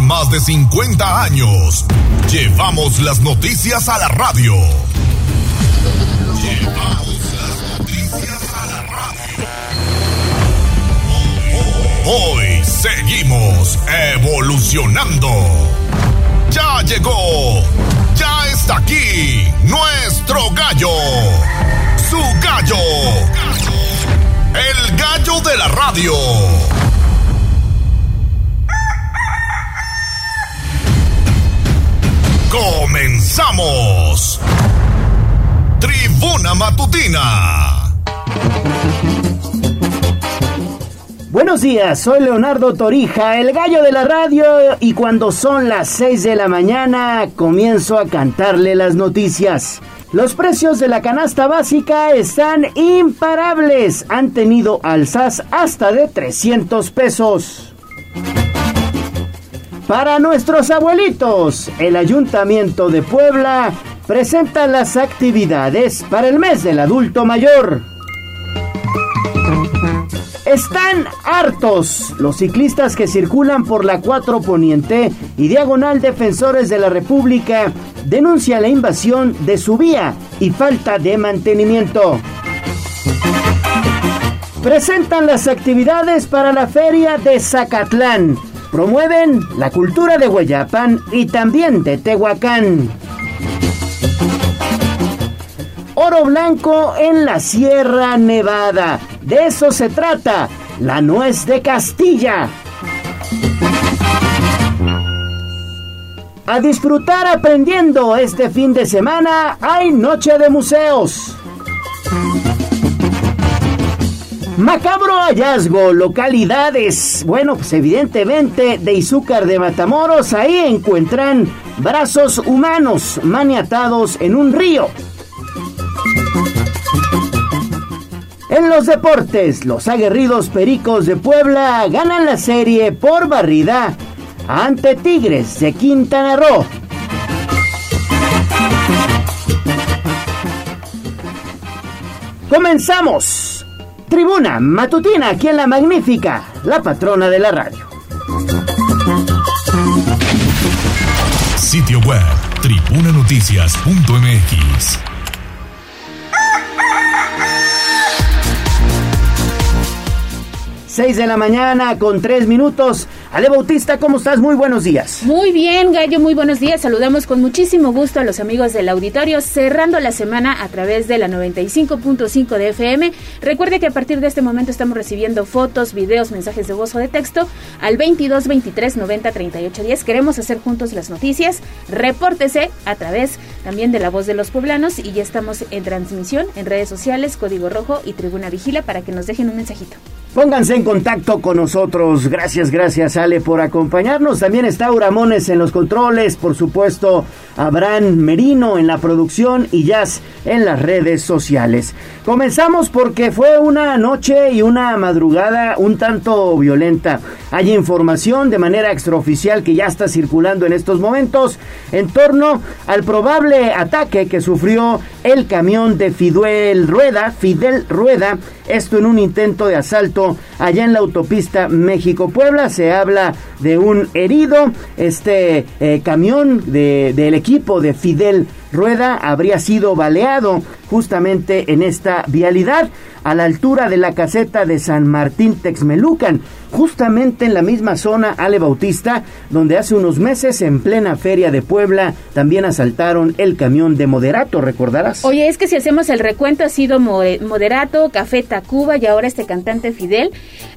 más de 50 años, llevamos las noticias a la radio. Llevamos las noticias a la radio. Hoy seguimos evolucionando. Ya llegó, ya está aquí nuestro gallo. Su gallo. El gallo de la radio. Comenzamos. Tribuna Matutina. Buenos días, soy Leonardo Torija, el gallo de la radio, y cuando son las 6 de la mañana comienzo a cantarle las noticias. Los precios de la canasta básica están imparables, han tenido alzas hasta de 300 pesos. Para nuestros abuelitos, el Ayuntamiento de Puebla presenta las actividades para el mes del adulto mayor. Están hartos los ciclistas que circulan por la 4 Poniente y Diagonal Defensores de la República denuncia la invasión de su vía y falta de mantenimiento. Presentan las actividades para la feria de Zacatlán promueven la cultura de Hueyapan y también de Tehuacán. Oro blanco en la Sierra Nevada. De eso se trata, la nuez de Castilla. A disfrutar aprendiendo este fin de semana hay Noche de Museos. Macabro hallazgo, localidades, bueno, pues evidentemente de Izúcar de Matamoros, ahí encuentran brazos humanos maniatados en un río. En los deportes, los aguerridos Pericos de Puebla ganan la serie por barrida ante Tigres de Quintana Roo. Comenzamos. Tribuna Matutina, aquí en La Magnífica, la patrona de la radio. Sitio web, tribunanoticias.mx. 6 de la mañana con 3 minutos. Ale Bautista, ¿cómo estás? Muy buenos días. Muy bien, Gallo, muy buenos días. Saludamos con muchísimo gusto a los amigos del auditorio, cerrando la semana a través de la 95.5 de FM. Recuerde que a partir de este momento estamos recibiendo fotos, videos, mensajes de voz o de texto al 22 23 90 38 10. Queremos hacer juntos las noticias. Repórtese a través también de la voz de los poblanos y ya estamos en transmisión en redes sociales, Código Rojo y Tribuna Vigila para que nos dejen un mensajito. Pónganse en contacto con nosotros. Gracias, gracias Por acompañarnos. También está Uramones en los controles, por supuesto Abraham Merino en la producción y Jazz en las redes sociales. Comenzamos porque fue una noche y una madrugada un tanto violenta. Hay información de manera extraoficial que ya está circulando en estos momentos en torno al probable ataque que sufrió el camión de Fidel Rueda, Fidel Rueda, esto en un intento de asalto allá en la autopista México-Puebla. Se habla de un herido. Este eh, camión de, del equipo de Fidel Rueda habría sido baleado justamente en esta vialidad a la altura de la caseta de San Martín Texmelucan, justamente en la misma zona Ale Bautista, donde hace unos meses en plena feria de Puebla también asaltaron el camión de Moderato, recordarás. Oye, es que si hacemos el recuento ha sido Moderato, Café Tacuba y ahora este cantante Fidel.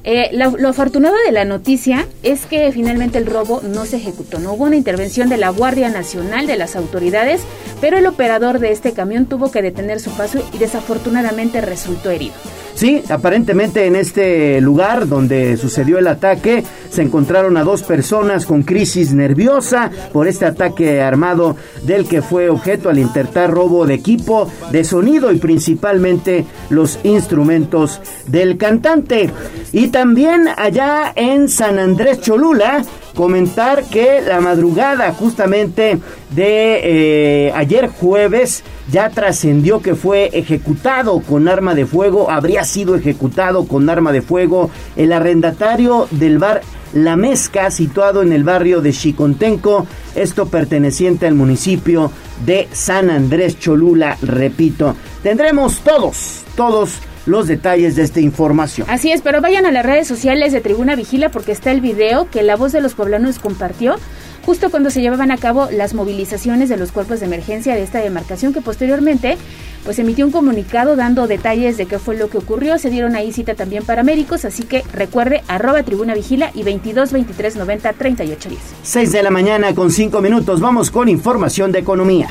Eh, lo, lo, afortunado de la noticia es que finalmente el robo no se ejecutó, no hubo una intervención de la Guardia Nacional, de las autoridades, pero el operador de este camión tuvo que detener su paso y desafortunadamente resultó herido. Sí, aparentemente en este lugar donde sucedió el ataque se encontraron a dos personas con crisis nerviosa por este ataque armado del que fue objeto al intentar robo de equipo de sonido y principalmente los instrumentos del cantante. Y también allá en San Andrés Cholula comentar que la madrugada justamente de eh, ayer jueves ya trascendió que fue ejecutado con arma de fuego, habría sido ejecutado con arma de fuego el arrendatario del bar La Mezca, situado en el barrio de Chicontenco, esto perteneciente al municipio de San Andrés Cholula, repito. Tendremos todos, todos los detalles de esta información. Así es, pero vayan a las redes sociales de Tribuna Vigila porque está el video que la voz de los poblanos compartió justo cuando se llevaban a cabo las movilizaciones de los cuerpos de emergencia de esta demarcación que posteriormente pues emitió un comunicado dando detalles de qué fue lo que ocurrió. Se dieron ahí cita también para médicos, así que recuerde arroba tribuna vigila y 22 23 90 38 10. 6 de la mañana con 5 minutos. Vamos con información de economía.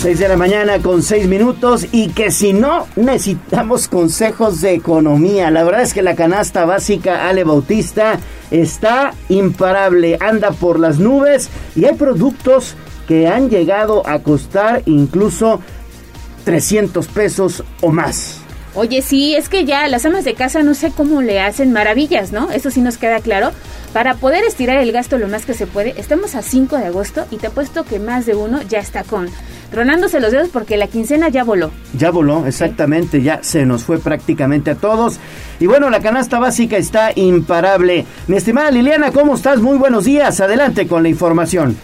6 de la mañana con 6 minutos y que si no necesitamos consejos de economía. La verdad es que la canasta básica Ale Bautista está imparable, anda por las nubes y hay productos que han llegado a costar incluso 300 pesos o más. Oye, sí, es que ya las amas de casa no sé cómo le hacen maravillas, ¿no? Eso sí nos queda claro. Para poder estirar el gasto lo más que se puede, estamos a 5 de agosto y te apuesto que más de uno ya está con tronándose los dedos porque la quincena ya voló. Ya voló, exactamente, ya se nos fue prácticamente a todos. Y bueno, la canasta básica está imparable. Mi estimada Liliana, ¿cómo estás? Muy buenos días, adelante con la información.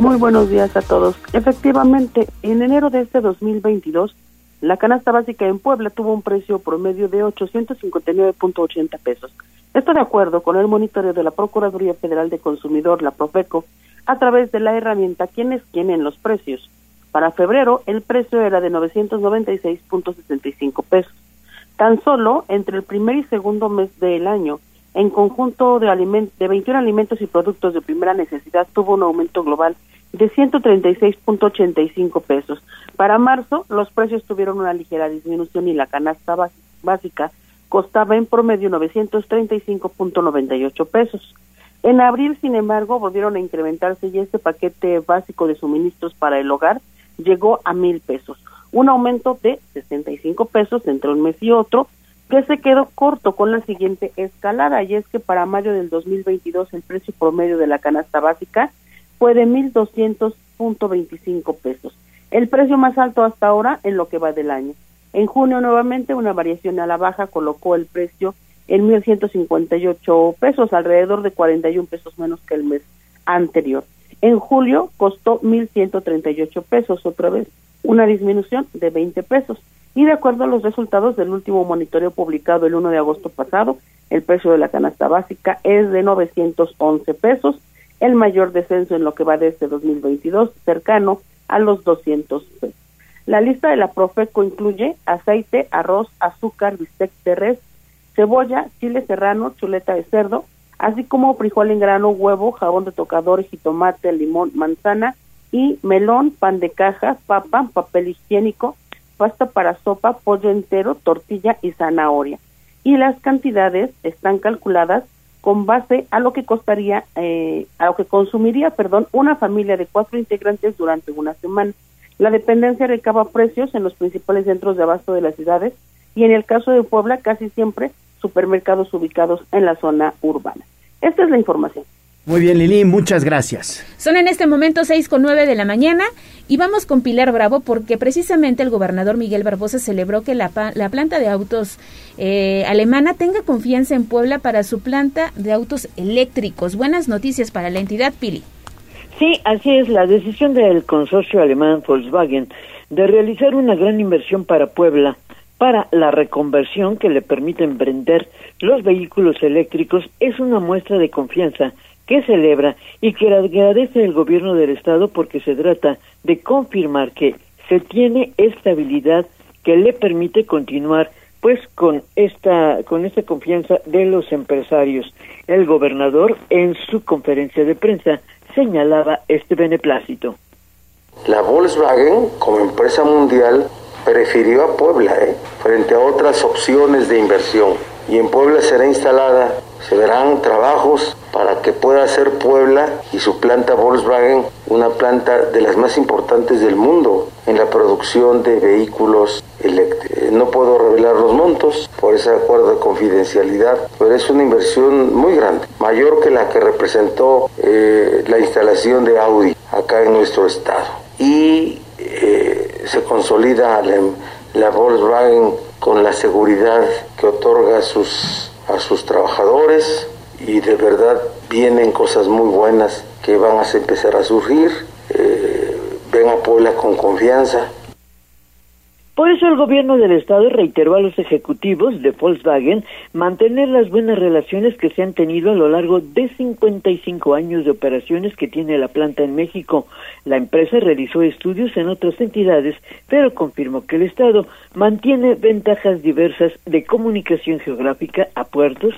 Muy buenos días a todos. Efectivamente, en enero de este 2022, la canasta básica en Puebla tuvo un precio promedio de 859.80 pesos. Esto de acuerdo con el monitoreo de la Procuraduría Federal de Consumidor, la Profeco, a través de la herramienta Quienes tienen los precios. Para febrero, el precio era de 996.65 pesos. Tan solo entre el primer y segundo mes del año, en conjunto de, de 21 alimentos y productos de primera necesidad, tuvo un aumento global de 136.85 pesos. Para marzo, los precios tuvieron una ligera disminución y la canasta básica costaba en promedio 935.98 pesos. En abril, sin embargo, volvieron a incrementarse y este paquete básico de suministros para el hogar llegó a mil pesos, un aumento de 65 pesos entre un mes y otro, que se quedó corto con la siguiente escalada, y es que para mayo del 2022 el precio promedio de la canasta básica fue de 1.200.25 pesos, el precio más alto hasta ahora en lo que va del año. En junio nuevamente una variación a la baja colocó el precio en 1.158 pesos, alrededor de 41 pesos menos que el mes anterior. En julio costó 1.138 pesos, otra vez una disminución de 20 pesos. Y de acuerdo a los resultados del último monitoreo publicado el 1 de agosto pasado, el precio de la canasta básica es de 911 pesos, el mayor descenso en lo que va de este 2022, cercano a los 200 pesos. La lista de la Profeco incluye aceite, arroz, azúcar, bistec res, cebolla, chile serrano, chuleta de cerdo, así como frijol en grano, huevo, jabón de tocador, jitomate, limón, manzana y melón, pan de caja, papa, papel higiénico, pasta para sopa, pollo entero, tortilla y zanahoria. Y las cantidades están calculadas con base a lo que costaría, eh, a lo que consumiría, perdón, una familia de cuatro integrantes durante una semana. La dependencia recaba precios en los principales centros de abasto de las ciudades y en el caso de Puebla casi siempre supermercados ubicados en la zona urbana. Esta es la información. Muy bien, Lili, muchas gracias. Son en este momento seis con nueve de la mañana y vamos con Pilar Bravo porque precisamente el gobernador Miguel Barbosa celebró que la, la planta de autos eh, alemana tenga confianza en Puebla para su planta de autos eléctricos. Buenas noticias para la entidad, Pili. Sí, así es. La decisión del consorcio alemán Volkswagen de realizar una gran inversión para Puebla para la reconversión que le permite emprender los vehículos eléctricos es una muestra de confianza que celebra y que agradece el gobierno del estado porque se trata de confirmar que se tiene estabilidad que le permite continuar pues con esta con esta confianza de los empresarios. El gobernador en su conferencia de prensa señalaba este beneplácito. La Volkswagen como empresa mundial prefirió a Puebla ¿eh? frente a otras opciones de inversión y en Puebla será instalada, se verán trabajos para que pueda ser Puebla y su planta Volkswagen una planta de las más importantes del mundo en la producción de vehículos eléctricos. No puedo revelar los montos por ese acuerdo de confidencialidad, pero es una inversión muy grande, mayor que la que representó eh, la instalación de Audi acá en nuestro estado. Y eh, se consolida la, Volkswagen con la seguridad que otorga sus, a sus trabajadores y de verdad vienen cosas muy buenas que van a empezar a surgir. Eh, ven a Puebla con confianza. Por eso el gobierno del estado reiteró a los ejecutivos de Volkswagen mantener las buenas relaciones que se han tenido a lo largo de 55 años de operaciones que tiene la planta en México. La empresa realizó estudios en otras entidades, pero confirmó que el estado mantiene ventajas diversas de comunicación geográfica a puertos,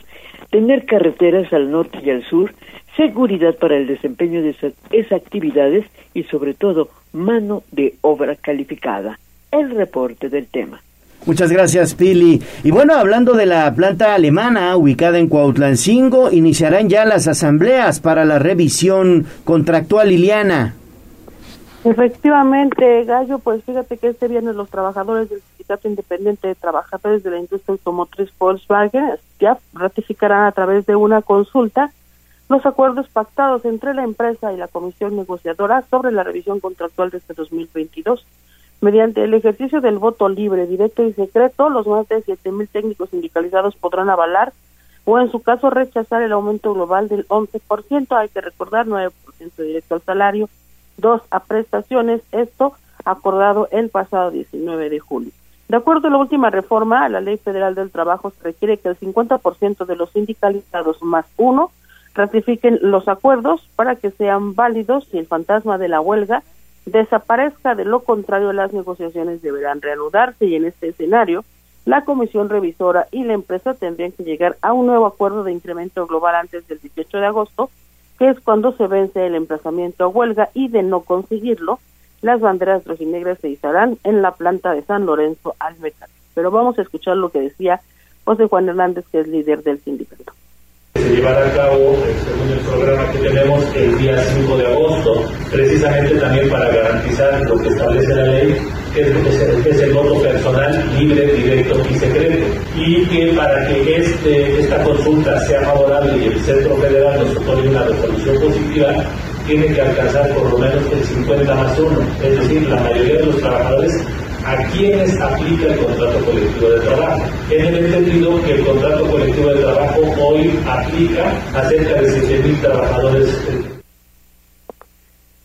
tener carreteras al norte y al sur, seguridad para el desempeño de esas actividades y sobre todo mano de obra calificada el reporte del tema. Muchas gracias, Pili. Y bueno, hablando de la planta alemana ubicada en Cuautlancingo, iniciarán ya las asambleas para la revisión contractual Liliana. Efectivamente, Gallo, pues fíjate que este viernes los trabajadores del Sindicato Independiente de Trabajadores de la Industria Automotriz Volkswagen ya ratificarán a través de una consulta los acuerdos pactados entre la empresa y la comisión negociadora sobre la revisión contractual de este 2022. Mediante el ejercicio del voto libre, directo y secreto, los más de 7.000 técnicos sindicalizados podrán avalar o en su caso rechazar el aumento global del 11%, hay que recordar 9% directo al salario, 2 a prestaciones, esto acordado el pasado 19 de julio. De acuerdo a la última reforma a la Ley Federal del Trabajo, se requiere que el 50% de los sindicalizados más uno ratifiquen los acuerdos para que sean válidos y el fantasma de la huelga desaparezca, de lo contrario las negociaciones deberán reanudarse y en este escenario la comisión revisora y la empresa tendrían que llegar a un nuevo acuerdo de incremento global antes del 18 de agosto, que es cuando se vence el emplazamiento a huelga y de no conseguirlo, las banderas rojinegras se izarán en la planta de San Lorenzo al Pero vamos a escuchar lo que decía José Juan Hernández, que es líder del sindicato se llevará a cabo, según el programa que tenemos, el día 5 de agosto, precisamente también para garantizar lo que establece la ley, que es, el voto personal libre, directo y secreto. Y que para que este, esta consulta sea favorable y el Centro Federal nos otorgue una resolución positiva, tiene que alcanzar por lo menos el 50 más 1, es decir, la mayoría de los trabajadores a quienes aplica el contrato colectivo de trabajo. En el entendido que el contrato colectivo de trabajo hoy aplica a cerca de 7.000 trabajadores.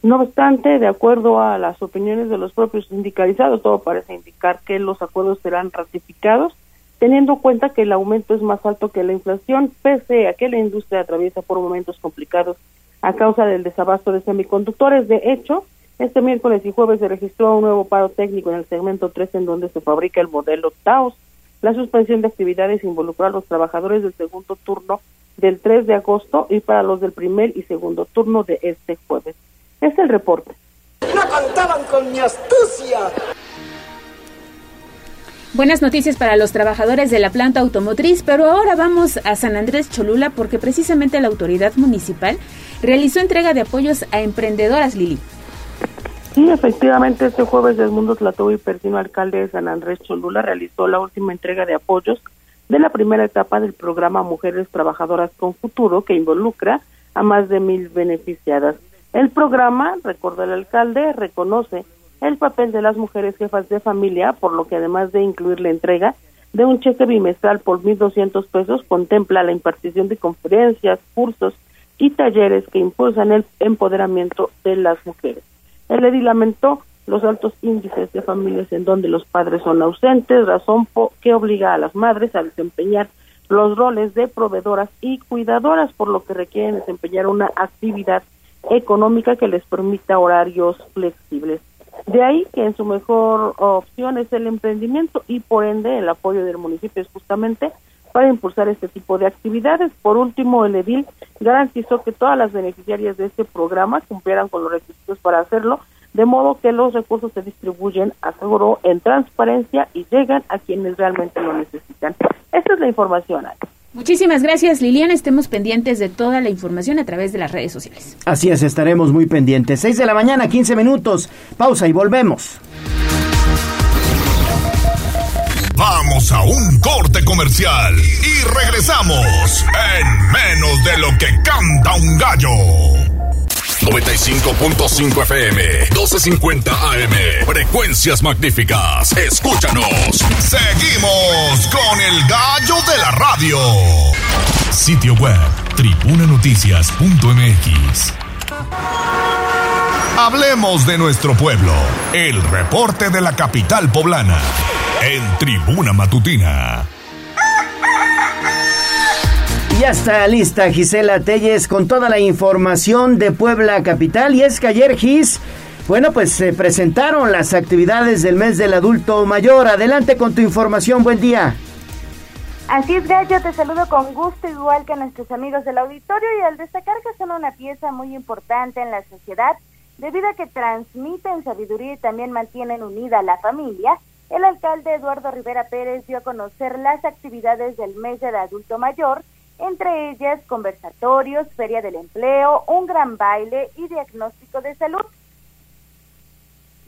No obstante, de acuerdo a las opiniones de los propios sindicalizados, todo parece indicar que los acuerdos serán ratificados, teniendo en cuenta que el aumento es más alto que la inflación, pese a que la industria atraviesa por momentos complicados a causa del desabasto de semiconductores. De hecho, este miércoles y jueves se registró un nuevo paro técnico en el segmento 3 en donde se fabrica el modelo Taos. La suspensión de actividades involucró a los trabajadores del segundo turno del 3 de agosto y para los del primer y segundo turno de este jueves. Es el reporte. No contaban con mi astucia. Buenas noticias para los trabajadores de la planta automotriz, pero ahora vamos a San Andrés Cholula porque precisamente la autoridad municipal realizó entrega de apoyos a emprendedoras Lili. Sí, efectivamente, este jueves el Mundo y Persino, alcalde de San Andrés Cholula, realizó la última entrega de apoyos de la primera etapa del programa Mujeres Trabajadoras con Futuro, que involucra a más de mil beneficiadas. El programa, recordó el alcalde, reconoce el papel de las mujeres jefas de familia, por lo que además de incluir la entrega de un cheque bimestral por 1.200 pesos, contempla la impartición de conferencias, cursos y talleres que impulsan el empoderamiento de las mujeres. El edil lamentó los altos índices de familias en donde los padres son ausentes, razón que obliga a las madres a desempeñar los roles de proveedoras y cuidadoras, por lo que requieren desempeñar una actividad económica que les permita horarios flexibles. De ahí que en su mejor opción es el emprendimiento y por ende el apoyo del municipio es justamente para impulsar este tipo de actividades. Por último, el edil garantizó que todas las beneficiarias de este programa cumplieran con los requisitos para hacerlo, de modo que los recursos se distribuyen, aseguró, en transparencia y llegan a quienes realmente lo necesitan. Esta es la información. Muchísimas gracias, Liliana. Estemos pendientes de toda la información a través de las redes sociales. Así es, estaremos muy pendientes. 6 de la mañana, 15 minutos. Pausa y volvemos. Corte comercial y regresamos en menos de lo que canta un gallo. 95.5 FM, 1250 AM. Frecuencias magníficas. Escúchanos. Seguimos con el gallo de la radio. Sitio web, tribunanoticias.mx. Hablemos de nuestro pueblo. El reporte de la capital poblana. En Tribuna Matutina. Ya está lista Gisela Telles con toda la información de Puebla Capital. Y es que ayer, Gis, bueno, pues se presentaron las actividades del mes del adulto mayor. Adelante con tu información. Buen día. Así es, Gallo, te saludo con gusto, igual que a nuestros amigos del auditorio, y al destacar que son una pieza muy importante en la sociedad, debido a que transmiten sabiduría y también mantienen unida a la familia, el alcalde Eduardo Rivera Pérez dio a conocer las actividades del mes del adulto mayor, entre ellas conversatorios, feria del empleo, un gran baile y diagnóstico de salud.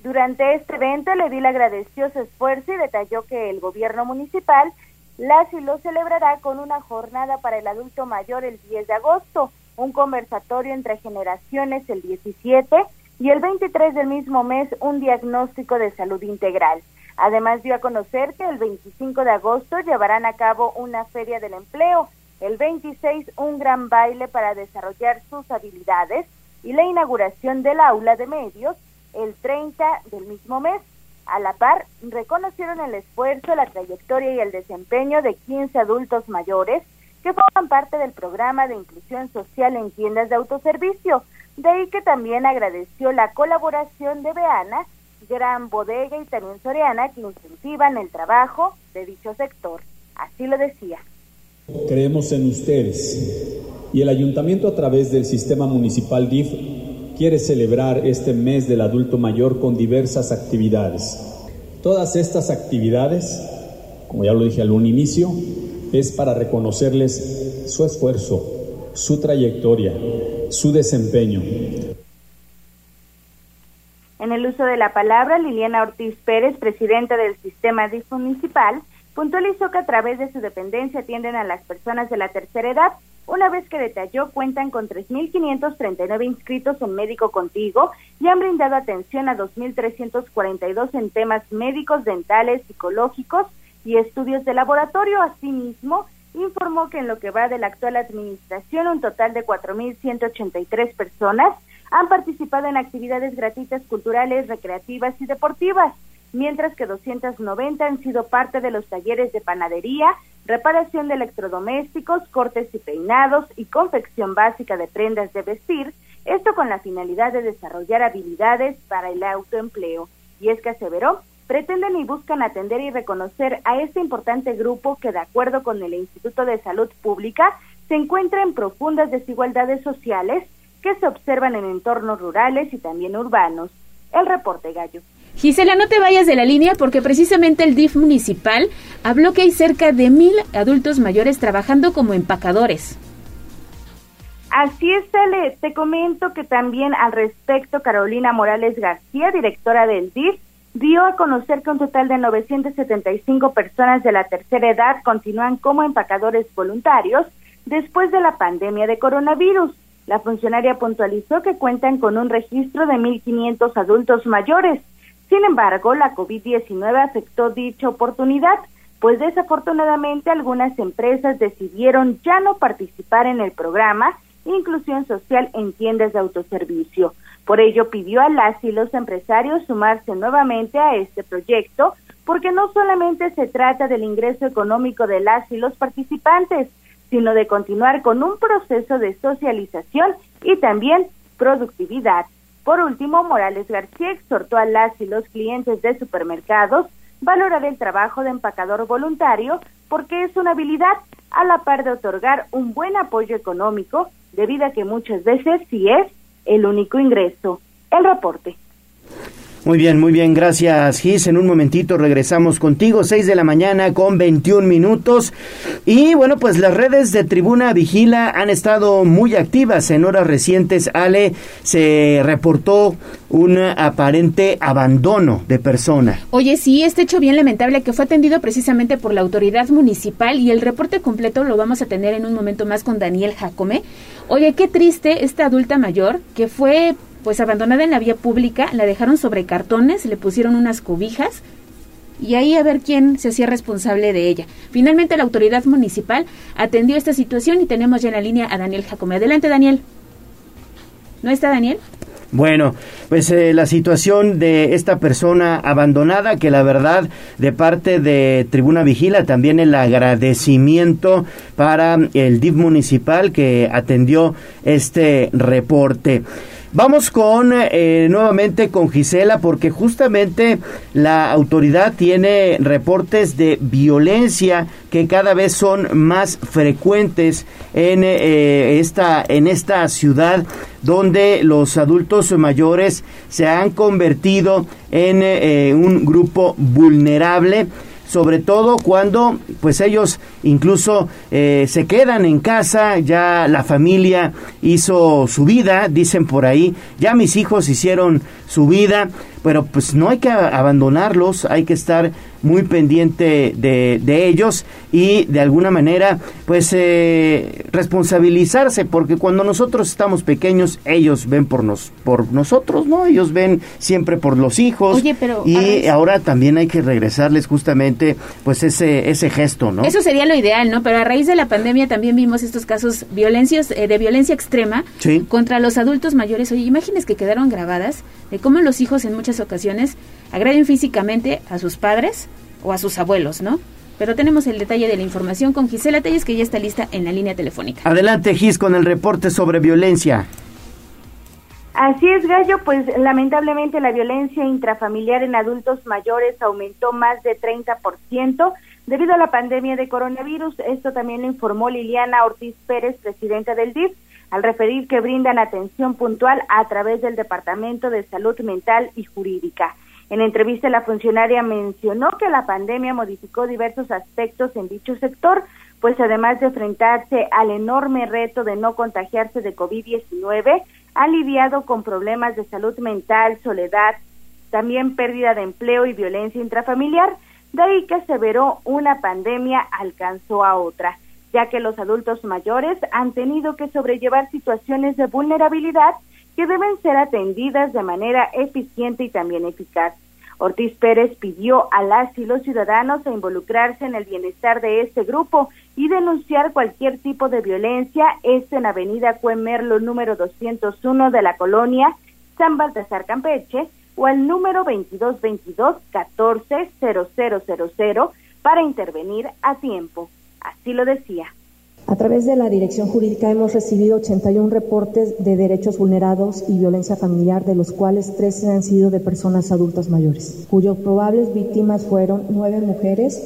Durante este evento, el edil agradeció su esfuerzo y detalló que el gobierno municipal las lo celebrará con una jornada para el adulto mayor el 10 de agosto, un conversatorio entre generaciones el 17 y el 23 del mismo mes un diagnóstico de salud integral. Además dio a conocer que el 25 de agosto llevarán a cabo una feria del empleo el 26 un gran baile para desarrollar sus habilidades y la inauguración del aula de medios el 30 del mismo mes. A la par, reconocieron el esfuerzo, la trayectoria y el desempeño de 15 adultos mayores que forman parte del programa de inclusión social en tiendas de autoservicio. De ahí que también agradeció la colaboración de Beana, Gran Bodega y también Soriana que incentivan el trabajo de dicho sector. Así lo decía. Creemos en ustedes y el ayuntamiento a través del sistema municipal DIF quiere celebrar este mes del adulto mayor con diversas actividades. Todas estas actividades, como ya lo dije al un inicio, es para reconocerles su esfuerzo, su trayectoria, su desempeño. En el uso de la palabra, Liliana Ortiz Pérez, presidenta del sistema DIF municipal, Puntualizó que a través de su dependencia atienden a las personas de la tercera edad, una vez que detalló cuentan con 3.539 inscritos en Médico Contigo y han brindado atención a 2.342 en temas médicos, dentales, psicológicos y estudios de laboratorio. Asimismo, informó que en lo que va de la actual administración, un total de 4.183 personas han participado en actividades gratuitas culturales, recreativas y deportivas mientras que 290 han sido parte de los talleres de panadería, reparación de electrodomésticos, cortes y peinados y confección básica de prendas de vestir, esto con la finalidad de desarrollar habilidades para el autoempleo. Y es que aseveró, pretenden y buscan atender y reconocer a este importante grupo que, de acuerdo con el Instituto de Salud Pública, se encuentra en profundas desigualdades sociales que se observan en entornos rurales y también urbanos. El reporte Gallo. Gisela, no te vayas de la línea porque precisamente el DIF municipal habló que hay cerca de mil adultos mayores trabajando como empacadores. Así es, Ale. Te comento que también al respecto Carolina Morales García, directora del DIF, dio a conocer que un total de 975 personas de la tercera edad continúan como empacadores voluntarios después de la pandemia de coronavirus. La funcionaria puntualizó que cuentan con un registro de 1.500 adultos mayores sin embargo, la COVID-19 afectó dicha oportunidad, pues desafortunadamente algunas empresas decidieron ya no participar en el programa Inclusión Social en tiendas de autoservicio. Por ello pidió a las y los empresarios sumarse nuevamente a este proyecto, porque no solamente se trata del ingreso económico de las y los participantes, sino de continuar con un proceso de socialización y también productividad. Por último, Morales García exhortó a las y los clientes de supermercados valorar el trabajo de empacador voluntario porque es una habilidad a la par de otorgar un buen apoyo económico debido a que muchas veces sí es el único ingreso. El reporte. Muy bien, muy bien, gracias Gis. En un momentito regresamos contigo, 6 de la mañana con 21 minutos. Y bueno, pues las redes de Tribuna Vigila han estado muy activas. En horas recientes, Ale, se reportó un aparente abandono de persona. Oye, sí, este hecho bien lamentable que fue atendido precisamente por la autoridad municipal y el reporte completo lo vamos a tener en un momento más con Daniel Jacome. Oye, qué triste esta adulta mayor que fue pues abandonada en la vía pública, la dejaron sobre cartones, le pusieron unas cobijas y ahí a ver quién se hacía responsable de ella. Finalmente la autoridad municipal atendió esta situación y tenemos ya en la línea a Daniel Jacome. Adelante, Daniel. ¿No está Daniel? Bueno, pues eh, la situación de esta persona abandonada, que la verdad de parte de Tribuna Vigila, también el agradecimiento para el DIF municipal que atendió este reporte. Vamos con eh, nuevamente con Gisela porque justamente la autoridad tiene reportes de violencia que cada vez son más frecuentes en eh, esta en esta ciudad donde los adultos mayores se han convertido en eh, un grupo vulnerable sobre todo cuando pues ellos incluso eh, se quedan en casa, ya la familia hizo su vida, dicen por ahí, ya mis hijos hicieron su vida, pero pues no hay que abandonarlos, hay que estar muy pendiente de, de ellos y de alguna manera pues eh, responsabilizarse porque cuando nosotros estamos pequeños ellos ven por nos por nosotros no ellos ven siempre por los hijos y ahora también hay que regresarles justamente pues ese ese gesto no eso sería lo ideal no pero a raíz de la pandemia también vimos estos casos violencias eh, de violencia extrema contra los adultos mayores. Oye imágenes que quedaron grabadas de cómo los hijos en muchas ocasiones agreden físicamente a sus padres o a sus abuelos, ¿no? Pero tenemos el detalle de la información con Gisela Telles, que ya está lista en la línea telefónica. Adelante, Gis, con el reporte sobre violencia. Así es, Gallo, pues lamentablemente la violencia intrafamiliar en adultos mayores aumentó más de 30% debido a la pandemia de coronavirus. Esto también lo informó Liliana Ortiz Pérez, presidenta del DIF, al referir que brindan atención puntual a través del Departamento de Salud Mental y Jurídica. En entrevista, la funcionaria mencionó que la pandemia modificó diversos aspectos en dicho sector, pues además de enfrentarse al enorme reto de no contagiarse de COVID-19, ha lidiado con problemas de salud mental, soledad, también pérdida de empleo y violencia intrafamiliar, de ahí que aseveró una pandemia alcanzó a otra, ya que los adultos mayores han tenido que sobrellevar situaciones de vulnerabilidad que deben ser atendidas de manera eficiente y también eficaz. Ortiz Pérez pidió a las y los ciudadanos a involucrarse en el bienestar de este grupo y denunciar cualquier tipo de violencia, esto en Avenida Cuemerlo número 201 de la colonia San Baltasar Campeche o al número 2222-140000 para intervenir a tiempo. Así lo decía. A través de la Dirección Jurídica hemos recibido 81 reportes de derechos vulnerados y violencia familiar, de los cuales 13 han sido de personas adultas mayores, cuyos probables víctimas fueron nueve mujeres,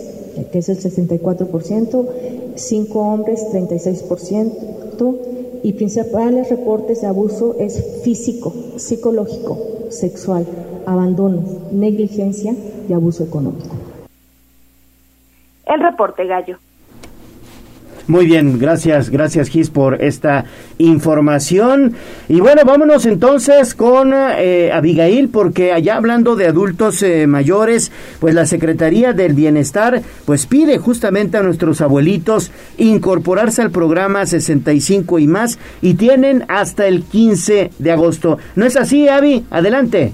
que es el 64%, cinco hombres, 36%, y principales reportes de abuso es físico, psicológico, sexual, abandono, negligencia y abuso económico. El reporte Gallo. Muy bien, gracias, gracias Gis por esta información. Y bueno, vámonos entonces con eh, Abigail, porque allá hablando de adultos eh, mayores, pues la Secretaría del Bienestar pues pide justamente a nuestros abuelitos incorporarse al programa 65 y más y tienen hasta el 15 de agosto. ¿No es así, Avi? Adelante.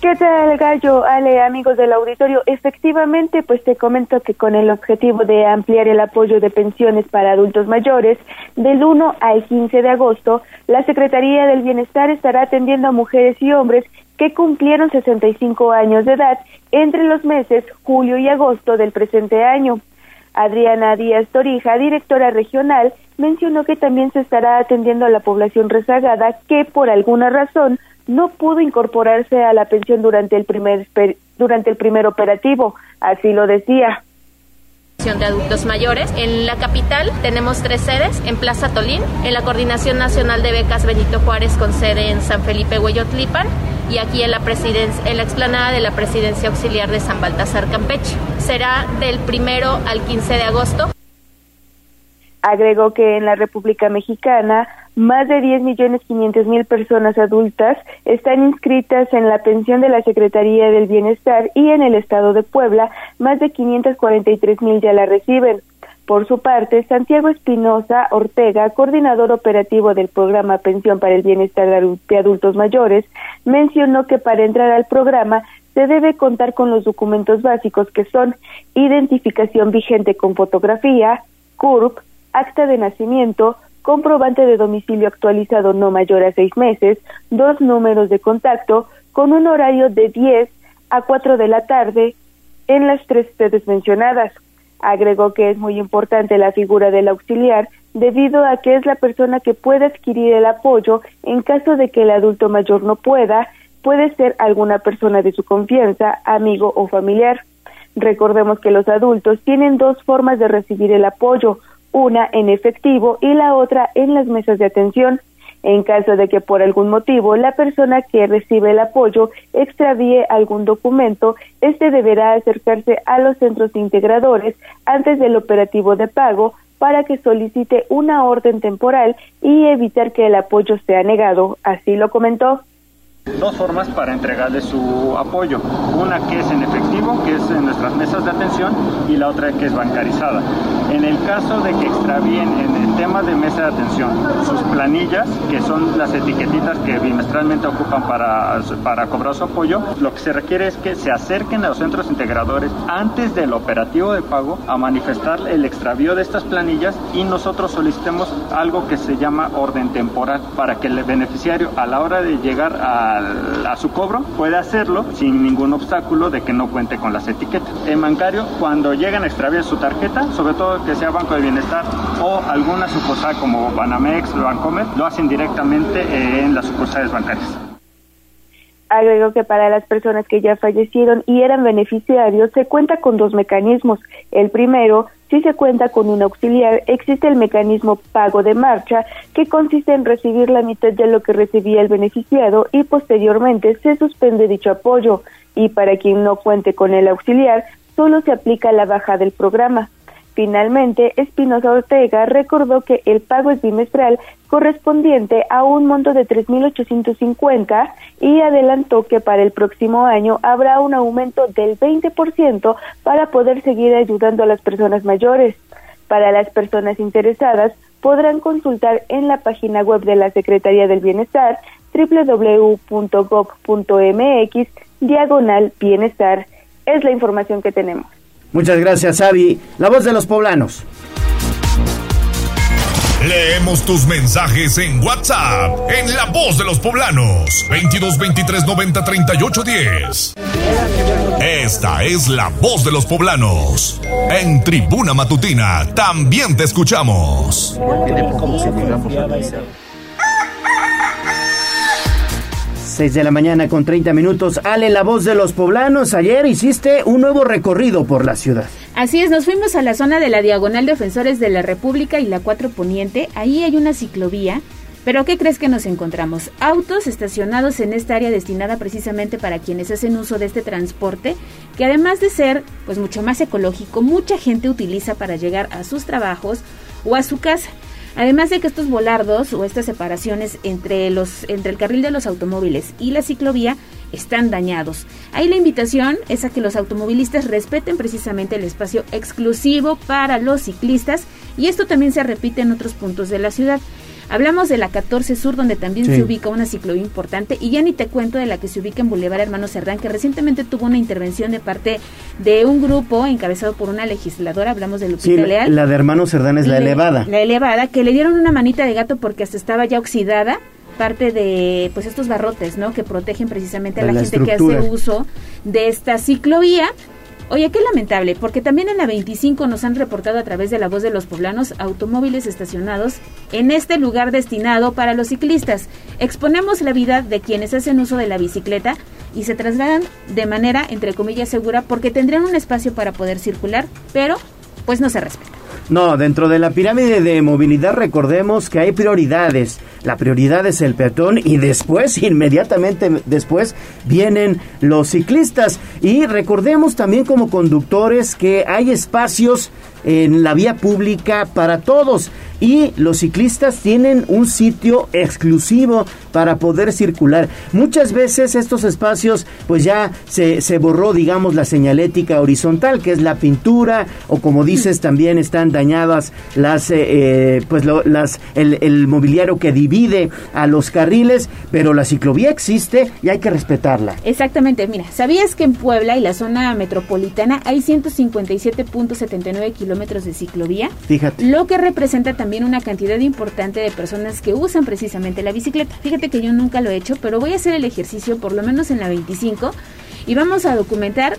¿Qué tal, Gallo? Ale, amigos del auditorio. Efectivamente, pues te comento que con el objetivo de ampliar el apoyo de pensiones para adultos mayores, del 1 al 15 de agosto, la Secretaría del Bienestar estará atendiendo a mujeres y hombres que cumplieron 65 años de edad entre los meses julio y agosto del presente año. Adriana Díaz Torija, directora regional, mencionó que también se estará atendiendo a la población rezagada que por alguna razón no pudo incorporarse a la pensión durante el primer durante el primer operativo, así lo decía de adultos mayores. En la capital tenemos tres sedes, en Plaza Tolín, en la Coordinación Nacional de Becas Benito Juárez con sede en San Felipe Hueyotlipan y aquí en la, en la explanada de la Presidencia Auxiliar de San Baltasar Campeche. Será del primero al 15 de agosto. Agregó que en la República Mexicana más de 10 millones 500 mil personas adultas están inscritas en la pensión de la Secretaría del Bienestar y en el estado de Puebla más de 543 mil ya la reciben. Por su parte, Santiago Espinosa Ortega, coordinador operativo del programa Pensión para el Bienestar de Adultos Mayores, mencionó que para entrar al programa se debe contar con los documentos básicos que son identificación vigente con fotografía, CURP, acta de nacimiento, comprobante de domicilio actualizado no mayor a seis meses, dos números de contacto, con un horario de 10 a 4 de la tarde en las tres sedes mencionadas. Agregó que es muy importante la figura del auxiliar debido a que es la persona que puede adquirir el apoyo en caso de que el adulto mayor no pueda, puede ser alguna persona de su confianza, amigo o familiar. Recordemos que los adultos tienen dos formas de recibir el apoyo, una en efectivo y la otra en las mesas de atención. En caso de que por algún motivo la persona que recibe el apoyo extravíe algún documento, este deberá acercarse a los centros integradores antes del operativo de pago para que solicite una orden temporal y evitar que el apoyo sea negado. Así lo comentó dos formas para entregarle su apoyo. Una que es en efectivo, que es en nuestras mesas de atención, y la otra que es bancarizada. En el caso de que extravíen en el tema de mesa de atención sus planillas, que son las etiquetitas que bimestralmente ocupan para, para cobrar su apoyo, lo que se requiere es que se acerquen a los centros integradores antes del operativo de pago a manifestar el extravío de estas planillas y nosotros solicitemos algo que se llama orden temporal para que el beneficiario a la hora de llegar a a su cobro, puede hacerlo sin ningún obstáculo de que no cuente con las etiquetas. En bancario, cuando llegan a extraviar su tarjeta, sobre todo que sea Banco de Bienestar o alguna sucursal como Banamex Bancomer, lo hacen directamente en las sucursales bancarias. Agregó que para las personas que ya fallecieron y eran beneficiarios se cuenta con dos mecanismos. El primero si se cuenta con un auxiliar, existe el mecanismo pago de marcha, que consiste en recibir la mitad de lo que recibía el beneficiado y posteriormente se suspende dicho apoyo. Y para quien no cuente con el auxiliar, solo se aplica la baja del programa. Finalmente, Espinosa Ortega recordó que el pago es bimestral correspondiente a un monto de 3.850 y adelantó que para el próximo año habrá un aumento del 20% para poder seguir ayudando a las personas mayores. Para las personas interesadas, podrán consultar en la página web de la Secretaría del Bienestar www.gov.mx diagonal bienestar. Es la información que tenemos. Muchas gracias, Avi. La voz de los poblanos. Leemos tus mensajes en WhatsApp, en La Voz de los Poblanos, 22 23 90 38 10. Esta es La Voz de los Poblanos. En Tribuna Matutina también te escuchamos. 6 de la mañana con 30 minutos. Ale, la voz de los poblanos. Ayer hiciste un nuevo recorrido por la ciudad. Así es, nos fuimos a la zona de la Diagonal Defensores de la República y la 4 Poniente. Ahí hay una ciclovía. Pero ¿qué crees que nos encontramos? Autos estacionados en esta área destinada precisamente para quienes hacen uso de este transporte, que además de ser pues mucho más ecológico, mucha gente utiliza para llegar a sus trabajos o a su casa. Además de que estos volardos o estas separaciones entre, los, entre el carril de los automóviles y la ciclovía están dañados. Ahí la invitación es a que los automovilistas respeten precisamente el espacio exclusivo para los ciclistas y esto también se repite en otros puntos de la ciudad. Hablamos de la 14 Sur, donde también se ubica una ciclovía importante, y ya ni te cuento de la que se ubica en Boulevard Hermano Cerdán, que recientemente tuvo una intervención de parte de un grupo encabezado por una legisladora, hablamos de Lupita sí, Leal. La de Hermano Cerdán es la elevada. La elevada, que le dieron una manita de gato porque hasta estaba ya oxidada parte de pues estos barrotes, ¿no? Que protegen precisamente a la gente que hace uso de esta ciclovía Oye, qué lamentable, porque también en la 25 nos han reportado a través de la voz de los poblanos automóviles estacionados en este lugar destinado para los ciclistas. Exponemos la vida de quienes hacen uso de la bicicleta y se trasladan de manera, entre comillas, segura porque tendrían un espacio para poder circular, pero pues no se respeta. No, dentro de la pirámide de movilidad recordemos que hay prioridades. La prioridad es el peatón y después, inmediatamente después, vienen los ciclistas. Y recordemos también como conductores que hay espacios en la vía pública para todos y los ciclistas tienen un sitio exclusivo para poder circular. Muchas veces estos espacios pues ya se, se borró digamos la señalética horizontal que es la pintura o como dices también están dañadas las eh, eh, pues las el, el mobiliario que divide a los carriles pero la ciclovía existe y hay que respetarla. Exactamente, mira, ¿sabías que en Puebla y la zona metropolitana hay 157.79 kilómetros de ciclovía? Fíjate. Lo que representa también una cantidad importante de personas que usan precisamente la bicicleta. Fíjate que yo nunca lo he hecho, pero voy a hacer el ejercicio por lo menos en la 25 y vamos a documentar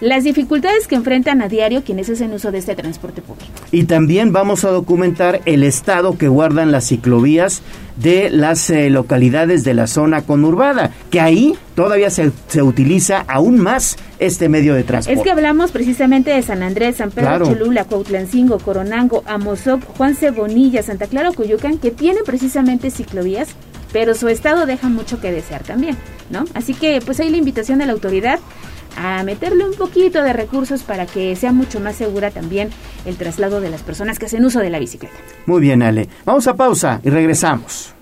las dificultades que enfrentan a diario quienes hacen uso de este transporte público. Y también vamos a documentar el estado que guardan las ciclovías de las eh, localidades de la zona conurbada, que ahí todavía se, se, utiliza aún más este medio de transporte. Es que hablamos precisamente de San Andrés, San Pedro claro. Cholula, Cuautlancingo, Coronango, Amozoc, Juan Cebonilla, Santa Clara, Coyoacán, que tienen precisamente ciclovías, pero su estado deja mucho que desear también, ¿no? Así que pues hay la invitación de la autoridad a meterle un poquito de recursos para que sea mucho más segura también el traslado de las personas que hacen uso de la bicicleta. Muy bien, Ale. Vamos a pausa y regresamos.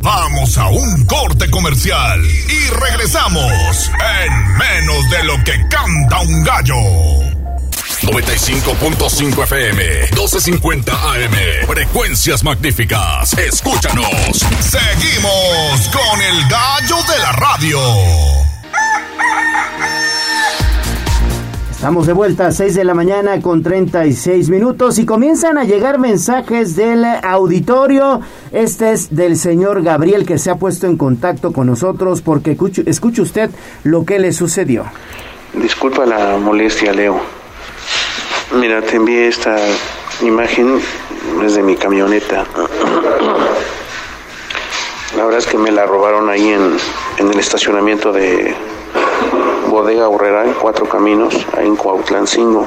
Vamos a un corte comercial y regresamos en menos de lo que canta un gallo. 95.5 FM, 12.50 AM. Frecuencias magníficas. Escúchanos. Seguimos con el gallo de la radio. Estamos de vuelta a 6 de la mañana con 36 minutos y comienzan a llegar mensajes del auditorio. Este es del señor Gabriel que se ha puesto en contacto con nosotros porque escuche usted lo que le sucedió. Disculpa la molestia, Leo. Mira, te envié esta imagen desde mi camioneta. La verdad es que me la robaron ahí en, en el estacionamiento de Bodega Urrera, en Cuatro Caminos, ahí en Cuautlancingo,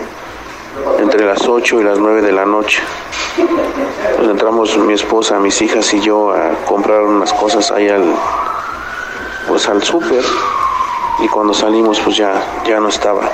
entre las 8 y las 9 de la noche. Pues entramos mi esposa, mis hijas y yo a comprar unas cosas ahí al, pues al súper y cuando salimos pues ya, ya no estaba.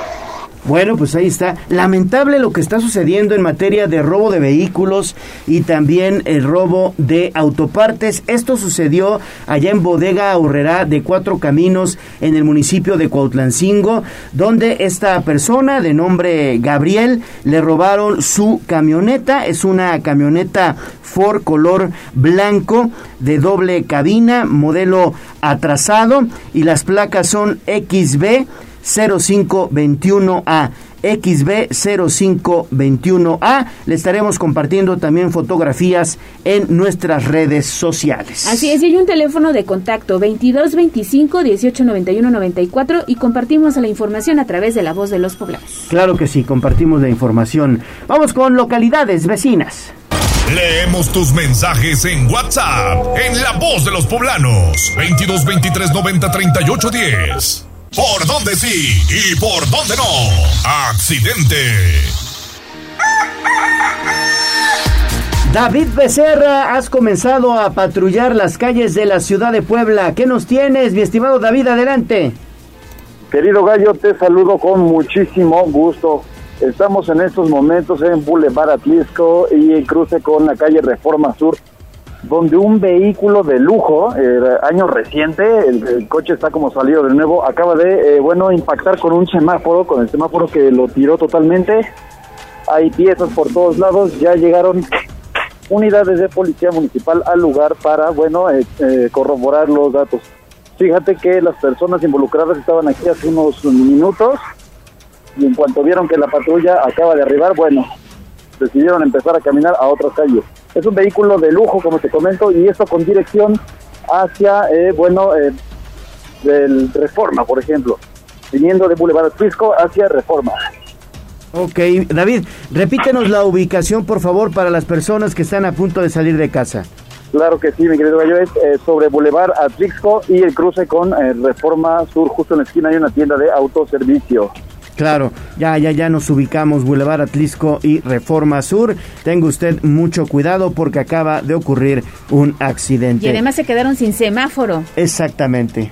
Bueno, pues ahí está. Lamentable lo que está sucediendo en materia de robo de vehículos y también el robo de autopartes. Esto sucedió allá en Bodega Aurrera de Cuatro Caminos en el municipio de Cuautlancingo, donde esta persona de nombre Gabriel le robaron su camioneta. Es una camioneta Ford color blanco de doble cabina, modelo atrasado y las placas son XB 0521A. XB0521A. Le estaremos compartiendo también fotografías en nuestras redes sociales. Así es, y hay un teléfono de contacto 2225 1891 94 y compartimos la información a través de la voz de los poblados. Claro que sí, compartimos la información. Vamos con localidades vecinas. Leemos tus mensajes en WhatsApp en la voz de los poblanos 22 23 90 38 10. ¿Por dónde sí y por dónde no? Accidente. David Becerra, has comenzado a patrullar las calles de la ciudad de Puebla. ¿Qué nos tienes, mi estimado David? Adelante. Querido Gallo, te saludo con muchísimo gusto. Estamos en estos momentos en Boulevard Atlisco y en cruce con la calle Reforma Sur, donde un vehículo de lujo, eh, año reciente, el, coche está como salido de nuevo, acaba de, eh, bueno, impactar con un semáforo, con el semáforo que lo tiró totalmente. Hay piezas por todos lados, ya llegaron unidades de policía municipal al lugar para, bueno, eh, corroborar los datos. Fíjate que las personas involucradas estaban aquí hace unos minutos y en cuanto vieron que la patrulla acaba de arribar, bueno, decidieron empezar a caminar a otras calles. Es un vehículo de lujo, como te comento, y esto con dirección hacia, eh, bueno, eh, del Reforma, por ejemplo. viniendo de Boulevard Atlisco hacia Reforma. Ok, David, repítenos la ubicación, por favor, para las personas que están a punto de salir de casa. Claro que sí, mi querido Gallo, es eh, sobre Boulevard Atlixco y el cruce con eh, Reforma Sur, justo en la esquina hay una tienda de autoservicio. Claro, ya, ya, ya nos ubicamos, Boulevard Atlisco y Reforma Sur. Tenga usted mucho cuidado porque acaba de ocurrir un accidente. Y además se quedaron sin semáforo. Exactamente.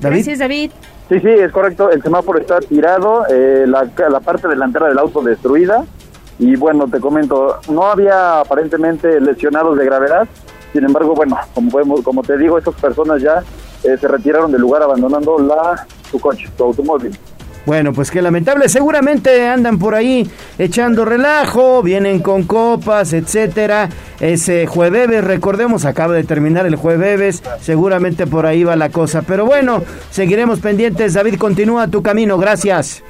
¿David? Gracias, David. Sí, sí, es correcto. El semáforo está tirado, eh, la, la parte delantera del auto destruida. Y bueno, te comento, no había aparentemente lesionados de gravedad. Sin embargo, bueno, como, podemos, como te digo, estas personas ya eh, se retiraron del lugar abandonando la, su coche, su automóvil. Bueno, pues qué lamentable. Seguramente andan por ahí echando relajo, vienen con copas, etcétera. Ese jueves, recordemos, acaba de terminar el jueves. Seguramente por ahí va la cosa. Pero bueno, seguiremos pendientes. David, continúa tu camino. Gracias.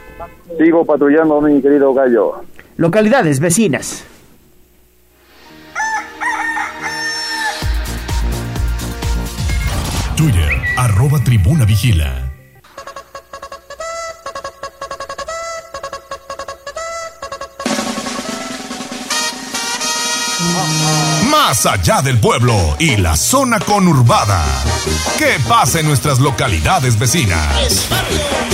Sigo patrullando, mi querido gallo. Localidades vecinas. Twitter, arroba tribuna vigila. Más allá del pueblo y la zona conurbada. ¿Qué pasa en nuestras localidades vecinas?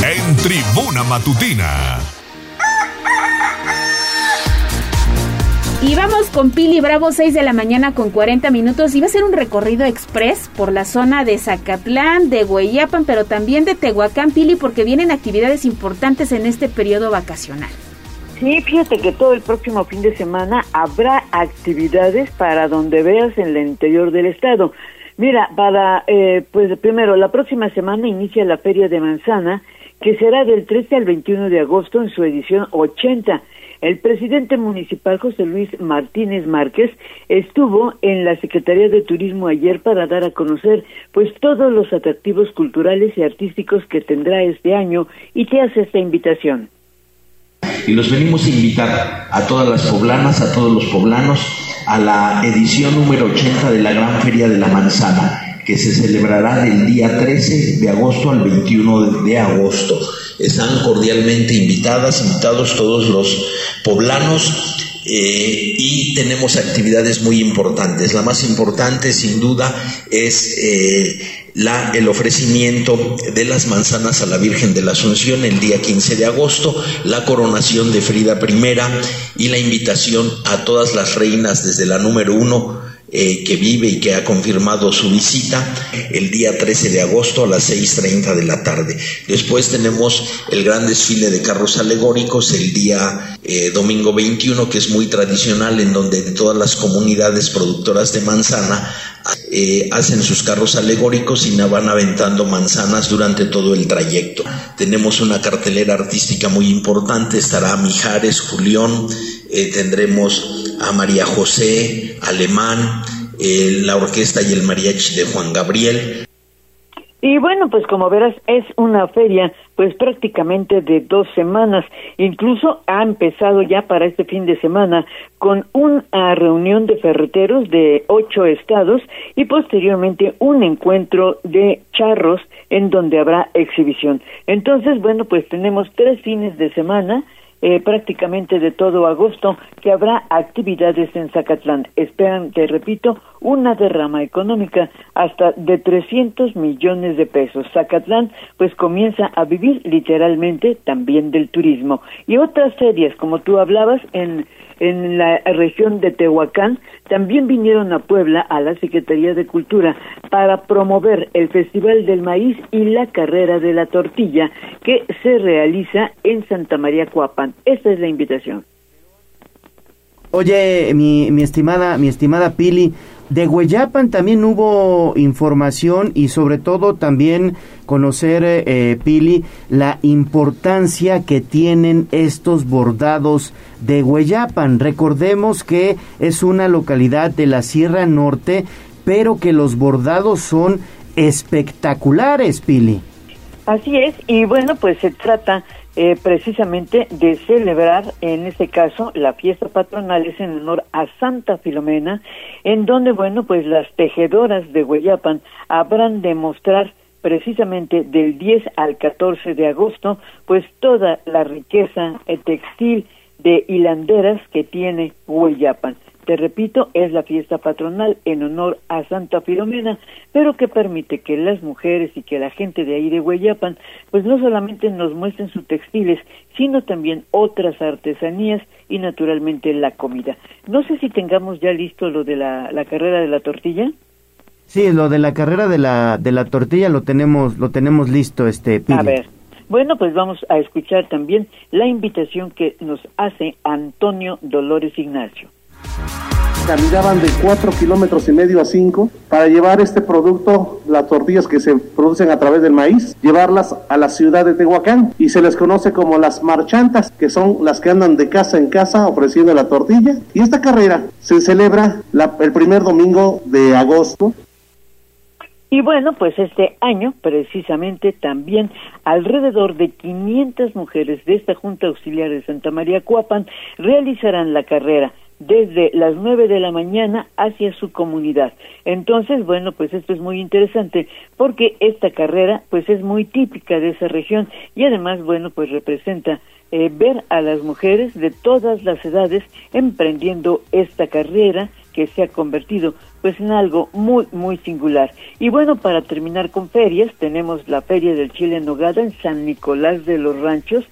En Tribuna Matutina. Y vamos con Pili Bravo, 6 de la mañana con 40 minutos. Y va a ser un recorrido express por la zona de Zacatlán, de Hueyapan, pero también de Tehuacán, Pili, porque vienen actividades importantes en este periodo vacacional. Sí, fíjate que todo el próximo fin de semana habrá actividades para donde veas en el interior del estado. Mira, para, eh, pues primero, la próxima semana inicia la Feria de Manzana, que será del 13 al 21 de agosto en su edición 80. El presidente municipal José Luis Martínez Márquez estuvo en la Secretaría de Turismo ayer para dar a conocer pues todos los atractivos culturales y artísticos que tendrá este año y te hace esta invitación y los venimos a invitar a todas las poblanas, a todos los poblanos, a la edición número 80 de la Gran Feria de la Manzana, que se celebrará del día 13 de agosto al 21 de agosto. Están cordialmente invitadas, invitados todos los poblanos eh, y tenemos actividades muy importantes. La más importante, sin duda, es eh, la, el ofrecimiento de las manzanas a la Virgen de la Asunción el día 15 de agosto, la coronación de Frida I y la invitación a todas las reinas desde la número uno eh, que vive y que ha confirmado su visita el día 13 de agosto a las 6.30 de la tarde. Después tenemos el gran desfile de carros alegóricos el día eh, domingo 21, que es muy tradicional, en donde todas las comunidades productoras de manzana eh, hacen sus carros alegóricos y van aventando manzanas durante todo el trayecto. Tenemos una cartelera artística muy importante, estará Mijares, Julión, tendremos a María José, Alemán, eh, la orquesta y el mariachi de Juan Gabriel. Y bueno, pues como verás, es una feria pues prácticamente de dos semanas. Incluso ha empezado ya para este fin de semana con una reunión de ferreteros de ocho estados y posteriormente un encuentro de charros en donde habrá exhibición. Entonces, bueno, pues tenemos tres fines de semana eh, prácticamente de todo agosto que habrá actividades en Zacatlán. Esperan, te repito, una derrama económica hasta de 300 millones de pesos. Zacatlán pues comienza a vivir literalmente también del turismo. Y otras ferias, como tú hablabas, en en la región de Tehuacán, también vinieron a Puebla a la Secretaría de Cultura para promover el Festival del Maíz y la Carrera de la Tortilla que se realiza en Santa María Cuapan. Esta es la invitación. Oye, mi estimada, mi estimada Pili, de Hueyapan también hubo información y sobre todo también conocer, eh, Pili, la importancia que tienen estos bordados de Hueyapan. Recordemos que es una localidad de la Sierra Norte, pero que los bordados son espectaculares, Pili. Así es, y bueno, pues se trata eh, precisamente de celebrar, en este caso, la fiesta patronal es en honor a Santa Filomena, en donde, bueno, pues las tejedoras de Hueyapan habrán de mostrar precisamente del 10 al 14 de agosto, pues toda la riqueza eh, textil de hilanderas que tiene Hueyapan. Te repito, es la fiesta patronal en honor a Santa Filomena, pero que permite que las mujeres y que la gente de ahí de Hueyapan, pues no solamente nos muestren sus textiles, sino también otras artesanías y naturalmente la comida. No sé si tengamos ya listo lo de la, la carrera de la tortilla. Sí, lo de la carrera de la, de la tortilla lo tenemos, lo tenemos listo, este A ver. Bueno, pues vamos a escuchar también la invitación que nos hace Antonio Dolores Ignacio. Caminaban de 4 kilómetros y medio a 5 para llevar este producto, las tortillas que se producen a través del maíz, llevarlas a la ciudad de Tehuacán y se les conoce como las marchantas, que son las que andan de casa en casa ofreciendo la tortilla. Y esta carrera se celebra el primer domingo de agosto y bueno, pues este año precisamente también alrededor de 500 mujeres de esta Junta Auxiliar de Santa María Cuapan realizarán la carrera desde las nueve de la mañana hacia su comunidad. Entonces, bueno, pues esto es muy interesante porque esta carrera pues es muy típica de esa región y además, bueno, pues representa eh, ver a las mujeres de todas las edades emprendiendo esta carrera que se ha convertido pues en algo muy muy singular. Y bueno, para terminar con ferias, tenemos la Feria del Chile en Nogada en San Nicolás de los Ranchos,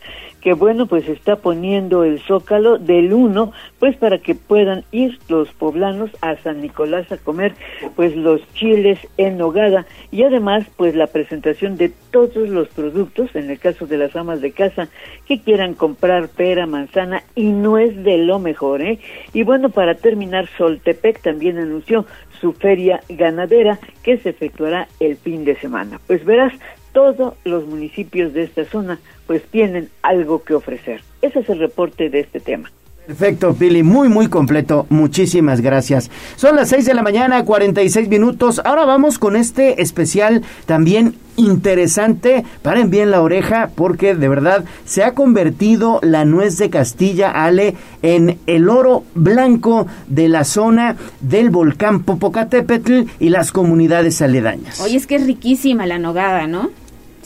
que bueno, pues está poniendo el zócalo del 1, pues para que puedan ir los poblanos a San Nicolás a comer pues los chiles en nogada y además pues la presentación de todos los productos, en el caso de las amas de casa que quieran comprar pera, manzana y no es de lo mejor, ¿eh? Y bueno, para terminar, Soltepec también anunció su feria ganadera que se efectuará el fin de semana. Pues verás, todos los municipios de esta zona pues tienen algo que ofrecer. Ese es el reporte de este tema. Perfecto, Pili, muy, muy completo. Muchísimas gracias. Son las 6 de la mañana, 46 minutos. Ahora vamos con este especial también interesante. Paren bien la oreja porque de verdad se ha convertido la nuez de Castilla, Ale, en el oro blanco de la zona del volcán Popocatépetl y las comunidades aledañas. Oye, es que es riquísima la nogada, ¿no?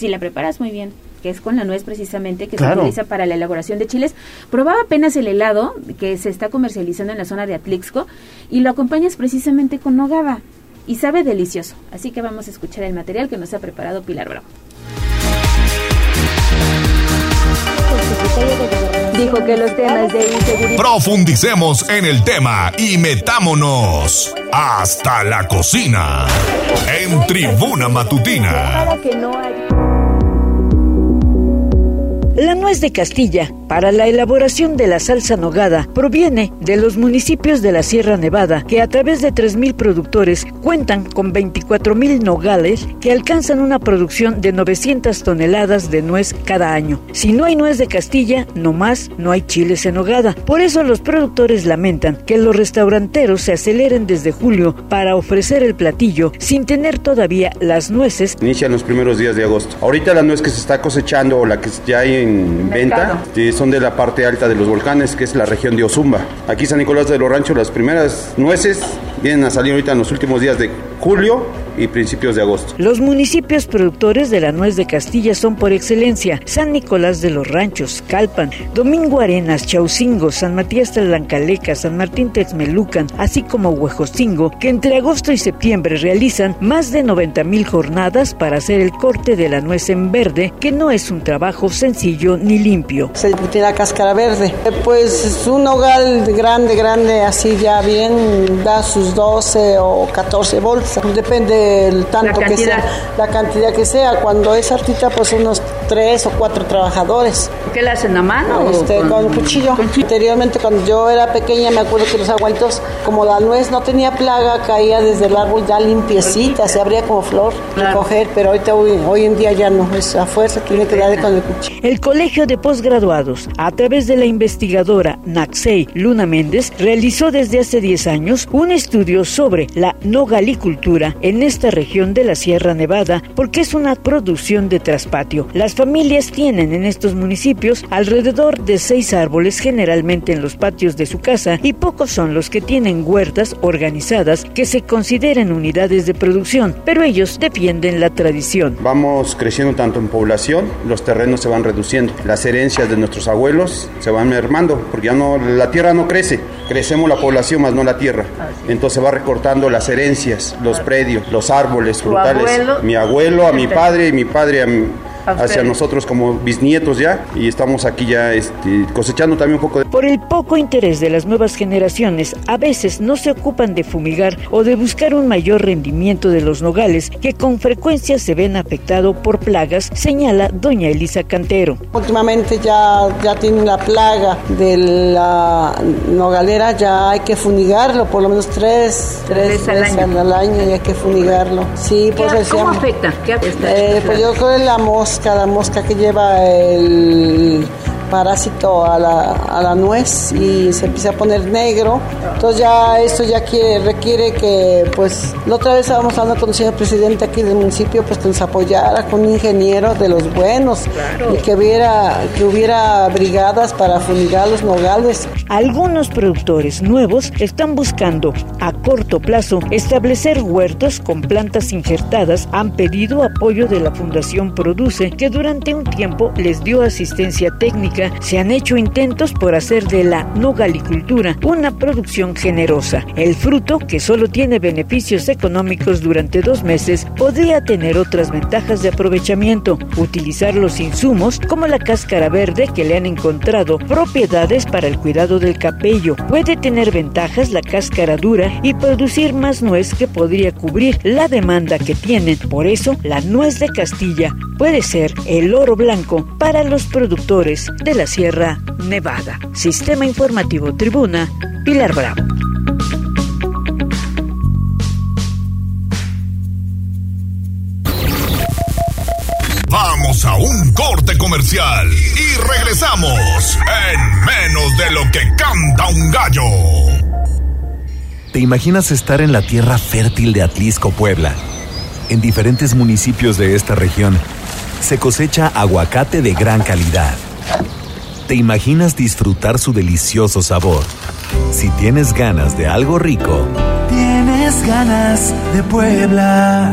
Si la preparas muy bien que es con la nuez precisamente que se utiliza para la elaboración de chiles. Probaba apenas el helado que se está comercializando en la zona de Atlixco y lo acompañas precisamente con nogada y sabe delicioso. Así que vamos a escuchar el material que nos ha preparado Pilar Bravo. Dijo que los temas de inseguridad. Profundicemos en el tema y metámonos hasta la cocina en Tribuna Matutina. La nuez de Castilla para la elaboración de la salsa nogada proviene de los municipios de la Sierra Nevada que a través de 3.000 productores cuentan con 24.000 nogales que alcanzan una producción de 900 toneladas de nuez cada año. Si no hay nuez de Castilla, no más no hay chiles en nogada. Por eso los productores lamentan que los restauranteros se aceleren desde julio para ofrecer el platillo sin tener todavía las nueces. Inician los primeros días de agosto. Ahorita la nuez que se está cosechando o la que ya hay en venta son de la parte alta de los volcanes, que es la región de Ozumba. Aquí San Nicolás de los Ranchos, las primeras nueces vienen a salir ahorita en los últimos días de julio y principios de agosto. Los municipios productores de la nuez de Castilla son por excelencia San Nicolás de los Ranchos, Calpan, Domingo Arenas, Chaucingo, San Matías Tlancaleca, San Martín Texmelucan, así como Huejostingo, que entre agosto y septiembre realizan más de 90 mil jornadas para hacer el corte de la nuez en verde, que no es un trabajo sencillo ni limpio. Se tiene cáscara verde. Pues es un hogar grande, grande, así ya bien, da sus 12 o 14 bolsas, depende el tanto que sea, la cantidad que sea. Cuando es artista, pues unos tres o cuatro trabajadores. ¿Qué le hacen a mano? Este, con, cuchillo. Anteriormente, cuando yo era pequeña, me acuerdo que los abuelitos, como la nuez no tenía plaga, caía desde el árbol ya limpiecita, se abría como flor, recoger, pero ahorita hoy, hoy en día ya no, es a fuerza, tiene que darle con el cuchillo. El Colegio de Postgraduados, a través de la investigadora Naxei Luna Méndez, realizó desde hace 10 años un estudio sobre la nogalicultura en esta región de la Sierra Nevada, porque es una producción de traspatio. Las familias tienen en estos municipios alrededor de seis árboles generalmente en los patios de su casa y pocos son los que tienen huertas organizadas que se consideren unidades de producción, pero ellos defienden la tradición. Vamos creciendo tanto en población, los terrenos se van reduciendo, las herencias de nuestros abuelos se van mermando, porque ya no la tierra no crece, crecemos la población más no la tierra. Entonces se va recortando las herencias, los predios, los árboles frutales. Mi abuelo a mi padre y mi padre a mi hacia nosotros como bisnietos ya y estamos aquí ya este, cosechando también un poco de... Por el poco interés de las nuevas generaciones, a veces no se ocupan de fumigar o de buscar un mayor rendimiento de los nogales que con frecuencia se ven afectados por plagas, señala doña Elisa Cantero. Últimamente ya, ya tienen la plaga de la nogalera, ya hay que fumigarlo, por lo menos tres, tres, veces al, año. y hay que fumigarlo. Sí, pues ¿Cómo afecta? ¿Qué afecta? Eh, pues yo creo que la mosca, la mosca que lleva el parásito a la, a la nuez y se empieza a poner negro. Entonces ya esto ya quiere, requiere que, pues, la otra vez estábamos hablando con el señor presidente aquí del municipio, pues que nos apoyara con un ingeniero de los buenos y que hubiera, que hubiera brigadas para fumigar los nogales. Algunos productores nuevos están buscando a corto plazo establecer huertos con plantas injertadas. Han pedido apoyo de la Fundación Produce, que durante un tiempo les dio asistencia técnica se han hecho intentos por hacer de la nogalicultura una producción generosa. El fruto, que solo tiene beneficios económicos durante dos meses, podría tener otras ventajas de aprovechamiento. Utilizar los insumos, como la cáscara verde que le han encontrado propiedades para el cuidado del cabello. Puede tener ventajas la cáscara dura y producir más nuez que podría cubrir la demanda que tienen. Por eso, la nuez de Castilla puede ser el oro blanco para los productores la Sierra Nevada. Sistema Informativo Tribuna, Pilar Bravo. Vamos a un corte comercial y regresamos en menos de lo que canta un gallo. ¿Te imaginas estar en la tierra fértil de Atlisco, Puebla? En diferentes municipios de esta región se cosecha aguacate de gran calidad ¿Te imaginas disfrutar su delicioso sabor? Si tienes ganas de algo rico, tienes ganas de Puebla.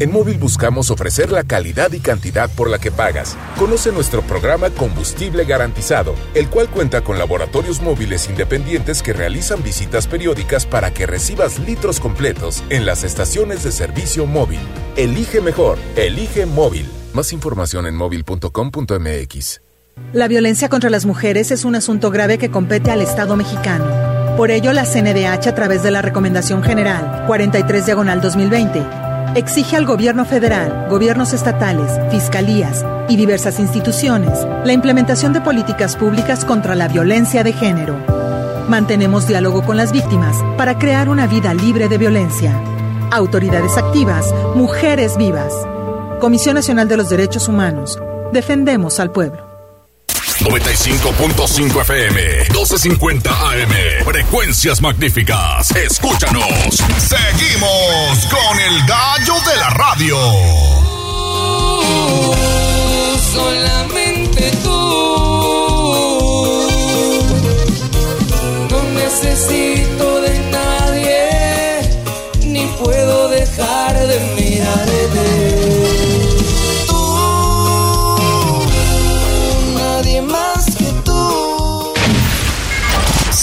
En Móvil buscamos ofrecer la calidad y cantidad por la que pagas. Conoce nuestro programa Combustible Garantizado, el cual cuenta con laboratorios móviles independientes que realizan visitas periódicas para que recibas litros completos en las estaciones de servicio móvil. Elige mejor, elige móvil. Más información en móvil.com.mx. La violencia contra las mujeres es un asunto grave que compete al Estado mexicano. Por ello, la CNDH, a través de la Recomendación General 43 Diagonal 2020, exige al Gobierno federal, gobiernos estatales, fiscalías y diversas instituciones la implementación de políticas públicas contra la violencia de género. Mantenemos diálogo con las víctimas para crear una vida libre de violencia. Autoridades activas, mujeres vivas. Comisión Nacional de los Derechos Humanos. Defendemos al pueblo. 95.5 FM, 1250 AM. Frecuencias magníficas. Escúchanos. Seguimos con el gallo de la radio. solamente tú. No necesito de nadie, ni puedo dejar de mirarte.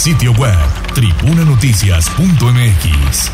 Sitio web tribunanoticias.mx.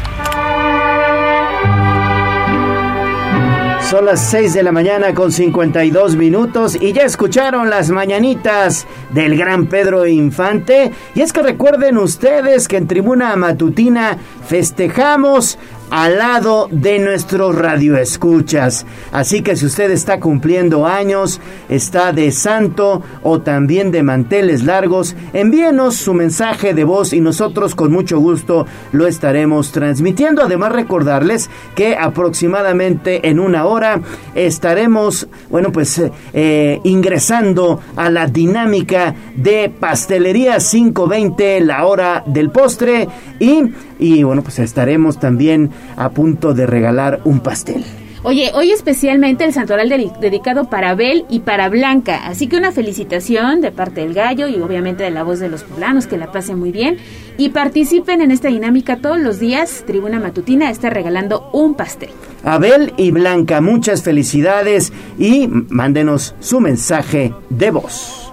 Son las 6 de la mañana con 52 minutos y ya escucharon las mañanitas del gran Pedro Infante. Y es que recuerden ustedes que en Tribuna Matutina festejamos al lado de nuestros radioescuchas. Así que si usted está cumpliendo años, está de santo o también de manteles largos, envíenos su mensaje de voz y nosotros con mucho gusto lo estaremos transmitiendo. Además recordarles que aproximadamente en una hora estaremos, bueno, pues eh, ingresando a la dinámica de pastelería 520, la hora del postre y y bueno, pues estaremos también a punto de regalar un pastel. Oye, hoy especialmente el santoral dedicado para Abel y para Blanca, así que una felicitación de parte del gallo y obviamente de la voz de los poblanos, que la pasen muy bien y participen en esta dinámica todos los días. Tribuna Matutina está regalando un pastel. Abel y Blanca, muchas felicidades y mándenos su mensaje de voz.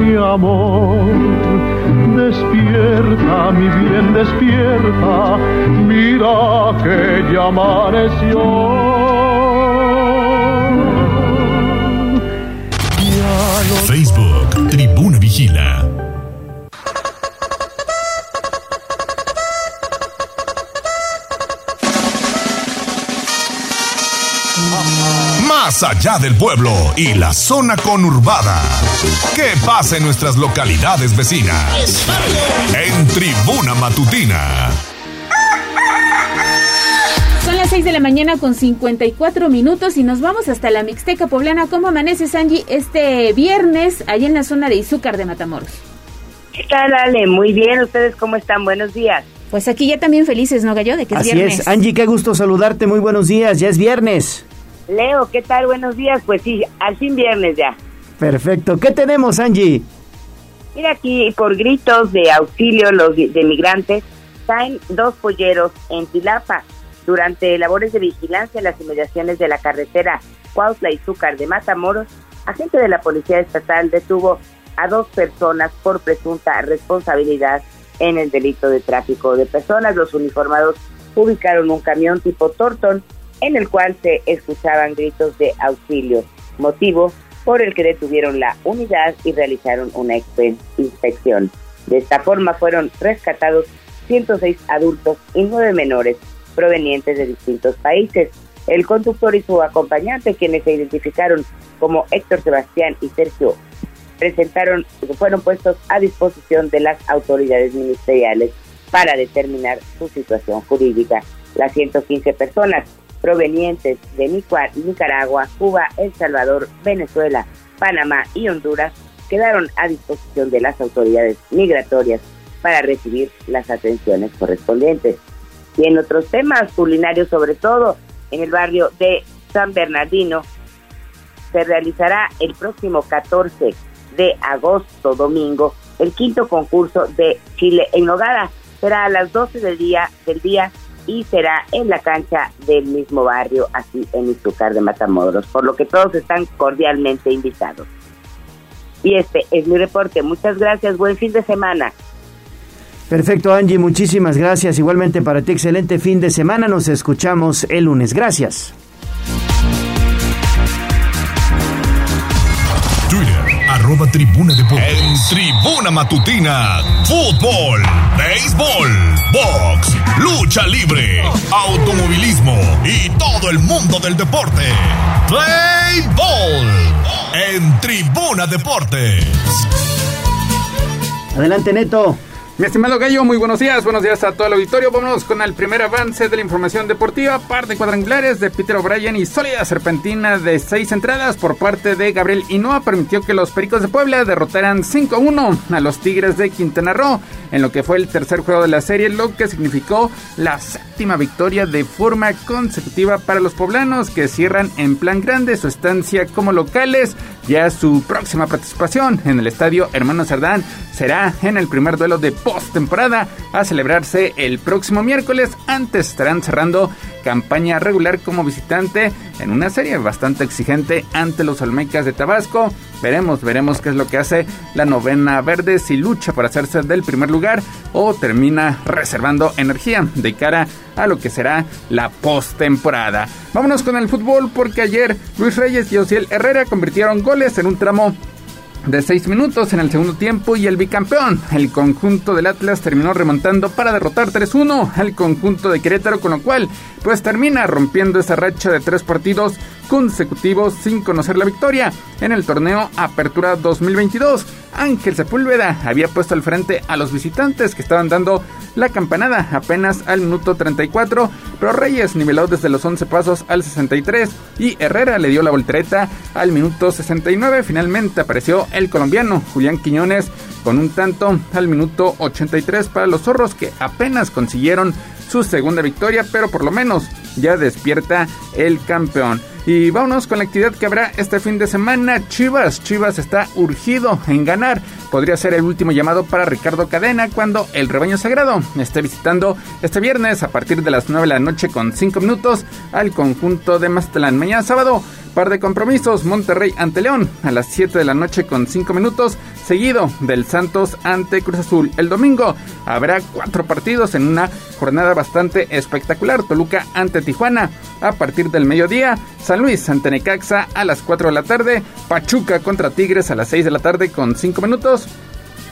Mi amor, despierta, mi bien, despierta, mira que ya amaneció. Facebook, Tribuna Vigila. Más allá del pueblo y la zona conurbada. ¿Qué pasa en nuestras localidades vecinas? En Tribuna Matutina. Son las 6 de la mañana con 54 minutos y nos vamos hasta la Mixteca Poblana. ¿Cómo amanece, Sanji, este viernes allá en la zona de Izúcar de Matamoros? ¿Qué tal, Ale? Muy bien. ¿Ustedes cómo están? Buenos días. Pues aquí ya también felices, ¿no, Gallo? De que es Así viernes. es. Angie, qué gusto saludarte. Muy buenos días. Ya es viernes. Leo, ¿qué tal? Buenos días. Pues sí, al fin viernes ya. Perfecto. ¿Qué tenemos, Angie? Mira aquí, por gritos de auxilio los de migrantes, caen dos polleros en Tilapa durante labores de vigilancia en las inmediaciones de la carretera Cuautla y Zúcar de Matamoros. Agente de la Policía Estatal detuvo a dos personas por presunta responsabilidad en el delito de tráfico de personas. Los uniformados ubicaron un camión tipo Torton en el cual se escuchaban gritos de auxilio, motivo por el que detuvieron la unidad y realizaron una inspección. De esta forma fueron rescatados 106 adultos y 9 menores provenientes de distintos países. El conductor y su acompañante, quienes se identificaron como Héctor Sebastián y Sergio, presentaron, fueron puestos a disposición de las autoridades ministeriales para determinar su situación jurídica. Las 115 personas provenientes de Nicaragua, Cuba, El Salvador, Venezuela, Panamá y Honduras quedaron a disposición de las autoridades migratorias para recibir las atenciones correspondientes. Y en otros temas culinarios, sobre todo en el barrio de San Bernardino, se realizará el próximo 14 de agosto, domingo, el quinto concurso de Chile en Nogada. Será a las 12 del día, del día y será en la cancha del mismo barrio, así en Izúcar de Matamoros, por lo que todos están cordialmente invitados. Y este es mi reporte. Muchas gracias. Buen fin de semana. Perfecto, Angie. Muchísimas gracias. Igualmente para ti, excelente fin de semana. Nos escuchamos el lunes. Gracias. Arroba Tribuna Deportes. En Tribuna Matutina, fútbol, béisbol, box, lucha libre, automovilismo y todo el mundo del deporte. Play Ball en Tribuna Deportes. Adelante, Neto. Mi estimado Gallo, muy buenos días, buenos días a todo el auditorio. Vámonos con el primer avance de la información deportiva. Par de cuadrangulares de Peter O'Brien y sólida serpentina de seis entradas por parte de Gabriel Inoa permitió que los Pericos de Puebla derrotaran 5-1 a los Tigres de Quintana Roo en lo que fue el tercer juego de la serie, lo que significó la séptima victoria de forma consecutiva para los poblanos que cierran en plan grande su estancia como locales. Ya su próxima participación en el estadio Hermano Cerdán será en el primer duelo de postemporada a celebrarse el próximo miércoles. Antes estarán cerrando campaña regular como visitante en una serie bastante exigente ante los Olmecas de Tabasco. Veremos, veremos qué es lo que hace la novena verde, si lucha para hacerse del primer lugar o termina reservando energía de cara a lo que será la postemporada. Vámonos con el fútbol porque ayer Luis Reyes y Osiel Herrera convirtieron goles en un tramo de 6 minutos en el segundo tiempo y el bicampeón, el conjunto del Atlas terminó remontando para derrotar 3-1 al conjunto de Querétaro, con lo cual pues termina rompiendo esa racha de tres partidos consecutivos sin conocer la victoria en el torneo Apertura 2022. Ángel Sepúlveda había puesto al frente a los visitantes que estaban dando la campanada apenas al minuto 34, pero Reyes niveló desde los 11 pasos al 63 y Herrera le dio la voltereta al minuto 69. Finalmente apareció el colombiano Julián Quiñones con un tanto al minuto 83 para los zorros que apenas consiguieron su segunda victoria, pero por lo menos ya despierta el campeón. Y vámonos con la actividad que habrá este fin de semana. Chivas, Chivas está urgido en ganar. Podría ser el último llamado para Ricardo Cadena cuando el rebaño sagrado esté visitando este viernes a partir de las 9 de la noche con 5 minutos al conjunto de Mazatlán. Mañana sábado Par de compromisos, Monterrey ante León a las 7 de la noche con 5 minutos, seguido del Santos ante Cruz Azul. El domingo habrá cuatro partidos en una jornada bastante espectacular. Toluca ante Tijuana a partir del mediodía, San Luis ante Necaxa a las 4 de la tarde, Pachuca contra Tigres a las 6 de la tarde con 5 minutos.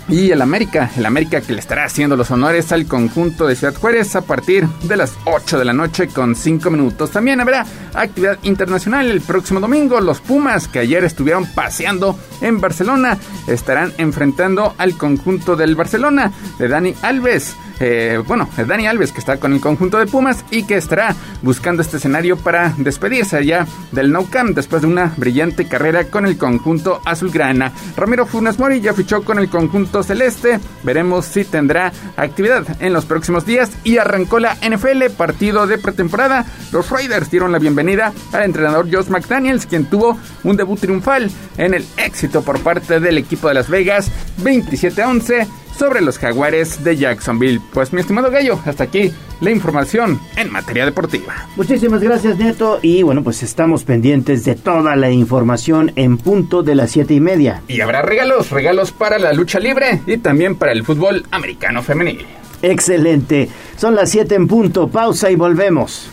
Y el América, el América que le estará haciendo los honores al conjunto de Ciudad Juárez a partir de las 8 de la noche con 5 minutos. También habrá actividad internacional el próximo domingo. Los Pumas que ayer estuvieron paseando en Barcelona estarán enfrentando al conjunto del Barcelona de Dani Alves. Eh, bueno, Dani Alves que está con el conjunto de Pumas y que estará buscando este escenario para despedirse allá del Nou Camp después de una brillante carrera con el conjunto azulgrana. Ramiro Funes Mori ya fichó con el conjunto celeste, veremos si tendrá actividad en los próximos días y arrancó la NFL partido de pretemporada. Los Raiders dieron la bienvenida al entrenador Josh McDaniels quien tuvo un debut triunfal en el éxito por parte del equipo de Las Vegas 27 a 11 sobre los jaguares de Jacksonville. Pues mi estimado Gallo, hasta aquí la información en materia deportiva. Muchísimas gracias Neto y bueno pues estamos pendientes de toda la información en punto de las siete y media. Y habrá regalos, regalos para la lucha libre y también para el fútbol americano femenil. Excelente, son las 7 en punto, pausa y volvemos.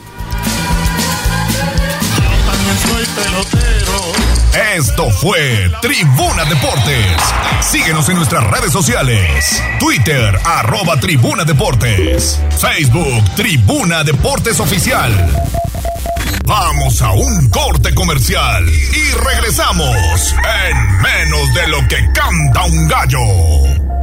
Esto fue Tribuna Deportes. Síguenos en nuestras redes sociales. Twitter, arroba Tribuna Deportes. Facebook, Tribuna Deportes Oficial. Vamos a un corte comercial y regresamos en menos de lo que canta un gallo.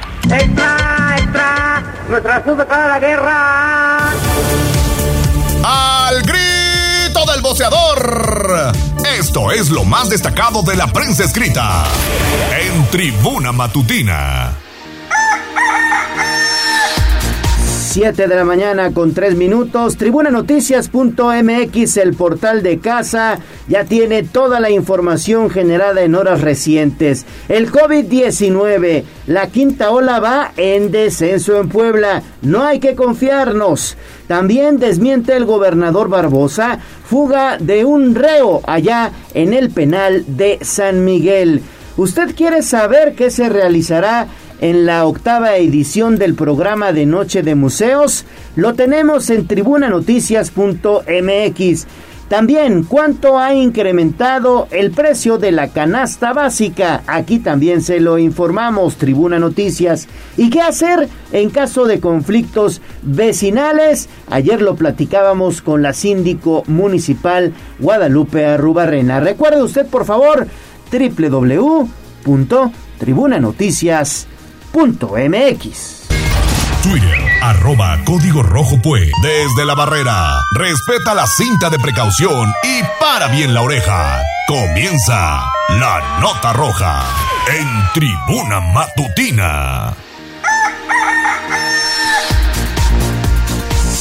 ¡Extra, extra! ¡Nuestra azul para la guerra! ¡Al grito del boceador! Esto es lo más destacado de la prensa escrita en Tribuna Matutina. 7 de la mañana con 3 minutos. Tribunanoticias.mx, el portal de casa, ya tiene toda la información generada en horas recientes. El COVID-19, la quinta ola va en descenso en Puebla. No hay que confiarnos. También desmiente el gobernador Barbosa fuga de un reo allá en el penal de San Miguel. ¿Usted quiere saber qué se realizará en la octava edición del programa de Noche de Museos. Lo tenemos en tribunanoticias.mx. También cuánto ha incrementado el precio de la canasta básica. Aquí también se lo informamos, Tribuna Noticias. ¿Y qué hacer en caso de conflictos vecinales? Ayer lo platicábamos con la síndico municipal Guadalupe Arrubarrena. Recuerde usted, por favor, www.tribunanoticias.mx mx Twitter, arroba código rojo pues. Desde la barrera, respeta la cinta de precaución y para bien la oreja. Comienza la nota roja en tribuna matutina.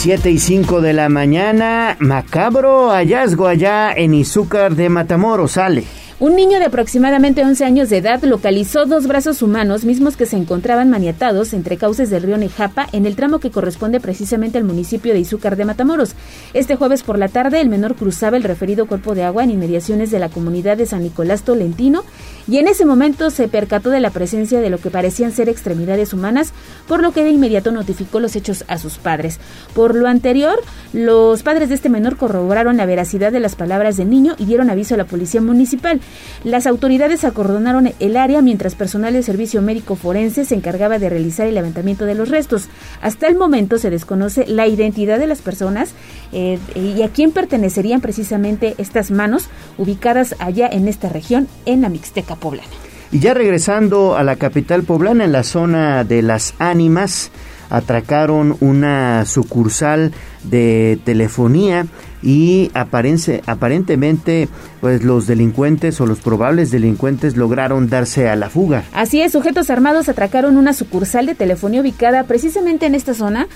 7 y 5 de la mañana, macabro hallazgo allá en Izúcar de Matamoros, sale. Un niño de aproximadamente 11 años de edad localizó dos brazos humanos mismos que se encontraban maniatados entre cauces del río Nejapa en el tramo que corresponde precisamente al municipio de Izúcar de Matamoros. Este jueves por la tarde el menor cruzaba el referido cuerpo de agua en inmediaciones de la comunidad de San Nicolás Tolentino y en ese momento se percató de la presencia de lo que parecían ser extremidades humanas, por lo que de inmediato notificó los hechos a sus padres. Por lo anterior, los padres de este menor corroboraron la veracidad de las palabras del niño y dieron aviso a la policía municipal. Las autoridades acordonaron el área mientras personal del servicio médico forense se encargaba de realizar el levantamiento de los restos. Hasta el momento se desconoce la identidad de las personas eh, y a quién pertenecerían precisamente estas manos ubicadas allá en esta región, en la Mixteca poblana. Y ya regresando a la capital poblana, en la zona de las ánimas, atracaron una sucursal de telefonía y aparentemente pues los delincuentes o los probables delincuentes lograron darse a la fuga. Así es, sujetos armados atracaron una sucursal de telefonía ubicada precisamente en esta zona,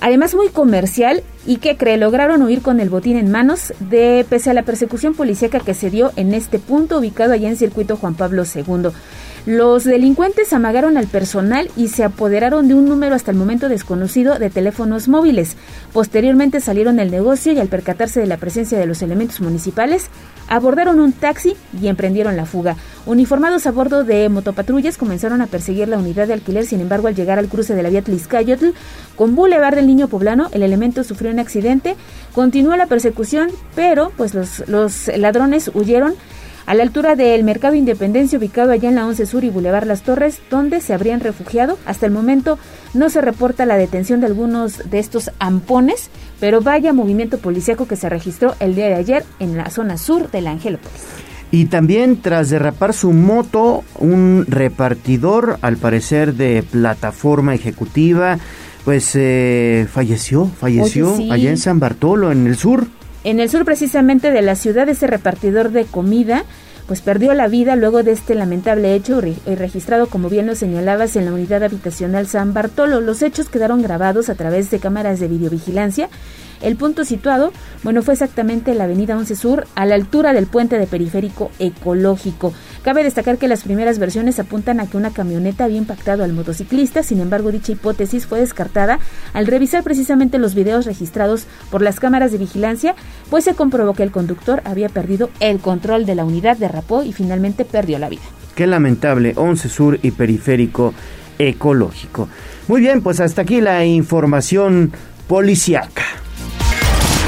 además muy comercial y que cree lograron huir con el botín en manos de pese a la persecución policíaca que se dio en este punto ubicado allá en circuito Juan Pablo II. Los delincuentes amagaron al personal y se apoderaron de un número hasta el momento desconocido de teléfonos móviles. Posteriormente salieron del negocio y al percatarse de la presencia de los elementos municipales, abordaron un taxi y emprendieron la fuga. Uniformados a bordo de motopatrullas comenzaron a perseguir la unidad de alquiler, sin embargo al llegar al cruce de la vía Tliscayotl con Boulevard del Niño Poblano, el elemento sufrió un accidente, continuó la persecución, pero pues los, los ladrones huyeron a la altura del Mercado Independencia ubicado allá en la 11 Sur y Boulevard Las Torres, donde se habrían refugiado. Hasta el momento no se reporta la detención de algunos de estos ampones, pero vaya movimiento policíaco que se registró el día de ayer en la zona sur de la Angélopolis. Y también tras derrapar su moto, un repartidor, al parecer de plataforma ejecutiva, pues eh, falleció, falleció allá en San Bartolo, en el sur. En el sur precisamente de la ciudad, ese repartidor de comida pues perdió la vida luego de este lamentable hecho eh, registrado, como bien lo señalabas, en la unidad habitacional San Bartolo. Los hechos quedaron grabados a través de cámaras de videovigilancia el punto situado, bueno, fue exactamente la avenida 11 Sur, a la altura del puente de periférico ecológico. Cabe destacar que las primeras versiones apuntan a que una camioneta había impactado al motociclista, sin embargo dicha hipótesis fue descartada al revisar precisamente los videos registrados por las cámaras de vigilancia, pues se comprobó que el conductor había perdido el control de la unidad, derrapó y finalmente perdió la vida. Qué lamentable, 11 Sur y periférico ecológico. Muy bien, pues hasta aquí la información policiaca.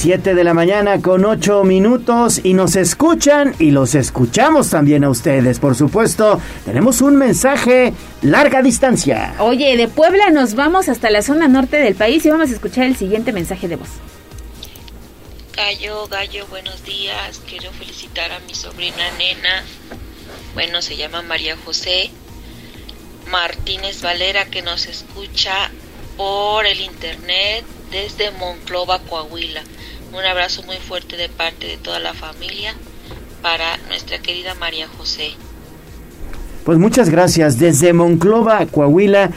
7 de la mañana con 8 minutos y nos escuchan y los escuchamos también a ustedes. Por supuesto, tenemos un mensaje larga distancia. Oye, de Puebla nos vamos hasta la zona norte del país y vamos a escuchar el siguiente mensaje de voz. Gallo, gallo, buenos días. Quiero felicitar a mi sobrina nena. Bueno, se llama María José Martínez Valera que nos escucha por el internet desde Monclova, Coahuila. Un abrazo muy fuerte de parte de toda la familia para nuestra querida María José. Pues muchas gracias. Desde Monclova, Coahuila,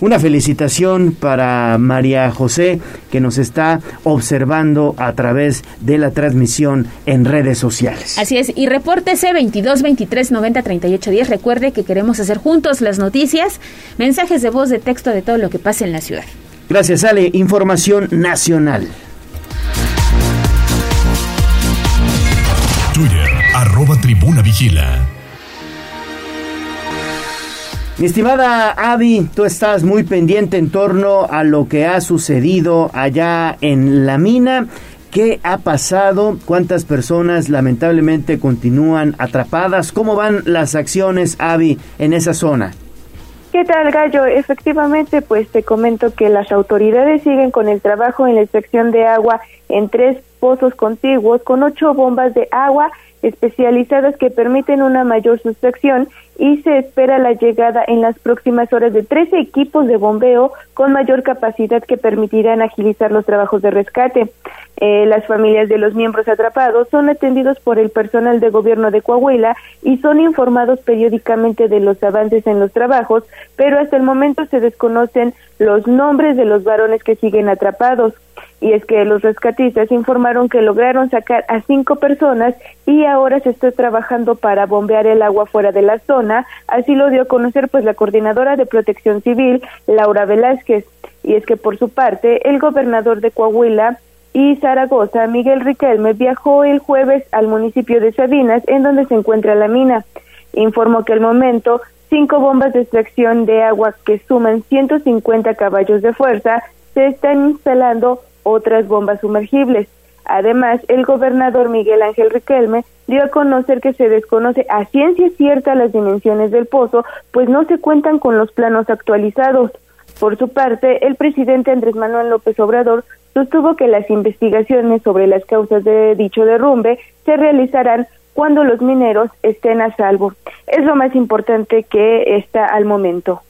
una felicitación para María José que nos está observando a través de la transmisión en redes sociales. Así es, y repórtese 22 23 90 38 10. Recuerde que queremos hacer juntos las noticias, mensajes de voz, de texto de todo lo que pasa en la ciudad. Gracias, Ale. Información nacional. arroba tribuna vigila. Mi estimada Avi, tú estás muy pendiente en torno a lo que ha sucedido allá en la mina. ¿Qué ha pasado? ¿Cuántas personas lamentablemente continúan atrapadas? ¿Cómo van las acciones, Avi, en esa zona? ¿Qué tal, Gallo? Efectivamente, pues te comento que las autoridades siguen con el trabajo en la extracción de agua en tres pozos contiguos con ocho bombas de agua especializadas que permiten una mayor sustracción y se espera la llegada en las próximas horas de 13 equipos de bombeo con mayor capacidad que permitirán agilizar los trabajos de rescate. Eh, las familias de los miembros atrapados son atendidos por el personal de gobierno de Coahuila y son informados periódicamente de los avances en los trabajos, pero hasta el momento se desconocen los nombres de los varones que siguen atrapados y es que los rescatistas informaron que lograron sacar a cinco personas y ahora se está trabajando para bombear el agua fuera de la zona, así lo dio a conocer pues la coordinadora de Protección Civil, Laura Velázquez, y es que por su parte el gobernador de Coahuila y Zaragoza, Miguel Riquelme, viajó el jueves al municipio de Sabinas, en donde se encuentra la mina. Informó que al momento cinco bombas de extracción de agua que suman 150 caballos de fuerza se están instalando otras bombas sumergibles. Además, el gobernador Miguel Ángel Riquelme dio a conocer que se desconoce a ciencia cierta las dimensiones del pozo, pues no se cuentan con los planos actualizados. Por su parte, el presidente Andrés Manuel López Obrador sostuvo que las investigaciones sobre las causas de dicho derrumbe se realizarán cuando los mineros estén a salvo. Es lo más importante que está al momento.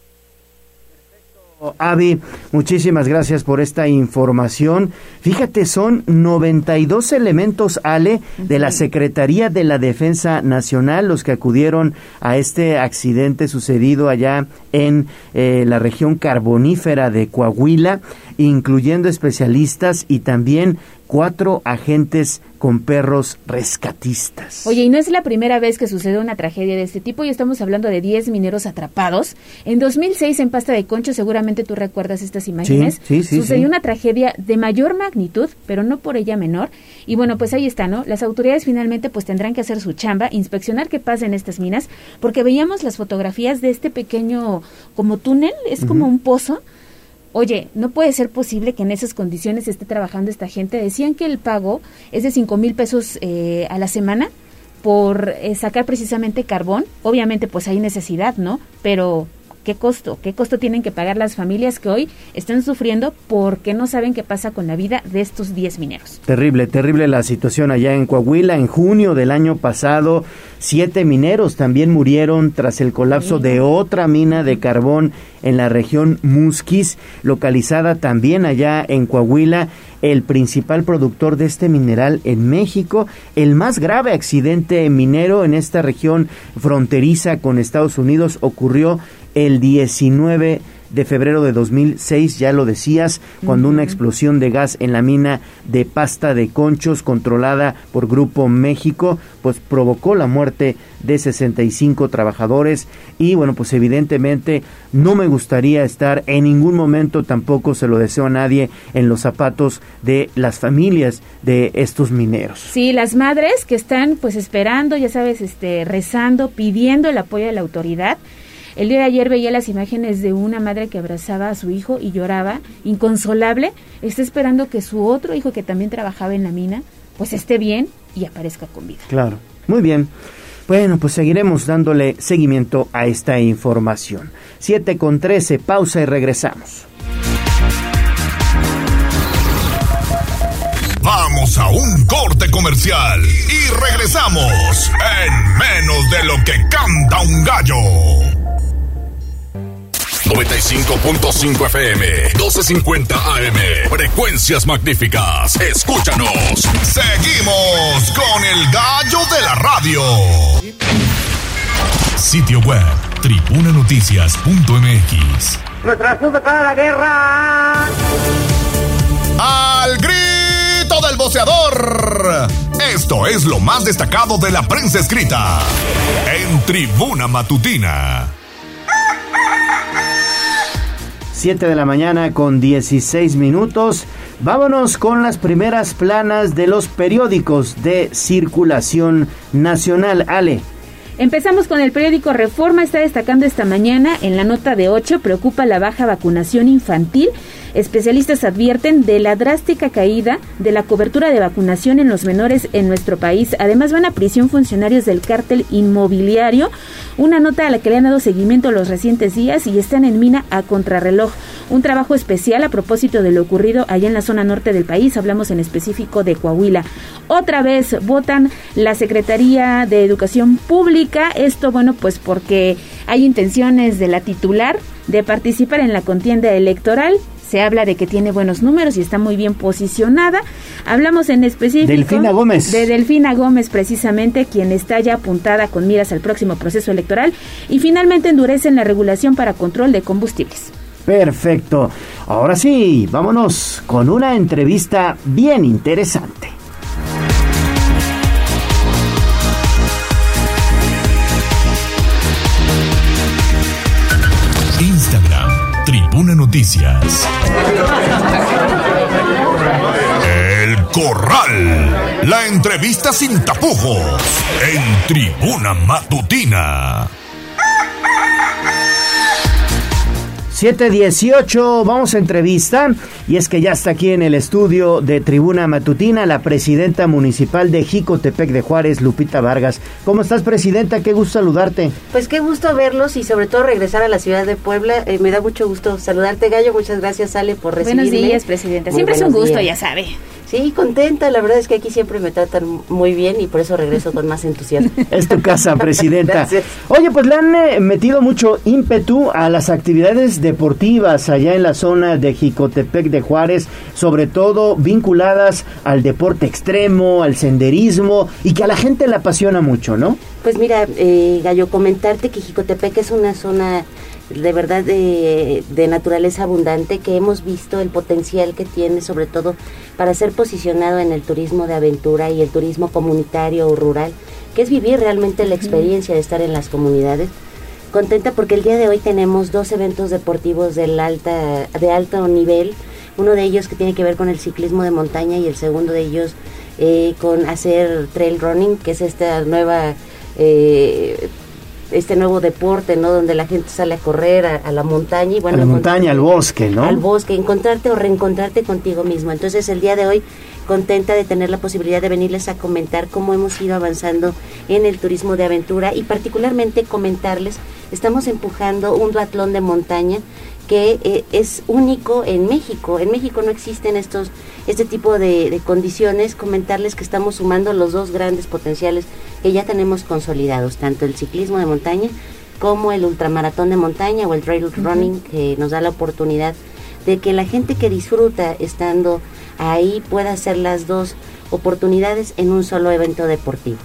Avi, muchísimas gracias por esta información. Fíjate, son 92 elementos, Ale, de la Secretaría de la Defensa Nacional los que acudieron a este accidente sucedido allá en eh, la región carbonífera de Coahuila, incluyendo especialistas y también cuatro agentes con perros rescatistas. Oye, y no es la primera vez que sucede una tragedia de este tipo, y estamos hablando de 10 mineros atrapados. En 2006, en Pasta de Concho, seguramente tú recuerdas estas imágenes, sí, sí, sucedió una tragedia de mayor magnitud, pero no por ella menor. Y bueno, pues ahí está, ¿no? Las autoridades finalmente pues tendrán que hacer su chamba, inspeccionar qué pasa en estas minas, porque veíamos las fotografías de este pequeño como túnel, es como un pozo, Oye, no puede ser posible que en esas condiciones esté trabajando esta gente. Decían que el pago es de cinco mil pesos eh, a la semana por eh, sacar precisamente carbón. Obviamente, pues hay necesidad, ¿no? Pero ¿Qué costo? ¿Qué costo tienen que pagar las familias que hoy están sufriendo porque no saben qué pasa con la vida de estos 10 mineros? Terrible, terrible la situación allá en Coahuila. En junio del año pasado, siete mineros también murieron tras el colapso de otra mina de carbón en la región Musquis, localizada también allá en Coahuila el principal productor de este mineral en México. El más grave accidente minero en esta región fronteriza con Estados Unidos ocurrió el 19 de febrero de 2006, ya lo decías, cuando una explosión de gas en la mina de pasta de conchos controlada por Grupo México, pues provocó la muerte de 65 trabajadores y bueno, pues evidentemente no me gustaría estar en ningún momento, tampoco se lo deseo a nadie, en los zapatos de las familias de estos mineros. Sí, las madres que están pues esperando, ya sabes, este rezando, pidiendo el apoyo de la autoridad el día de ayer veía las imágenes de una madre que abrazaba a su hijo y lloraba, inconsolable, está esperando que su otro hijo que también trabajaba en la mina, pues esté bien y aparezca con vida. Claro, muy bien. Bueno, pues seguiremos dándole seguimiento a esta información. 7 con 13, pausa y regresamos. Vamos a un corte comercial y regresamos en menos de lo que canta un gallo. 95.5 FM, 12.50 AM. Frecuencias magníficas. Escúchanos. Seguimos con el gallo de la radio. Sitio web, tribunanoticias.mx. Nuestra para la guerra. Al grito del boceador. Esto es lo más destacado de la prensa escrita en Tribuna Matutina. 7 de la mañana con 16 minutos. Vámonos con las primeras planas de los periódicos de circulación nacional. Ale. Empezamos con el periódico Reforma, está destacando esta mañana en la nota de 8, preocupa la baja vacunación infantil. Especialistas advierten de la drástica caída de la cobertura de vacunación en los menores en nuestro país. Además van a prisión funcionarios del cártel inmobiliario, una nota a la que le han dado seguimiento los recientes días y están en mina a contrarreloj. Un trabajo especial a propósito de lo ocurrido allá en la zona norte del país, hablamos en específico de Coahuila. Otra vez votan la Secretaría de Educación Pública, esto bueno pues porque hay intenciones de la titular de participar en la contienda electoral se habla de que tiene buenos números y está muy bien posicionada. Hablamos en específico Delfina Gómez. de Delfina Gómez precisamente, quien está ya apuntada con miras al próximo proceso electoral y finalmente endurecen la regulación para control de combustibles. Perfecto. Ahora sí, vámonos con una entrevista bien interesante. Noticias. El Corral. La entrevista sin tapujos. En Tribuna Matutina. 718, vamos a entrevista y es que ya está aquí en el estudio de Tribuna Matutina la presidenta municipal de Jicotepec de Juárez, Lupita Vargas. ¿Cómo estás, presidenta? Qué gusto saludarte. Pues qué gusto verlos y sobre todo regresar a la ciudad de Puebla. Eh, me da mucho gusto saludarte, Gallo. Muchas gracias, Ale, por recibirme. Buenos días, presidenta. Siempre es un gusto, días. ya sabe. Sí, contenta. La verdad es que aquí siempre me tratan muy bien y por eso regreso con más entusiasmo. Es tu casa, presidenta. Gracias. Oye, pues le han eh, metido mucho ímpetu a las actividades deportivas allá en la zona de Jicotepec de Juárez, sobre todo vinculadas al deporte extremo, al senderismo y que a la gente le apasiona mucho, ¿no? Pues mira, eh, Gallo, comentarte que Jicotepec es una zona de verdad de, de naturaleza abundante, que hemos visto el potencial que tiene, sobre todo para ser posicionado en el turismo de aventura y el turismo comunitario o rural, que es vivir realmente la experiencia de estar en las comunidades. Contenta porque el día de hoy tenemos dos eventos deportivos del alta, de alto nivel, uno de ellos que tiene que ver con el ciclismo de montaña y el segundo de ellos eh, con hacer trail running, que es esta nueva eh, este nuevo deporte, ¿no? Donde la gente sale a correr a, a la montaña y bueno, a la montaña, al bosque, ¿no? al bosque, encontrarte o reencontrarte contigo mismo. Entonces el día de hoy contenta de tener la posibilidad de venirles a comentar cómo hemos ido avanzando en el turismo de aventura y particularmente comentarles, estamos empujando un duatlón de montaña que eh, es único en México. En México no existen estos este tipo de, de condiciones. Comentarles que estamos sumando los dos grandes potenciales que ya tenemos consolidados, tanto el ciclismo de montaña como el ultramaratón de montaña o el trail running, que nos da la oportunidad de que la gente que disfruta estando ahí pueda hacer las dos oportunidades en un solo evento deportivo.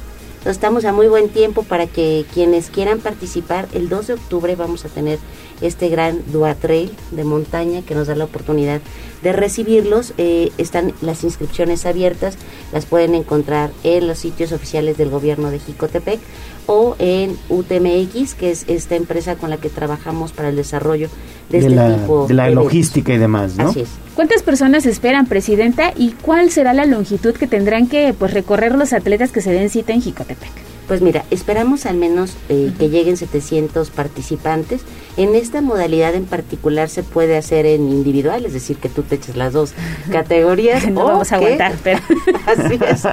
Entonces estamos a muy buen tiempo para que quienes quieran participar, el 2 de octubre vamos a tener este gran Dua Trail de montaña que nos da la oportunidad de recibirlos. Eh, están las inscripciones abiertas, las pueden encontrar en los sitios oficiales del gobierno de Jicotepec o en UTMX, que es esta empresa con la que trabajamos para el desarrollo de, de este la, tipo de la logística y demás, ¿no? Así es. ¿Cuántas personas esperan, presidenta, y cuál será la longitud que tendrán que pues recorrer los atletas que se den cita en Jicotepec? Pues mira, esperamos al menos eh, que lleguen 700 participantes. En esta modalidad en particular se puede hacer en individual, es decir, que tú te eches las dos categorías. No o vamos a que- aguantar, pero... Así es.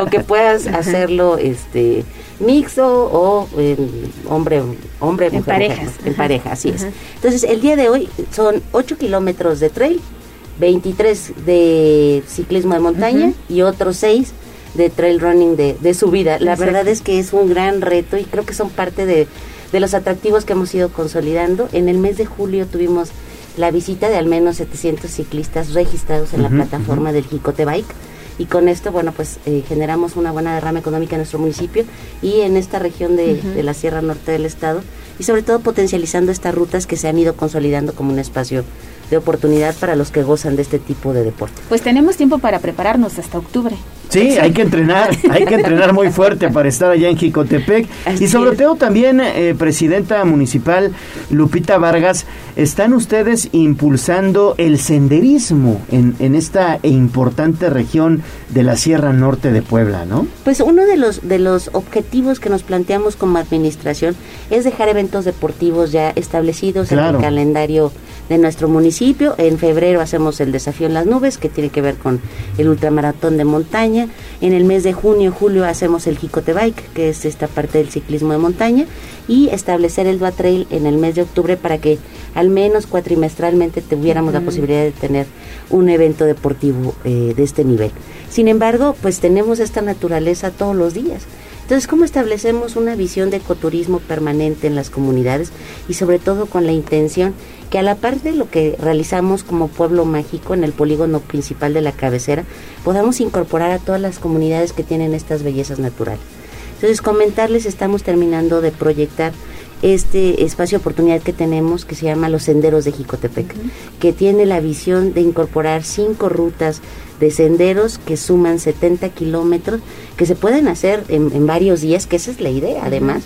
O que puedas hacerlo este mixto o en hombre, hombre, En mujer, parejas. mujer, en pareja, así es. Entonces, el día de hoy son 8 kilómetros de trail, 23 de ciclismo de montaña y otros 6 de trail running de, de subida. La Exacto. verdad es que es un gran reto y creo que son parte de, de los atractivos que hemos ido consolidando. En el mes de julio tuvimos la visita de al menos 700 ciclistas registrados en la plataforma del Jicote Bike y con esto, bueno, pues eh, generamos una buena derrama económica en nuestro municipio y en esta región de, de la Sierra Norte del Estado y sobre todo potencializando estas rutas que se han ido consolidando como un espacio de oportunidad para los que gozan de este tipo de deporte. Pues tenemos tiempo para prepararnos hasta octubre. Sí, hay que entrenar, hay que entrenar muy fuerte para estar allá en Jicotepec. y sobre todo también, eh, presidenta municipal Lupita Vargas, están ustedes impulsando el senderismo en, en esta importante región de la Sierra Norte de Puebla, ¿no? Pues uno de los, de los objetivos que nos planteamos como administración es dejar eventos deportivos ya establecidos en el calendario de nuestro municipio. En febrero hacemos el desafío en las nubes, que tiene que ver con el ultramaratón de montaña. En el mes de junio, julio hacemos el Jicote Bike, que es esta parte del ciclismo de montaña. Y establecer el Dua Trail en el mes de octubre para que al menos cuatrimestralmente tuviéramos la posibilidad de tener un evento deportivo eh, de este nivel. Sin embargo, pues tenemos esta naturaleza todos los días. Entonces, ¿cómo establecemos una visión de ecoturismo permanente en las comunidades y sobre todo con la intención que a la par de lo que realizamos como pueblo mágico en el polígono principal de la cabecera, podamos incorporar a todas las comunidades que tienen estas bellezas naturales? Entonces, comentarles, estamos terminando de proyectar este espacio oportunidad que tenemos que se llama Los Senderos de Jicotepec, que tiene la visión de incorporar cinco rutas de senderos que suman 70 kilómetros, que se pueden hacer en, varios días, que esa es la idea además,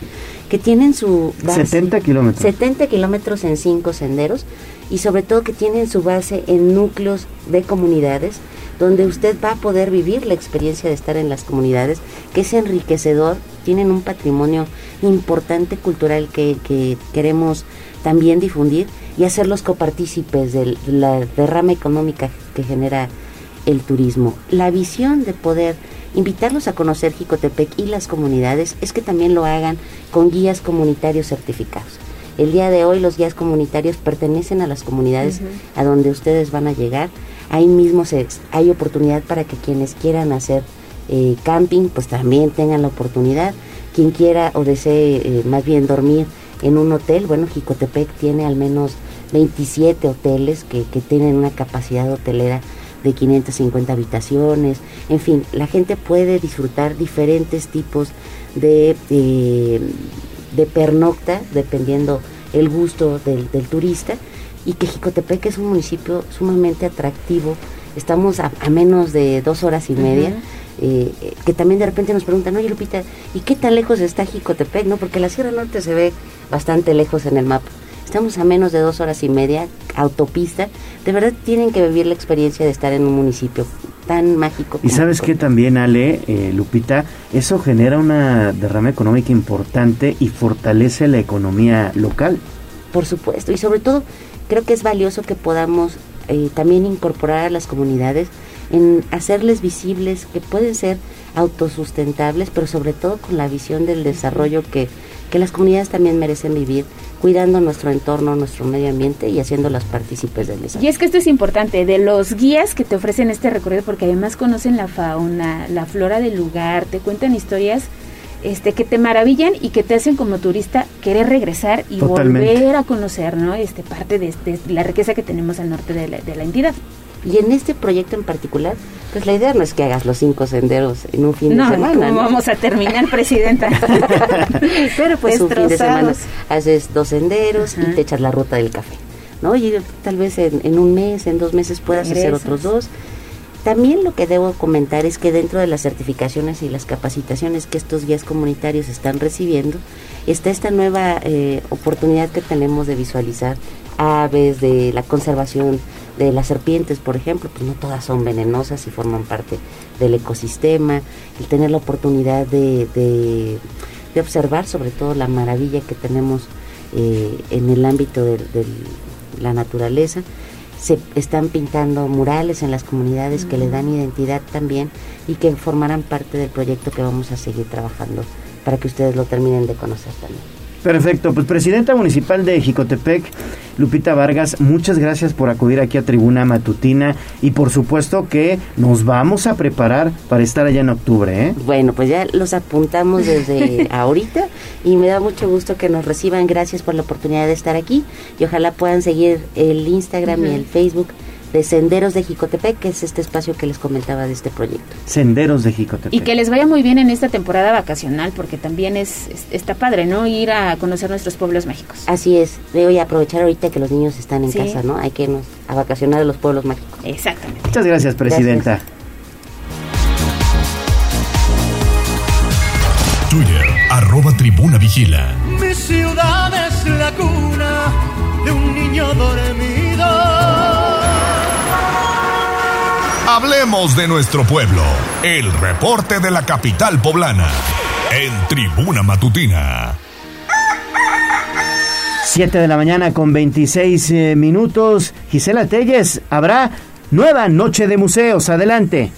que tienen su base. 70 kilómetros. 70 kilómetros en cinco senderos y sobre todo que tienen su base en núcleos de comunidades donde usted va a poder vivir la experiencia de estar en las comunidades, que es enriquecedor, tienen un patrimonio importante cultural que, que queremos también difundir y hacerlos copartícipes de la derrama económica que genera el turismo. La visión de poder invitarlos a conocer Jicotepec y las comunidades es que también lo hagan con guías comunitarios certificados. El día de hoy los guías comunitarios pertenecen a las comunidades a donde ustedes van a llegar. Ahí mismo se, hay oportunidad para que quienes quieran hacer eh, camping, pues también tengan la oportunidad. Quien quiera o desee eh, más bien dormir en un hotel, bueno, Jicotepec tiene al menos 27 hoteles que, que tienen una capacidad hotelera de 550 habitaciones, en fin, la gente puede disfrutar diferentes tipos de, de, pernocta, dependiendo el gusto del, turista, y que Jicotepec es un municipio sumamente atractivo, estamos a, menos de dos horas y media. Eh, que también de repente nos preguntan, oye Lupita, ¿y qué tan lejos está Jicotepec? No, porque la Sierra Norte se ve bastante lejos en el mapa. Estamos a menos de dos horas y media, autopista. De verdad tienen que vivir la experiencia de estar en un municipio tan mágico. y sabes que también, Ale, eh, Lupita, eso genera una derrama económica importante y fortalece la economía local. Por supuesto, y sobre todo creo que es valioso que podamos eh, también incorporar a las comunidades en hacerles visibles que pueden ser autosustentables, pero sobre todo con la visión del desarrollo que, que las comunidades también merecen vivir cuidando nuestro entorno, nuestro medio ambiente y haciéndolas partícipes del desarrollo. Y es que esto es importante, de los guías que te ofrecen este recorrido, porque además conocen la fauna, la flora del lugar, te cuentan historias este que te maravillan y que te hacen como turista querer regresar y volver a conocer, ¿no? Este parte de, la riqueza que tenemos al norte de la entidad. Y en este proyecto en particular, pues la idea no es que hagas los cinco senderos en un fin de semana. No, vamos a terminar, presidenta? Pero pues un fin de semana haces dos senderos y te echas la ruta del café. ¿no? Y tal vez en, un mes, en dos meses puedas hacer otros dos. También lo que debo comentar es que dentro de las certificaciones y las capacitaciones que estos guías comunitarios están recibiendo, está esta nueva eh, oportunidad que tenemos de visualizar aves, de la conservación de las serpientes, por ejemplo, pues no todas son venenosas y forman parte del ecosistema, el tener la oportunidad de, de, observar sobre todo la maravilla que tenemos eh, en el ámbito de, la naturaleza. Se están pintando murales en las comunidades que le dan identidad también y que formarán parte del proyecto que vamos a seguir trabajando para que ustedes lo terminen de conocer también. Perfecto, pues presidenta municipal de Jicotepec, Lupita Vargas, muchas gracias por acudir aquí a Tribuna Matutina y por supuesto que nos vamos a preparar para estar allá en octubre. ¿eh? Bueno, pues ya los apuntamos desde ahorita y me da mucho gusto que nos reciban. Gracias por la oportunidad de estar aquí y ojalá puedan seguir el Instagram y el Facebook de Senderos de Jicotepec, que es este espacio que les comentaba de este proyecto. Senderos de Jicotepec. Y que les vaya muy bien en esta temporada vacacional, porque también es, está padre, ¿no? Ir a conocer nuestros pueblos mágicos. Así es, debo y aprovechar ahorita que los niños están en casa, ¿no? Hay que irnos a vacacionar a los pueblos mágicos. Exactamente. Muchas gracias, Presidenta. Twitter, arroba Tribuna Vigila. Mi ciudad es la cuna de un niño dormido Hablemos de nuestro pueblo. El reporte de la capital poblana. En Tribuna Matutina. 7 de la mañana con 26 eh, minutos. Gisela Telles, habrá nueva noche de museos. Adelante.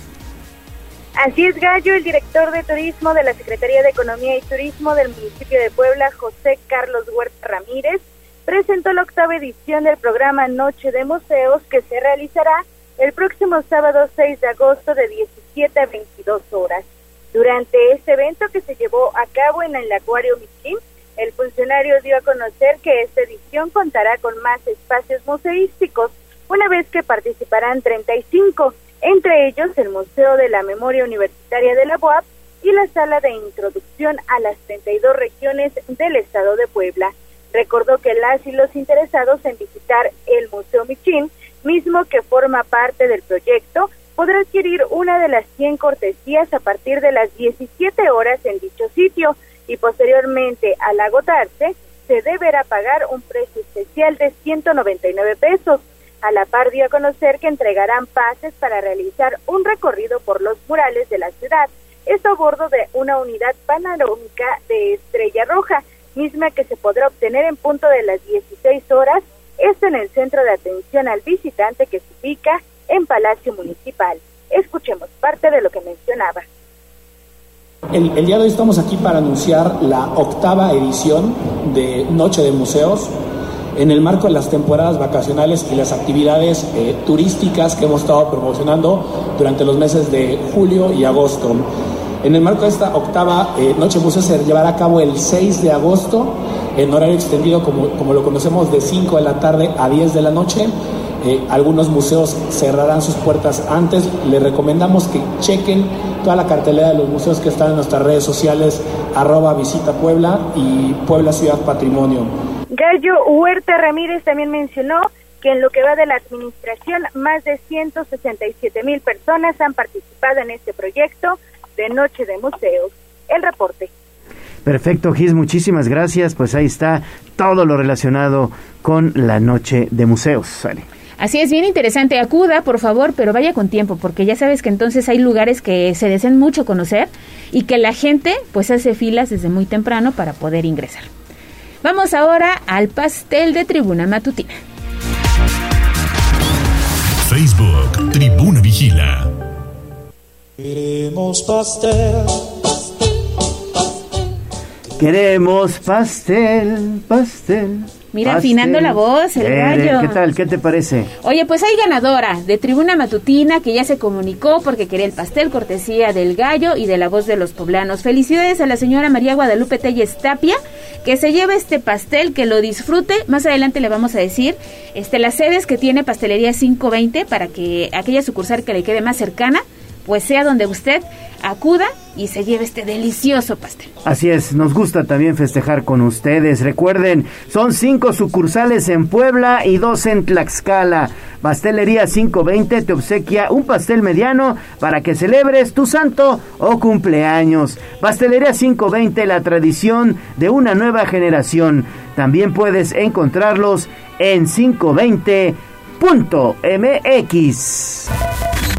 Así es, Gallo, el director de turismo de la Secretaría de Economía y Turismo del municipio de Puebla, José Carlos Huerta Ramírez, presentó la octava edición del programa Noche de Museos que se realizará el próximo sábado 6 de agosto de 17 a 22 horas. Durante este evento que se llevó a cabo en el Acuario Michin, el funcionario dio a conocer que esta edición contará con más espacios museísticos, una vez que participarán 35, entre ellos el Museo de la Memoria Universitaria de la UAP y la Sala de Introducción a las 32 regiones del Estado de Puebla. Recordó que las y los interesados en visitar el Museo Michín, mismo que forma parte del proyecto, podrá adquirir una de las 100 cortesías a partir de las 17 horas en dicho sitio y posteriormente, al agotarse, se deberá pagar un precio especial de 199 pesos. A la par dio a conocer que entregarán pases para realizar un recorrido por los murales de la ciudad, esto a bordo de una unidad panorámica de Estrella Roja, misma que se podrá obtener en punto de las 16 horas, esto en el centro de atención al visitante que se ubica en Palacio Municipal. Escuchemos parte de lo que mencionaba. El, día de hoy estamos aquí para anunciar la octava edición de Noche de Museos en el marco de las temporadas vacacionales y las actividades eh, turísticas que hemos estado promocionando durante los meses de julio y agosto. En el marco de esta octava eh, Noche de Museos se llevará a cabo el 6 de agosto en horario extendido como, como lo conocemos de 5 de la tarde a 10 de la noche eh, algunos museos cerrarán sus puertas antes. Les recomendamos que chequen toda la cartelera de los museos que están en nuestras redes sociales, arroba visita Puebla y Puebla Ciudad Patrimonio. Gallo Huerta Ramírez también mencionó que en lo que va de la administración, más de 167 mil personas han participado en este proyecto de Noche de Museos. El reporte. Perfecto, Gis, muchísimas gracias. Pues ahí está todo lo relacionado con la Noche de Museos. Sale. Así es, bien interesante. Acuda, por favor, pero vaya con tiempo, porque ya sabes que entonces hay lugares que se desean mucho conocer y que la gente pues hace filas desde muy temprano para poder ingresar. Vamos ahora al pastel de Tribuna Matutina. Facebook, Tribuna Vigila. Queremos pastel. Queremos pastel, pastel. Mira, afinando la voz, el gallo. ¿Qué tal? ¿Qué te parece? Oye, pues hay ganadora de Tribuna Matutina que ya se comunicó porque quería el pastel cortesía del gallo y de la voz de los poblanos. Felicidades a la señora María Guadalupe Telles Tapia que se lleve este pastel, que lo disfrute. Más adelante le vamos a decir este las sedes que tiene Pastelería 520 para que aquella sucursal que le quede más cercana pues sea donde usted acuda y se lleve este delicioso pastel. Así es, nos gusta también festejar con ustedes. Recuerden, son cinco sucursales en Puebla y dos en Tlaxcala. Pastelería 520 te obsequia un pastel mediano para que celebres tu santo o cumpleaños. Pastelería 520, la tradición de una nueva generación. También puedes encontrarlos en 520.mx.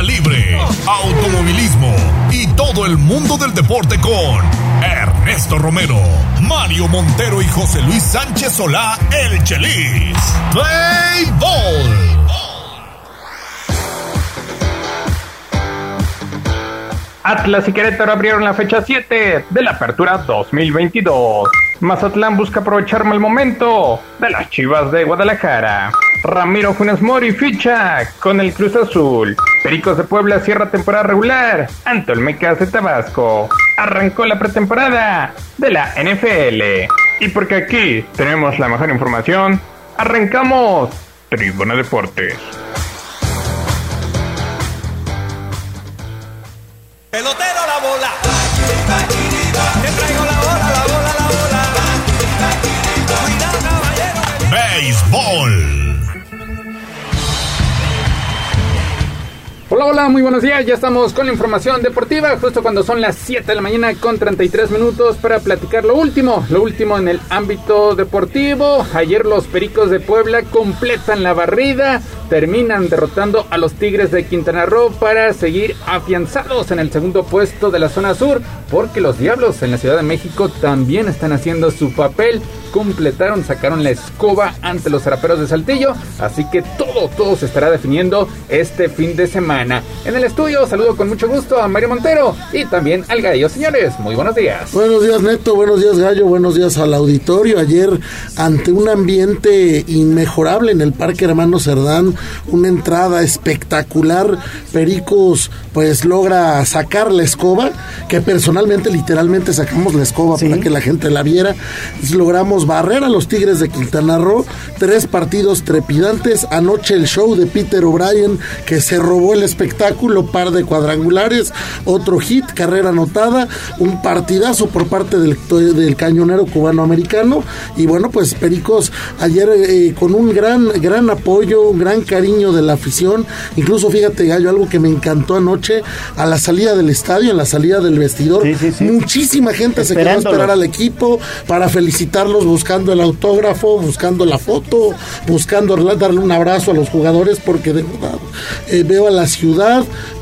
Libre, automovilismo y todo el mundo del deporte con Ernesto Romero, Mario Montero y José Luis Sánchez Solá, el Chelis. Béisbol. Atlas y Querétaro abrieron la fecha 7 de la apertura 2022. Mazatlán busca aprovechar el momento de las Chivas de Guadalajara. Ramiro Funes Mori ficha con el Cruz Azul. Pericos de Puebla cierra temporada regular ante el Mecas de Tabasco. Arrancó la pretemporada de la NFL. Y porque aquí tenemos la mejor información, arrancamos Tribuna Deportes. Pelotero Béisbol. Hola, hola, muy buenos días. Ya estamos con la información deportiva, justo cuando son las 7 de la mañana con 33 minutos para platicar lo último, lo último en el ámbito deportivo. Ayer los Pericos de Puebla completan la barrida, terminan derrotando a los Tigres de Quintana Roo para seguir afianzados en el segundo puesto de la zona sur, porque los Diablos en la Ciudad de México también están haciendo su papel. Completaron, sacaron la escoba ante los zaraperos de Saltillo, así que todo, todo se estará definiendo este fin de semana. En el estudio saludo con mucho gusto a Mario Montero y también al Gallo. Señores, muy buenos días. Buenos días Neto, buenos días Gallo, buenos días al auditorio. Ayer ante un ambiente inmejorable en el Parque Hermano Cerdán, una entrada espectacular, Pericos pues logra sacar la escoba, que personalmente literalmente sacamos la escoba para que la gente la viera. Logramos barrer a los Tigres de Quintana Roo, tres partidos trepidantes. Anoche el show de Peter O'Brien que se robó el espectáculo, par de cuadrangulares, otro hit, carrera anotada, un partidazo por parte del, del cañonero cubano-americano. Y bueno, pues Pericos ayer eh, con un gran, gran apoyo, un gran cariño de la afición. Incluso fíjate, Gallo, algo que me encantó anoche, a la salida del estadio, en la salida del vestidor, muchísima gente se quedó a esperar al equipo para felicitarlos buscando el autógrafo, buscando la foto, buscando darle un abrazo a los jugadores, porque de verdad eh, veo a la ciudad,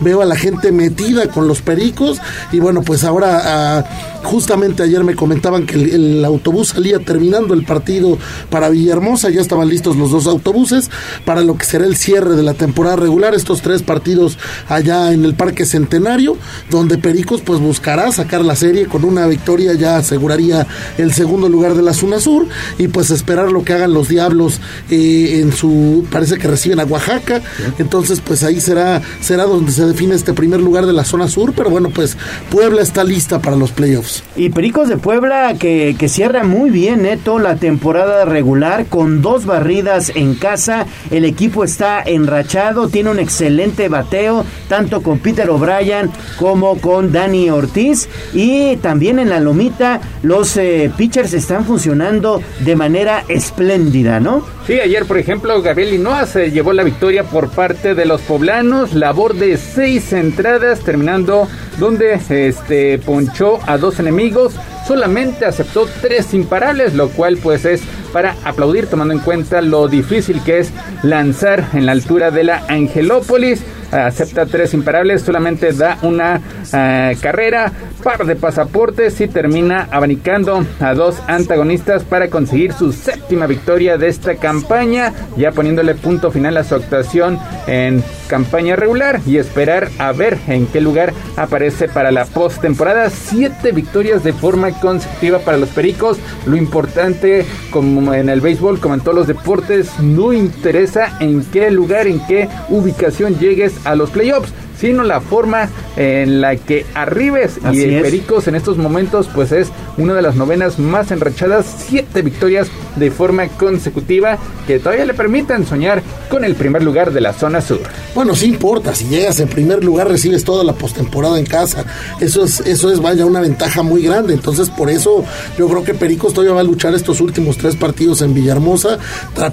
veo a la gente metida con los pericos y bueno, pues ahora ah, justamente ayer me comentaban que el, el, autobús salía terminando el partido para Villahermosa, ya estaban listos los dos autobuses para lo que será el cierre de la temporada regular, estos tres partidos allá en el Parque Centenario, donde Pericos pues buscará sacar la serie con una victoria ya aseguraría el segundo lugar de la zona sur y pues esperar lo que hagan los Diablos eh, en su parece que reciben a Oaxaca, entonces pues ahí será será donde se define este primer lugar de la zona sur, pero bueno, pues Puebla está lista para los playoffs. Y Pericos de Puebla que, cierra muy bien, Neto, la temporada regular con dos barridas en casa. El equipo está enrachado, tiene un excelente bateo, tanto con Peter O'Brien como con Dani Ortiz. Y también en la lomita los eh, pitchers están funcionando de manera espléndida, ¿no? Sí, ayer, por ejemplo, Gabriel Linoa se llevó la victoria por parte de los poblanos, labor de seis entradas, terminando donde este ponchó a dos enemigos, solamente aceptó tres imparables, lo cual pues es para aplaudir tomando en cuenta lo difícil que es lanzar en la altura de la Angelópolis. Acepta tres imparables, solamente da una uh, carrera, par de pasaportes y termina abanicando a dos antagonistas para conseguir su séptima victoria de esta campaña, ya poniéndole punto final a su actuación en campaña regular y esperar a ver en qué lugar aparece para la postemporada. Siete victorias de forma consecutiva para los Pericos. Lo importante, como en el béisbol, como en todos los deportes, no interesa en qué lugar, en qué ubicación llegues a los playoffs sino la forma en la que arribes Así y el. Pericos en estos momentos pues es una de las novenas más enrachadas, siete victorias de forma consecutiva que todavía le permiten soñar con el primer lugar de la zona sur. Bueno, sí importa, si llegas en primer lugar recibes toda la postemporada en casa. Eso es eso es vaya una ventaja muy grande, entonces por eso yo creo que Pericos todavía va a luchar estos últimos tres partidos en Villahermosa,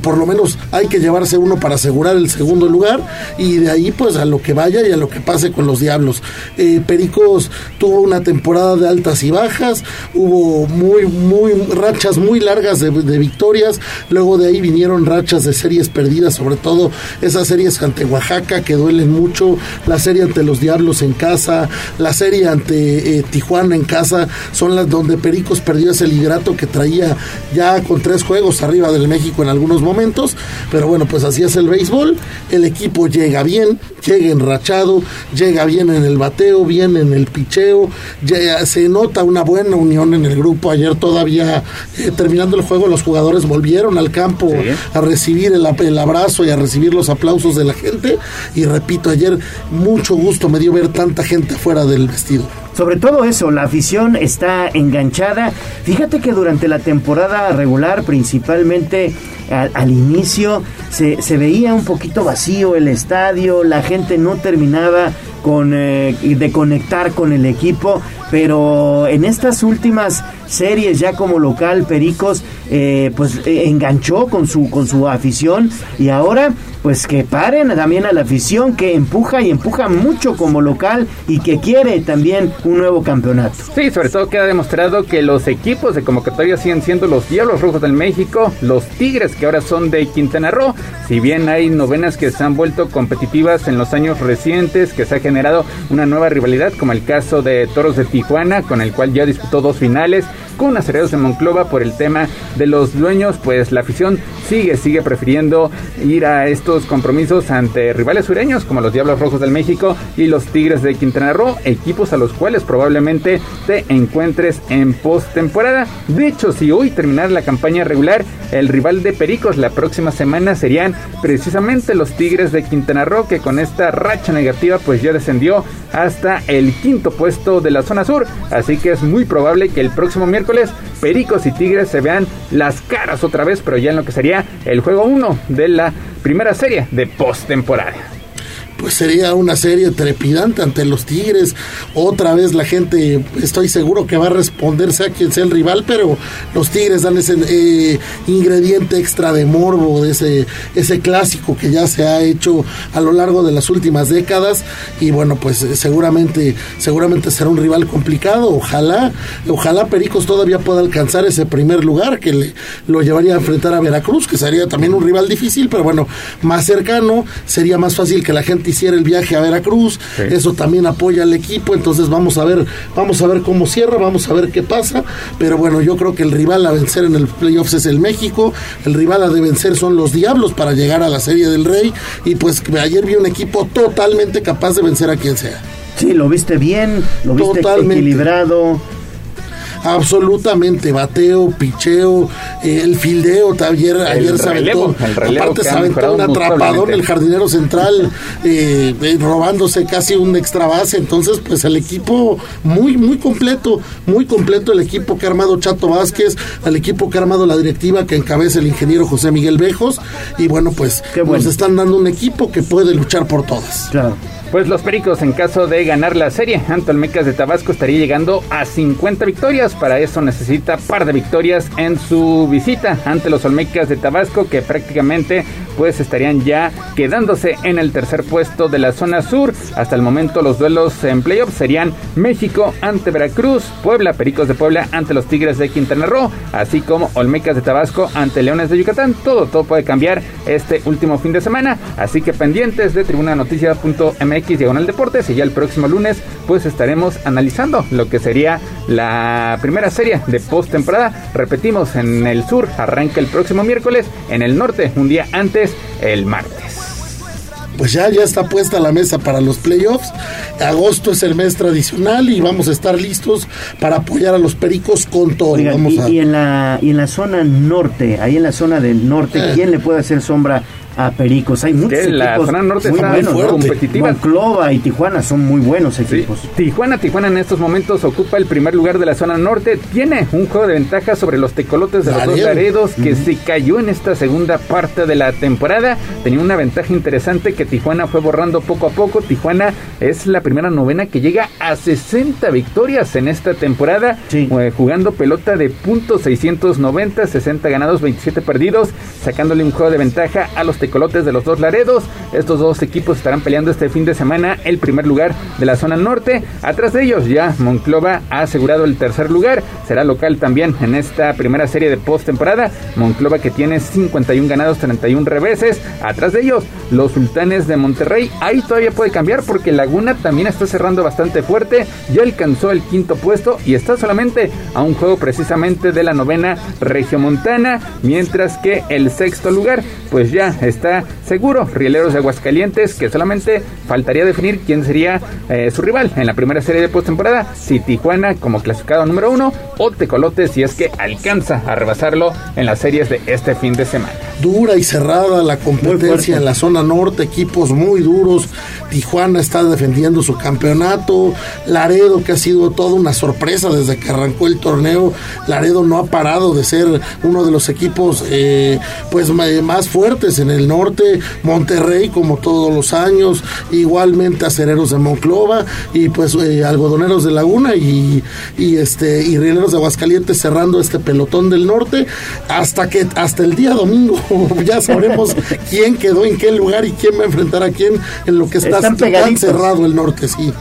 por lo menos hay que llevarse uno para asegurar el segundo lugar y de ahí pues a lo que vaya y a lo que pase con los Diablos. Eh, Pericos tuvo una temporada de altas y bajas, hubo muy, muy rachas muy largas de, victorias, luego de ahí vinieron rachas de series perdidas, sobre todo esas series ante Oaxaca que duelen mucho, la serie ante los Diablos en casa, la serie ante eh, Tijuana en casa, son las donde Pericos perdió ese liderato que traía ya con tres juegos arriba del México en algunos momentos, pero bueno, pues así es el béisbol, el equipo llega bien, llega enrachado, llega bien en el bateo, bien en el picheo, ya se nota una buena unión en el grupo. Ayer todavía, eh, terminando el juego, los jugadores volvieron al campo a recibir el, el abrazo y a recibir los aplausos de la gente. Y repito, ayer mucho gusto me dio ver tanta gente afuera del vestido. Sobre todo eso, la afición está enganchada. Fíjate que durante la temporada regular, principalmente al, al inicio, se, se veía un poquito vacío el estadio, la gente no terminaba con, eh, de conectar con el equipo, pero en estas últimas series ya como local Pericos eh, pues eh, enganchó con su con su afición y ahora pues que paren también a la afición que empuja y empuja mucho como local y que quiere también un nuevo campeonato. Sí, sobre todo queda demostrado que los equipos de convocatoria siguen siendo los Diablos Rojos del México, los Tigres que ahora son de Quintana Roo, si bien hay novenas que se han vuelto competitivas en los años recientes, que se ha generado una nueva rivalidad como el caso de Toros de Tijuana, con el cual ya disputó dos finales, con Acereros de Monclova por el tema de los dueños, pues la afición sigue, sigue prefiriendo ir a estos compromisos ante rivales sureños como los Diablos Rojos del México y los Tigres de Quintana Roo, equipos a los cuales probablemente te encuentres en postemporada. De hecho, si hoy terminara la campaña regular, el rival de Pericos la próxima semana serían precisamente los Tigres de Quintana Roo, que con esta racha negativa pues ya descendió hasta el quinto puesto de la zona sur. Así que es muy probable que el próximo miércoles Pericos y Tigres se vean las caras otra vez, pero ya en lo que sería el juego 1 de la primera serie de postemporada pues sería una serie trepidante ante los Tigres. Otra vez la gente, estoy seguro que va a responder, sea quien sea el rival, pero los Tigres dan ese eh, ingrediente extra de morbo, de ese, ese clásico que ya se ha hecho a lo largo de las últimas décadas. Y bueno, pues eh, seguramente, seguramente será un rival complicado. Ojalá, ojalá Pericos todavía pueda alcanzar ese primer lugar que le, lo llevaría a enfrentar a Veracruz, que sería también un rival difícil, pero bueno, más cercano, sería más fácil que la gente hiciera el viaje a Veracruz, sí. eso también apoya al equipo, entonces vamos a ver, vamos a ver cómo cierra, vamos a ver qué pasa, pero bueno, yo creo que el rival a vencer en el playoffs es el México, el rival a de vencer son los Diablos para llegar a la Serie del Rey y pues ayer vi un equipo totalmente capaz de vencer a quien sea. Sí, lo viste bien, lo viste totalmente. equilibrado absolutamente bateo, picheo, eh, el fildeo, ayer, el ayer se aventó, aparte se aventó un atrapadón el jardinero central eh, eh, robándose casi un extra base, entonces pues el equipo muy muy completo, muy completo el equipo que ha armado Chato Vázquez, el equipo que ha armado la directiva que encabeza el ingeniero José Miguel Bejos y bueno pues bueno. nos están dando un equipo que puede luchar por todas. Claro. Pues los Pericos, en caso de ganar la serie, ante Olmecas de Tabasco estaría llegando a 50 victorias. Para eso necesita par de victorias en su visita ante los Olmecas de Tabasco, que prácticamente pues estarían ya quedándose en el tercer puesto de la zona sur. Hasta el momento los duelos en playoffs serían México ante Veracruz, Puebla, Pericos de Puebla ante los Tigres de Quintana Roo, así como Olmecas de Tabasco ante Leones de Yucatán. Todo, todo puede cambiar este último fin de semana. Así que pendientes de tribunanoticia.mx X Diagonal Deportes y ya el próximo lunes pues estaremos analizando lo que sería la primera serie de postemporada. Repetimos, en el sur arranca el próximo miércoles, en el norte un día antes, el martes pues ya, ya está puesta la mesa para los playoffs. Agosto es el mes tradicional y vamos a estar listos para apoyar a los pericos con todo. Oigan, vamos y, a... y, en la, y en la zona norte, ahí en la zona del norte, eh. ¿quién le puede hacer sombra a Pericos. Hay muchos Sí, la equipos zona norte muy está buenos, muy ¿no? competitiva. Monclova y Tijuana son muy buenos equipos. Tijuana, Tijuana en estos momentos ocupa el primer lugar de la zona norte. Tiene un juego de ventaja sobre los tecolotes de los dos Laredo. Laredos que se cayó en esta segunda parte de la temporada. Tenía una ventaja interesante que Tijuana fue borrando poco a poco. Tijuana es la primera novena que llega a 60 victorias en esta temporada, eh, jugando pelota de punto 690, 60 ganados, 27 perdidos, sacándole un juego de ventaja a los tecolotes de los dos Laredos. Estos dos equipos estarán peleando este fin de semana el primer lugar de la zona norte. Atrás de ellos ya Monclova ha asegurado el tercer lugar. Será local también en esta primera serie de postemporada. Monclova que tiene 51 ganados, 31 reveses. Atrás de ellos los sultanes de Monterrey. Ahí todavía puede cambiar porque Laguna también está cerrando bastante fuerte. Ya alcanzó el quinto puesto y está solamente a un juego precisamente de la novena regiomontana. Mientras que el sexto lugar pues ya está está seguro. Rieleros de Aguascalientes, que solamente faltaría definir quién sería eh, su rival en la primera serie de postemporada. Si Tijuana como clasificado número uno o Tecolote si es que alcanza a rebasarlo en las series de este fin de semana. Dura y cerrada la competencia en la zona norte, equipos muy duros. Tijuana está defendiendo su campeonato. Laredo, que ha sido toda una sorpresa desde que arrancó el torneo. Laredo no ha parado de ser uno de los equipos eh, pues más fuertes en el norte. Monterrey, como todos los años. Igualmente acereros de Monclova y pues eh, algodoneros de Laguna y, y este y rieleros de Aguascalientes cerrando este pelotón del norte hasta que hasta el día domingo ya sabremos quién quedó en qué lugar y quién va a enfrentar a quién en lo que está tan cerrado el norte, sí.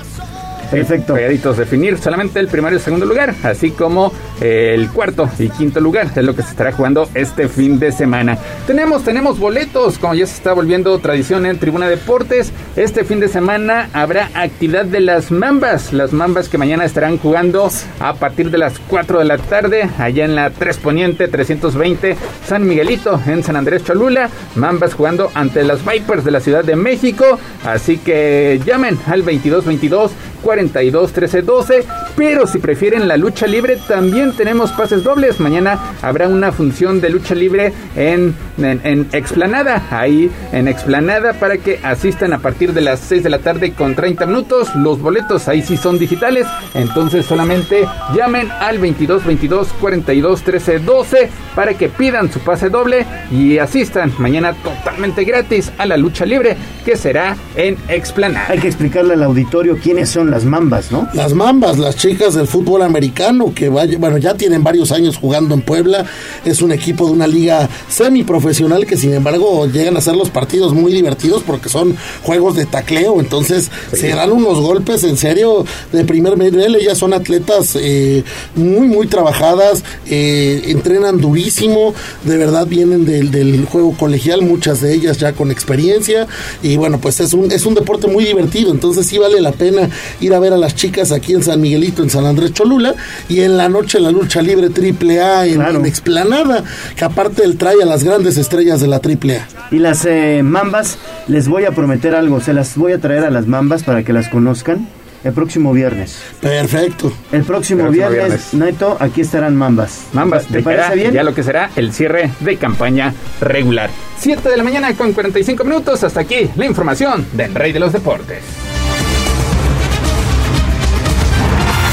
Perfecto. Pegaditos, definir solamente el primero y segundo lugar, así como el cuarto y quinto lugar, es lo que se estará jugando este fin de semana. Tenemos, tenemos boletos, como ya se está volviendo tradición en Tribuna Deportes. Este fin de semana habrá actividad de las Mambas, las Mambas que mañana estarán jugando a partir de las 4 de la tarde, allá en la 3 Poniente 320 San Miguelito, en San Andrés Cholula. Mambas jugando ante las Vipers de la Ciudad de México, así que llamen al 2222 42 13 12. Pero si prefieren la lucha libre, también tenemos pases dobles. Mañana habrá una función de lucha libre en, en, en Explanada. Ahí en Explanada para que asistan a partir de las 6 de la tarde con 30 minutos. Los boletos ahí sí son digitales. Entonces solamente llamen al 22 22 42 13 12 para que pidan su pase doble y asistan mañana totalmente gratis a la lucha libre que será en Explanada. Hay que explicarle al auditorio quiénes son las mambas, ¿no? Las Mambas, las chicas del fútbol americano que vaya, bueno, ya tienen varios años jugando en Puebla. Es un equipo de una liga semiprofesional que sin embargo llegan a ser los partidos muy divertidos porque son juegos de tacleo. Entonces se dan unos golpes en serio de primer nivel. Ellas son atletas eh, muy, muy trabajadas, eh, entrenan durísimo. De verdad vienen del, del juego colegial, muchas de ellas ya con experiencia. Y bueno, pues es un, es un deporte muy divertido. Entonces sí vale la pena ir a ver a las chicas aquí en San Miguelito, en San Andrés Cholula, y en la noche la lucha libre triple A en, en Explanada, que aparte él trae a las grandes estrellas de la triple A. Y las eh, mambas, les voy a prometer algo, se las voy a traer a las mambas para que las conozcan el próximo viernes. Perfecto. El próximo, El próximo viernes, viernes. Neto, aquí estarán mambas. Mambas, ¿te parece bien? Ya lo que será el cierre de campaña regular. 7 de la mañana con 45 minutos. Hasta aquí la información del Rey de los Deportes.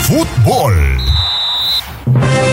Fútbol. Thank you.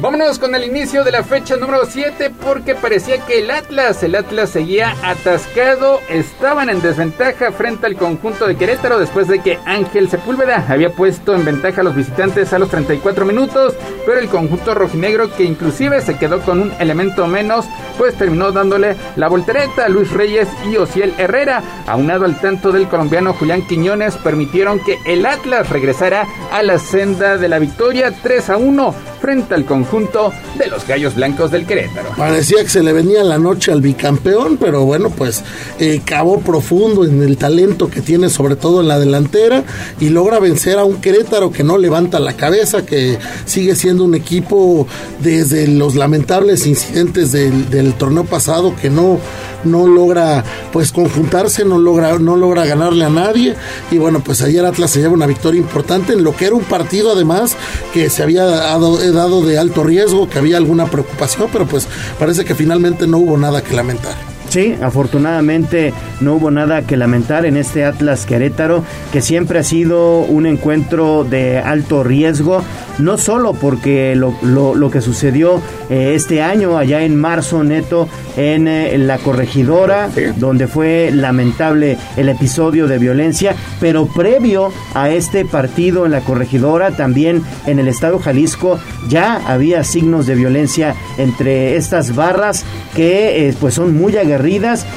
Vámonos con el inicio de la fecha número 7 porque parecía que el Atlas, el Atlas seguía atascado, estaban en desventaja frente al conjunto de Querétaro después de que Ángel Sepúlveda había puesto en ventaja a los visitantes a los 34 minutos, pero el conjunto rojinegro que inclusive se quedó con un elemento menos, pues terminó dándole la voltereta. A Luis Reyes y Ociel Herrera, aunado al tanto del colombiano Julián Quiñones, permitieron que el Atlas regresara a la senda de la victoria 3 a 1 frente al conjunto de los Gallos Blancos del Querétaro. Parecía que se le venía la noche al bicampeón, pero bueno, pues eh, profundo en el talento que tiene, sobre todo en la delantera, y logra vencer a un Querétaro que no levanta la cabeza, que sigue siendo un equipo desde los lamentables incidentes del, del torneo pasado que no, no logra pues conjuntarse, no logra, no logra ganarle a nadie. Y bueno, pues ayer Atlas se lleva una victoria importante en lo que era un partido además que se había dado, dado de alto riesgo, que había alguna preocupación, pero pues parece que finalmente no hubo nada que lamentar. Sí, afortunadamente no hubo nada que lamentar en este Atlas Querétaro, que siempre ha sido un encuentro de alto riesgo, no solo porque lo, lo- lo que sucedió eh, este año, allá en marzo neto, en eh, la corregidora, donde fue lamentable el episodio de violencia, pero previo a este partido en la corregidora, también en el estado Jalisco, ya había signos de violencia entre estas barras que eh, pues son muy aguerridas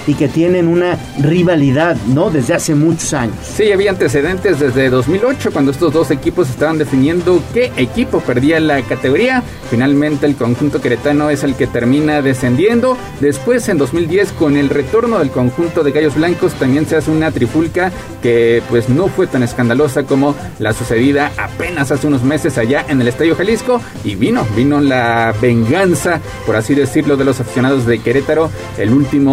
y que tienen una rivalidad, ¿no? Desde hace muchos años. Sí, había antecedentes desde 2008 cuando estos dos equipos estaban definiendo qué equipo perdía la categoría. Finalmente el conjunto queretano es el que termina descendiendo. Después en 2010 con el retorno del conjunto de Gallos Blancos también se hace una trifulca que pues no fue tan escandalosa como la sucedida apenas hace unos meses allá en el Estadio Jalisco y vino, vino la venganza, por así decirlo, de los aficionados de Querétaro el último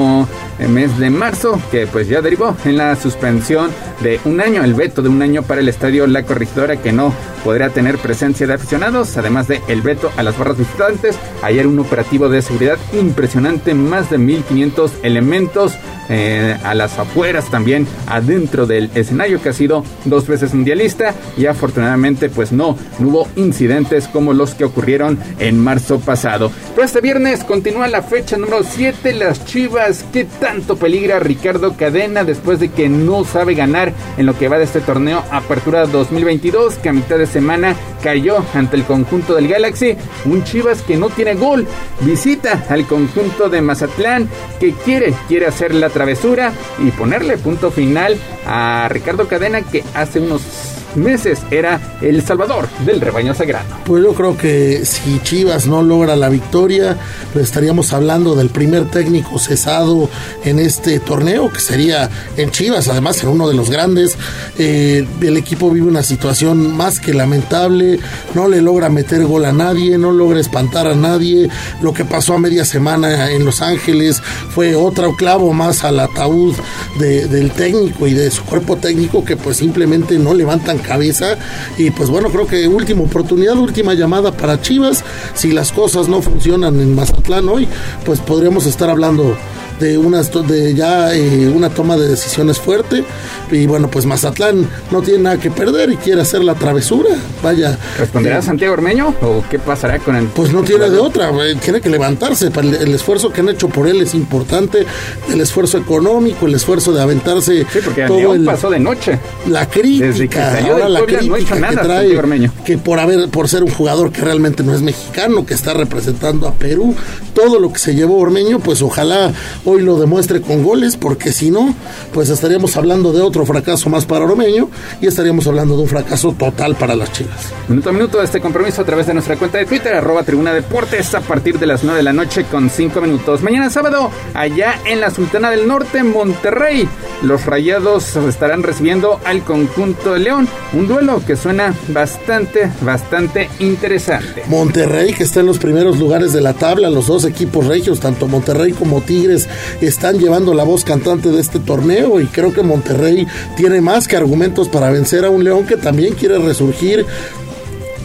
eh, mes de marzo, que pues ya derivó en la suspensión de un año, el veto de un año para el Estadio La Corregidora que no podrá tener presencia de aficionados, además de el veto a las barras visitantes. Ayer un operativo de seguridad impresionante, más de 1500 elementos eh, a las afueras también, adentro del escenario que ha sido dos veces mundialista y afortunadamente pues no, no hubo incidentes como los que ocurrieron en marzo pasado. Pero este viernes continúa la fecha número 7, las Chivas, ¿qué tanto peligra Ricardo Cadena después de que no sabe ganar en lo que va de este torneo Apertura 2022 que a mitad de semana cayó ante el conjunto del Galaxy, un Chivas que no tiene gol, visita al conjunto de Mazatlán que quiere, quiere hacer la travesura y ponerle punto final a Ricardo Cadena que hace unos meses era el salvador del rebaño sagrado. Pues yo creo que si Chivas no logra la victoria, pues estaríamos hablando del primer técnico cesado en este torneo, que sería en Chivas, además en uno de los grandes. Eh, el equipo vive una situación más que lamentable, no le logra meter gol a nadie, no logra espantar a nadie. Lo que pasó a media semana en Los Ángeles fue otro clavo más al ataúd de- del técnico y de su cuerpo técnico que pues simplemente no levantan cabeza. Y pues bueno creo que última oportunidad última llamada para Chivas. Si las cosas no funcionan en Mazatlán hoy pues podríamos estar hablando de una de ya eh, una toma de decisiones fuerte y bueno pues Mazatlán no tiene nada que perder y quiere hacer la travesura vaya ¿Responderá eh, Santiago Ormeño o qué pasará con el pues no tiene de otra, güey, tiene que levantarse. El, el esfuerzo que han hecho por él es importante, el esfuerzo económico, el esfuerzo de aventarse Sí, porque todo el- pasó de noche. la crítica, Desde que salió ahora la no crítica hecho nada que trae, Santiago Ormeño. que por haber, por ser un jugador que realmente no es mexicano, que está representando a Perú, todo lo que se llevó Ormeño, pues ojalá hoy lo demuestre con goles, porque si no, pues estaríamos hablando de otro fracaso más para Ormeño y estaríamos hablando de un fracaso total para las Chivas. Minuto a minuto de este compromiso a través de nuestra cuenta de Twitter, arroba Tribuna Deportes, a partir de las 9 de la noche con 5 minutos. Mañana sábado, allá en la Sultana del Norte, Monterrey, los rayados estarán recibiendo al conjunto de León. Un duelo que suena bastante, bastante interesante. Monterrey, que está en los primeros lugares de la tabla, los dos equipos regios, tanto Monterrey como Tigres, están llevando la voz cantante de este torneo y creo que Monterrey tiene más que argumentos para vencer a un León que también quiere resurgir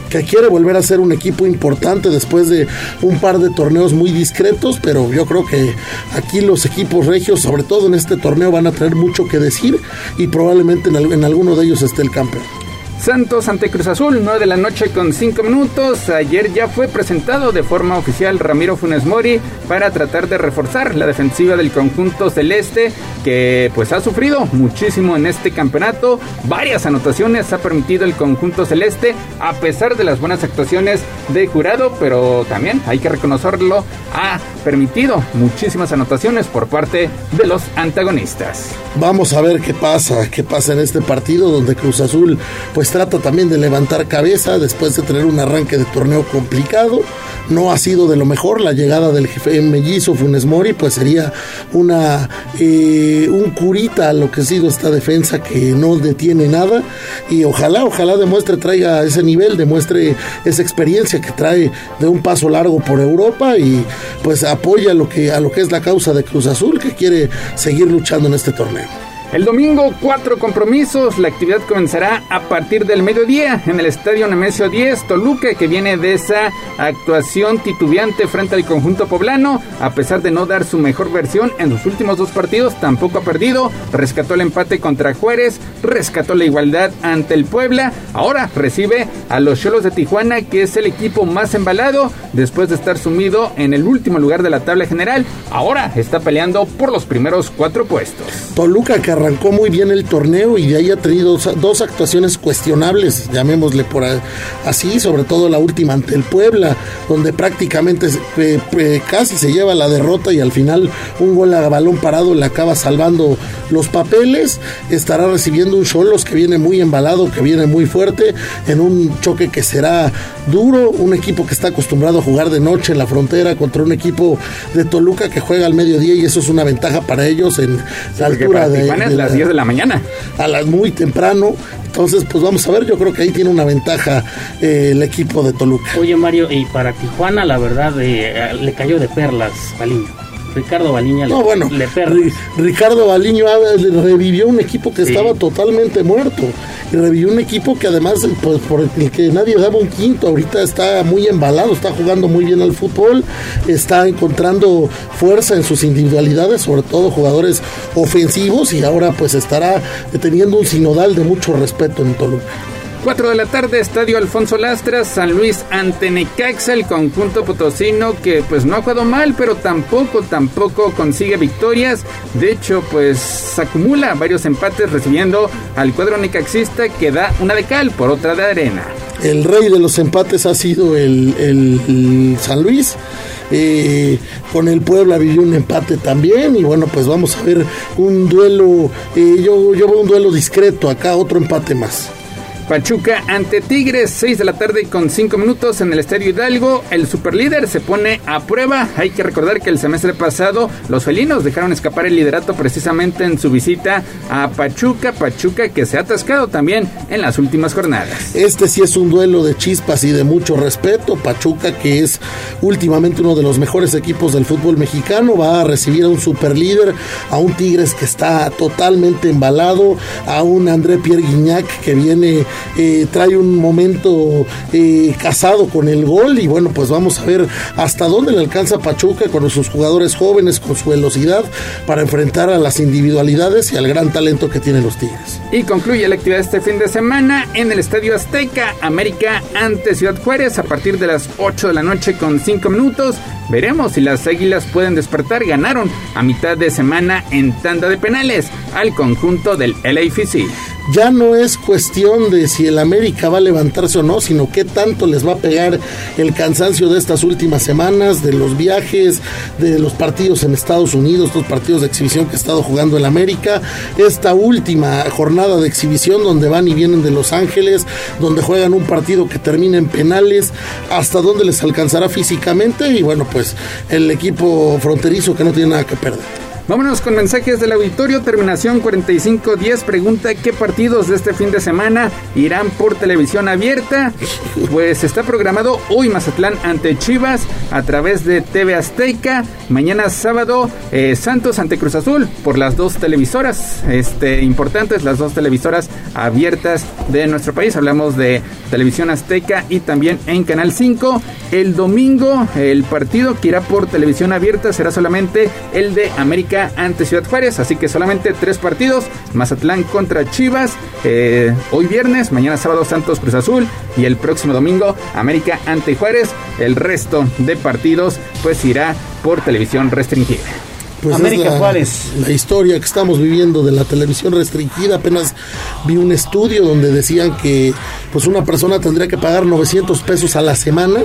que quiere volver a ser un equipo importante después de un par de torneos muy discretos, pero yo creo que aquí los equipos regios, sobre todo en este torneo, van a tener mucho que decir y probablemente en, en alguno de ellos esté el campeón. Santos ante Cruz Azul, 9 de la noche con 5 minutos. Ayer ya fue presentado de forma oficial Ramiro Funes Mori para tratar de reforzar la defensiva del conjunto celeste que pues ha sufrido muchísimo en este campeonato. Varias anotaciones ha permitido el conjunto celeste a pesar de las buenas actuaciones de jurado, pero también hay que reconocerlo, ha permitido muchísimas anotaciones por parte de los antagonistas. Vamos a ver qué pasa, qué pasa en este partido donde Cruz Azul pues trata también de levantar cabeza después de tener un arranque de torneo complicado. No ha sido de lo mejor la llegada del jefe mellizo Funes Mori, pues sería una eh, un curita a lo que ha sido esta defensa que no detiene nada y ojalá, ojalá demuestre, traiga ese nivel, demuestre esa experiencia que trae de un paso largo por Europa y pues apoya lo que a lo que es la causa de Cruz Azul que quiere seguir luchando en este torneo. El domingo, cuatro compromisos. La actividad comenzará a partir del mediodía en el Estadio Nemesio 10, Toluca, que viene de esa actuación titubeante frente al conjunto poblano. A pesar de no dar su mejor versión en sus últimos dos partidos, tampoco ha perdido. Rescató el empate contra Juárez, rescató la igualdad ante el Puebla. Ahora recibe a los Cholos de Tijuana, que es el equipo más embalado después de estar sumido en el último lugar de la tabla general. Ahora está peleando por los primeros cuatro puestos. Toluca arrancó muy bien el torneo y de ahí ha tenido dos, dos actuaciones cuestionables, llamémosle por así, sobre todo la última ante el Puebla, donde prácticamente eh, eh, casi se lleva la derrota y al final un gol a balón parado le acaba salvando los papeles. Estará recibiendo un Cholos que viene muy embalado, que viene muy fuerte, en un choque que será duro, un equipo que está acostumbrado a jugar de noche en la frontera contra un equipo de Toluca que juega al mediodía y eso es una ventaja para ellos en la altura de, las 10 de la mañana. a las muy temprano. Entonces, pues vamos a ver, yo creo que ahí tiene una ventaja eh, el equipo de Toluca. Oye Mario, y para Tijuana la verdad eh, le cayó de perlas Baliño. Ricardo Baliña No, le, bueno, le perlas. Ri- Ricardo Baliño revivió un equipo que Sí. estaba totalmente muerto y revivió un equipo que además pues, por el que nadie daba un quinto ahorita está muy embalado está jugando muy bien al fútbol está encontrando fuerza en sus individualidades sobre todo jugadores ofensivos y ahora pues estará teniendo un sinodal de mucho respeto en Toluca 4 de la tarde, Estadio Alfonso Lastras, San Luis ante Necaxa, el conjunto potosino que pues no ha jugado mal, pero tampoco, tampoco consigue victorias. De hecho, pues acumula varios empates recibiendo al cuadro necaxista que da una de cal por otra de arena. El rey de los empates ha sido el, el- San Luis. Eh, con el Puebla vivió un empate también. Y bueno, pues vamos a ver un duelo. eh, yo, yo veo un duelo discreto. Acá otro empate más. Pachuca ante Tigres, 6 de la tarde con 5 minutos en el Estadio Hidalgo. El superlíder se pone a prueba. Hay que recordar que el semestre pasado los felinos dejaron escapar el liderato precisamente en su visita a Pachuca. Pachuca que se ha atascado también en las últimas jornadas. Este sí es un duelo de chispas y de mucho respeto. Pachuca, que es últimamente uno de los mejores equipos del fútbol mexicano, va a recibir a un superlíder, a un Tigres que está totalmente embalado, a un André Pierre Guignac que viene, eh, trae un momento eh, casado con el gol. Y bueno, pues vamos a ver hasta dónde le alcanza Pachuca con sus jugadores jóvenes, con su velocidad, para enfrentar a las individualidades y al gran talento que tienen los Tigres. Y concluye la actividad este fin de semana en el Estadio Azteca, América ante Ciudad Juárez a partir de las 8 de la noche con 5 minutos. Veremos si las Águilas pueden despertar. Ganaron a mitad de semana en tanda de penales al conjunto del LAFC. Ya no es cuestión de si el América va a levantarse o no, sino qué tanto les va a pegar el cansancio de estas últimas semanas, de los viajes, de los partidos en Estados Unidos, los partidos de exhibición que ha estado jugando el América, esta última jornada de exhibición donde van y vienen de Los Ángeles, donde juegan un partido que termina en penales, hasta dónde les alcanzará físicamente y bueno, pues el equipo fronterizo que no tiene nada que perder. Vámonos con mensajes del auditorio. Terminación 4510 pregunta qué partidos de este fin de semana irán por televisión abierta. Pues está programado hoy Mazatlán ante Chivas a través de TV Azteca. Mañana sábado eh, Santos ante Cruz Azul por las dos televisoras este, importantes, las dos televisoras abiertas de nuestro país. Hablamos de Televisión Azteca y también en Canal 5. El domingo el partido que irá por televisión abierta será solamente el de América ante Ciudad Juárez, así que solamente tres partidos, Mazatlán contra Chivas, eh, hoy viernes, mañana sábado Santos Cruz Azul y el próximo domingo América ante Juárez, el resto de partidos pues irá por televisión restringida. Pues es la, La historia que estamos viviendo de la televisión restringida. Apenas vi un estudio donde decían que pues una persona tendría que pagar 900 pesos a la semana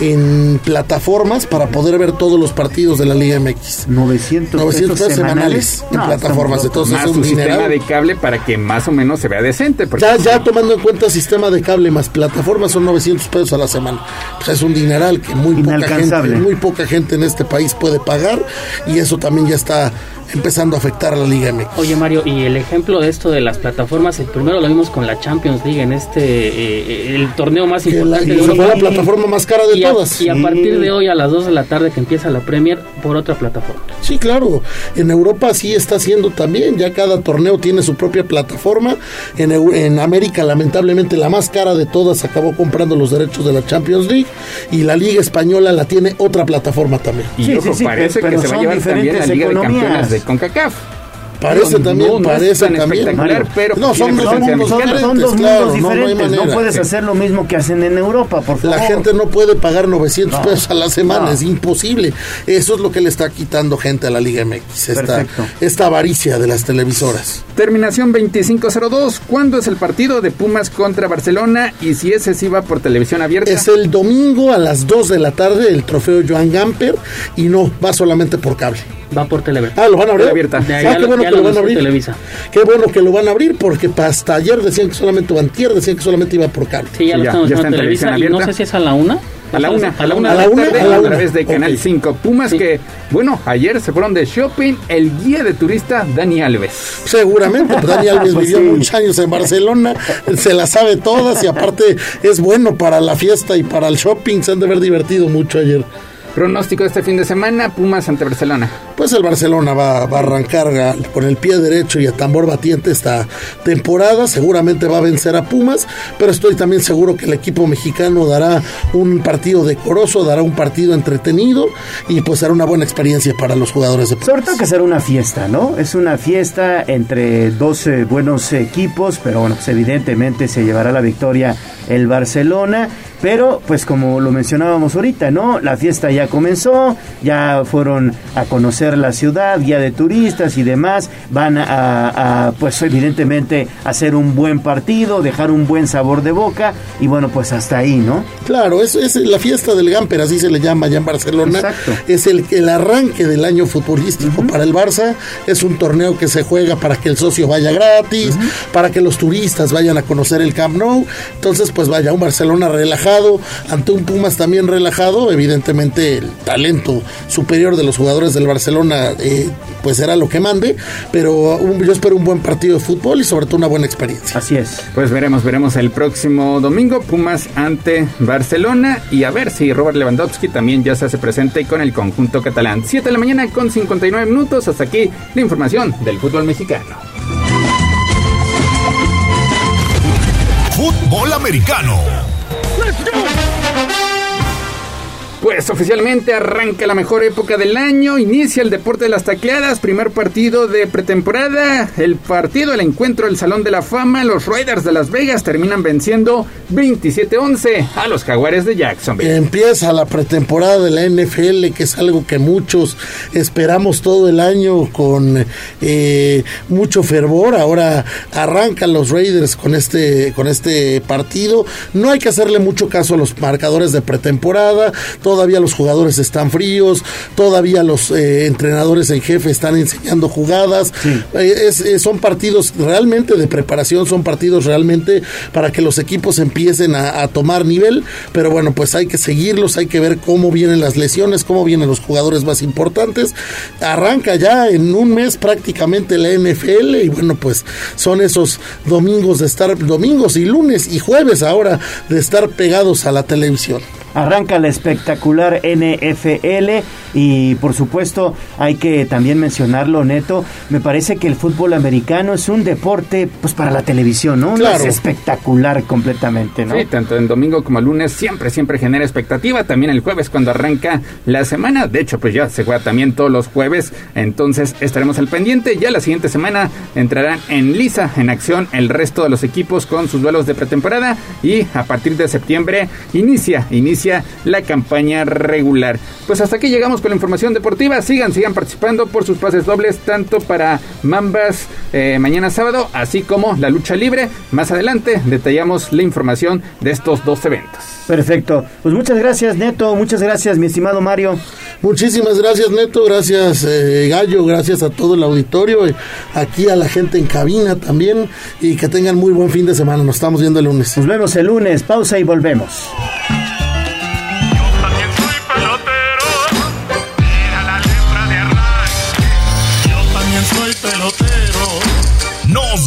en plataformas para poder ver todos los partidos de la Liga MX. 900, 900 pesos semanales en No, plataformas. Entonces más es un un sistema de cable para que más o menos se vea decente. Ya, ya tomando en cuenta sistema de cable más plataformas son 900 pesos a la semana. Pues es un dineral que muy poca, gente, muy poca gente en este país puede pagar y eso también ya está empezando a afectar a la Liga MX. Oye Mario, y el ejemplo de esto de las plataformas, el primero lo vimos con la Champions League en este, eh, el torneo más Que importante de fue la plataforma más cara de y a, todas. Y a Sí. partir de hoy a las 2 de la tarde que empieza la Premier por otra plataforma. Sí, claro. En Europa sí está haciendo también. Ya cada torneo tiene su propia plataforma. En, en América, lamentablemente, la más cara de todas acabó comprando los derechos de la Champions League. Y la Liga Española la tiene otra plataforma también. Y ojo, parece que se va a llevar también la Liga de Campeones de CONCACAF. Parece también, no, no es parece tan también. espectacular, pero no, son dos presencia mundos. Son dos claro, mundos no, no hay diferentes, no, puedes Sí. hacer lo mismo que hacen en Europa, por favor. La gente no puede pagar 900 No. pesos a la semana, No. es imposible. Eso es lo que le está quitando gente a la Liga MX, esta, esta avaricia de las televisoras. Terminación 2502. ¿Cuándo es el partido de Pumas contra Barcelona? Y si ese sí va por televisión abierta. Es el domingo a las 2 de la tarde el trofeo Joan Gamper y no, va solamente por cable. Va por Telever. Ah, lo van a abrir. Abierta. Ah, ya qué lo- bueno ya que lo lo van a abrir. Televisa. Qué bueno que lo van a abrir porque hasta ayer decían que solamente, o antier decían que solamente iba por cable. Sí, ya Sí, lo estamos ya está viendo en Televisa. televisión Y no sé si es a la una. A la una, a la una ¿A de la la una? tarde ¿A la a una? través de Canal Ok. 5. Pumas que, bueno, ayer se fueron de shopping el guía de turista Dani Alves. Seguramente, pues Dani Alves Pues vivió sí. muchos años en Barcelona, se las sabe todas y aparte es bueno para la fiesta y para el shopping, se han de haber divertido mucho ayer. Pronóstico de este fin de semana, Pumas ante Barcelona. Pues el Barcelona va, a arrancar con el pie derecho y a tambor batiente esta temporada. Seguramente va a vencer a Pumas, pero estoy también seguro que el equipo mexicano dará un partido decoroso, dará un partido entretenido y pues será una buena experiencia para los jugadores de Sobre todo que será una fiesta, ¿no? Es una fiesta entre dos eh, buenos equipos, pero bueno, pues evidentemente se llevará la victoria el Barcelona. Pero, pues como lo mencionábamos ahorita, ¿no? La fiesta ya comenzó, ya fueron a conocer la ciudad, guía de turistas y demás. Van a, a, pues evidentemente, hacer un buen partido, dejar un buen sabor de boca. Y bueno, pues hasta ahí, ¿no? Claro, es, es la fiesta del Gamper, así se le llama allá en Barcelona. Exacto. Es el, el arranque del año futbolístico para el Barça. Es un torneo que se juega para que el socio vaya gratis, para que los turistas vayan a conocer el Camp Nou. Entonces, pues vaya, un Barcelona relajado, ante un Pumas también relajado. Evidentemente, el talento superior de los jugadores del Barcelona, eh, pues será lo que mande. Pero un- yo espero un buen partido de fútbol y sobre todo una buena experiencia. Así es. Pues veremos, veremos el próximo domingo Pumas ante Barcelona y a ver si Robert Lewandowski también ya se hace presente con el conjunto catalán. 7 de la mañana con 59 minutos. Hasta aquí la información del fútbol mexicano. Fútbol americano. Pues oficialmente arranca la mejor época del año, inicia el deporte de las tacleadas, primer partido de pretemporada, el partido, el encuentro del Salón de la Fama, los Raiders de Las Vegas terminan venciendo 27-11 a los Jaguares de Jacksonville. Empieza la pretemporada de la NFL, que es algo que muchos esperamos todo el año con eh, mucho fervor. Ahora arrancan los Raiders con este, con este partido. No hay que hacerle mucho caso a los marcadores de pretemporada. Todavía los jugadores están fríos. Todavía los eh, entrenadores en jefe están enseñando jugadas. Eh, es- eh, son partidos realmente de preparación, son partidos realmente para que los equipos empiecen a, a tomar nivel. Pero bueno, pues hay que seguirlos, hay que ver cómo vienen las lesiones, cómo vienen los jugadores más importantes. Arranca ya en un mes prácticamente la NFL y bueno, pues son esos domingos de estar, domingos y lunes y jueves ahora de estar pegados a la televisión. Arranca la espectacular NFL y por supuesto hay que también mencionarlo, Neto. Me parece que el fútbol americano es un deporte pues para la televisión, ¿no? Claro. Es espectacular completamente, ¿no? Sí, tanto en domingo como lunes siempre, siempre genera expectativa. También el jueves cuando arranca la semana. De hecho, pues ya se juega también todos los jueves. Entonces estaremos al pendiente. Ya la siguiente semana entrarán en lisa, en acción, el resto de los equipos con sus duelos de pretemporada. Y a partir de septiembre inicia, inicia la campaña regular. Pues hasta aquí llegamos con la información deportiva. Sigan, sigan participando por sus pases dobles, tanto para Mambas eh, mañana sábado, así como la lucha libre. Más adelante detallamos la información de estos dos eventos. Perfecto. Pues muchas gracias, Neto. Muchas gracias, mi estimado Mario. Muchísimas gracias, Neto. Gracias, eh, Gallo. Gracias a todo el auditorio. eh, aquí a la gente en cabina también. Y que tengan muy buen fin de semana. Nos estamos viendo el lunes. Nos vemos el lunes. Pausa y volvemos.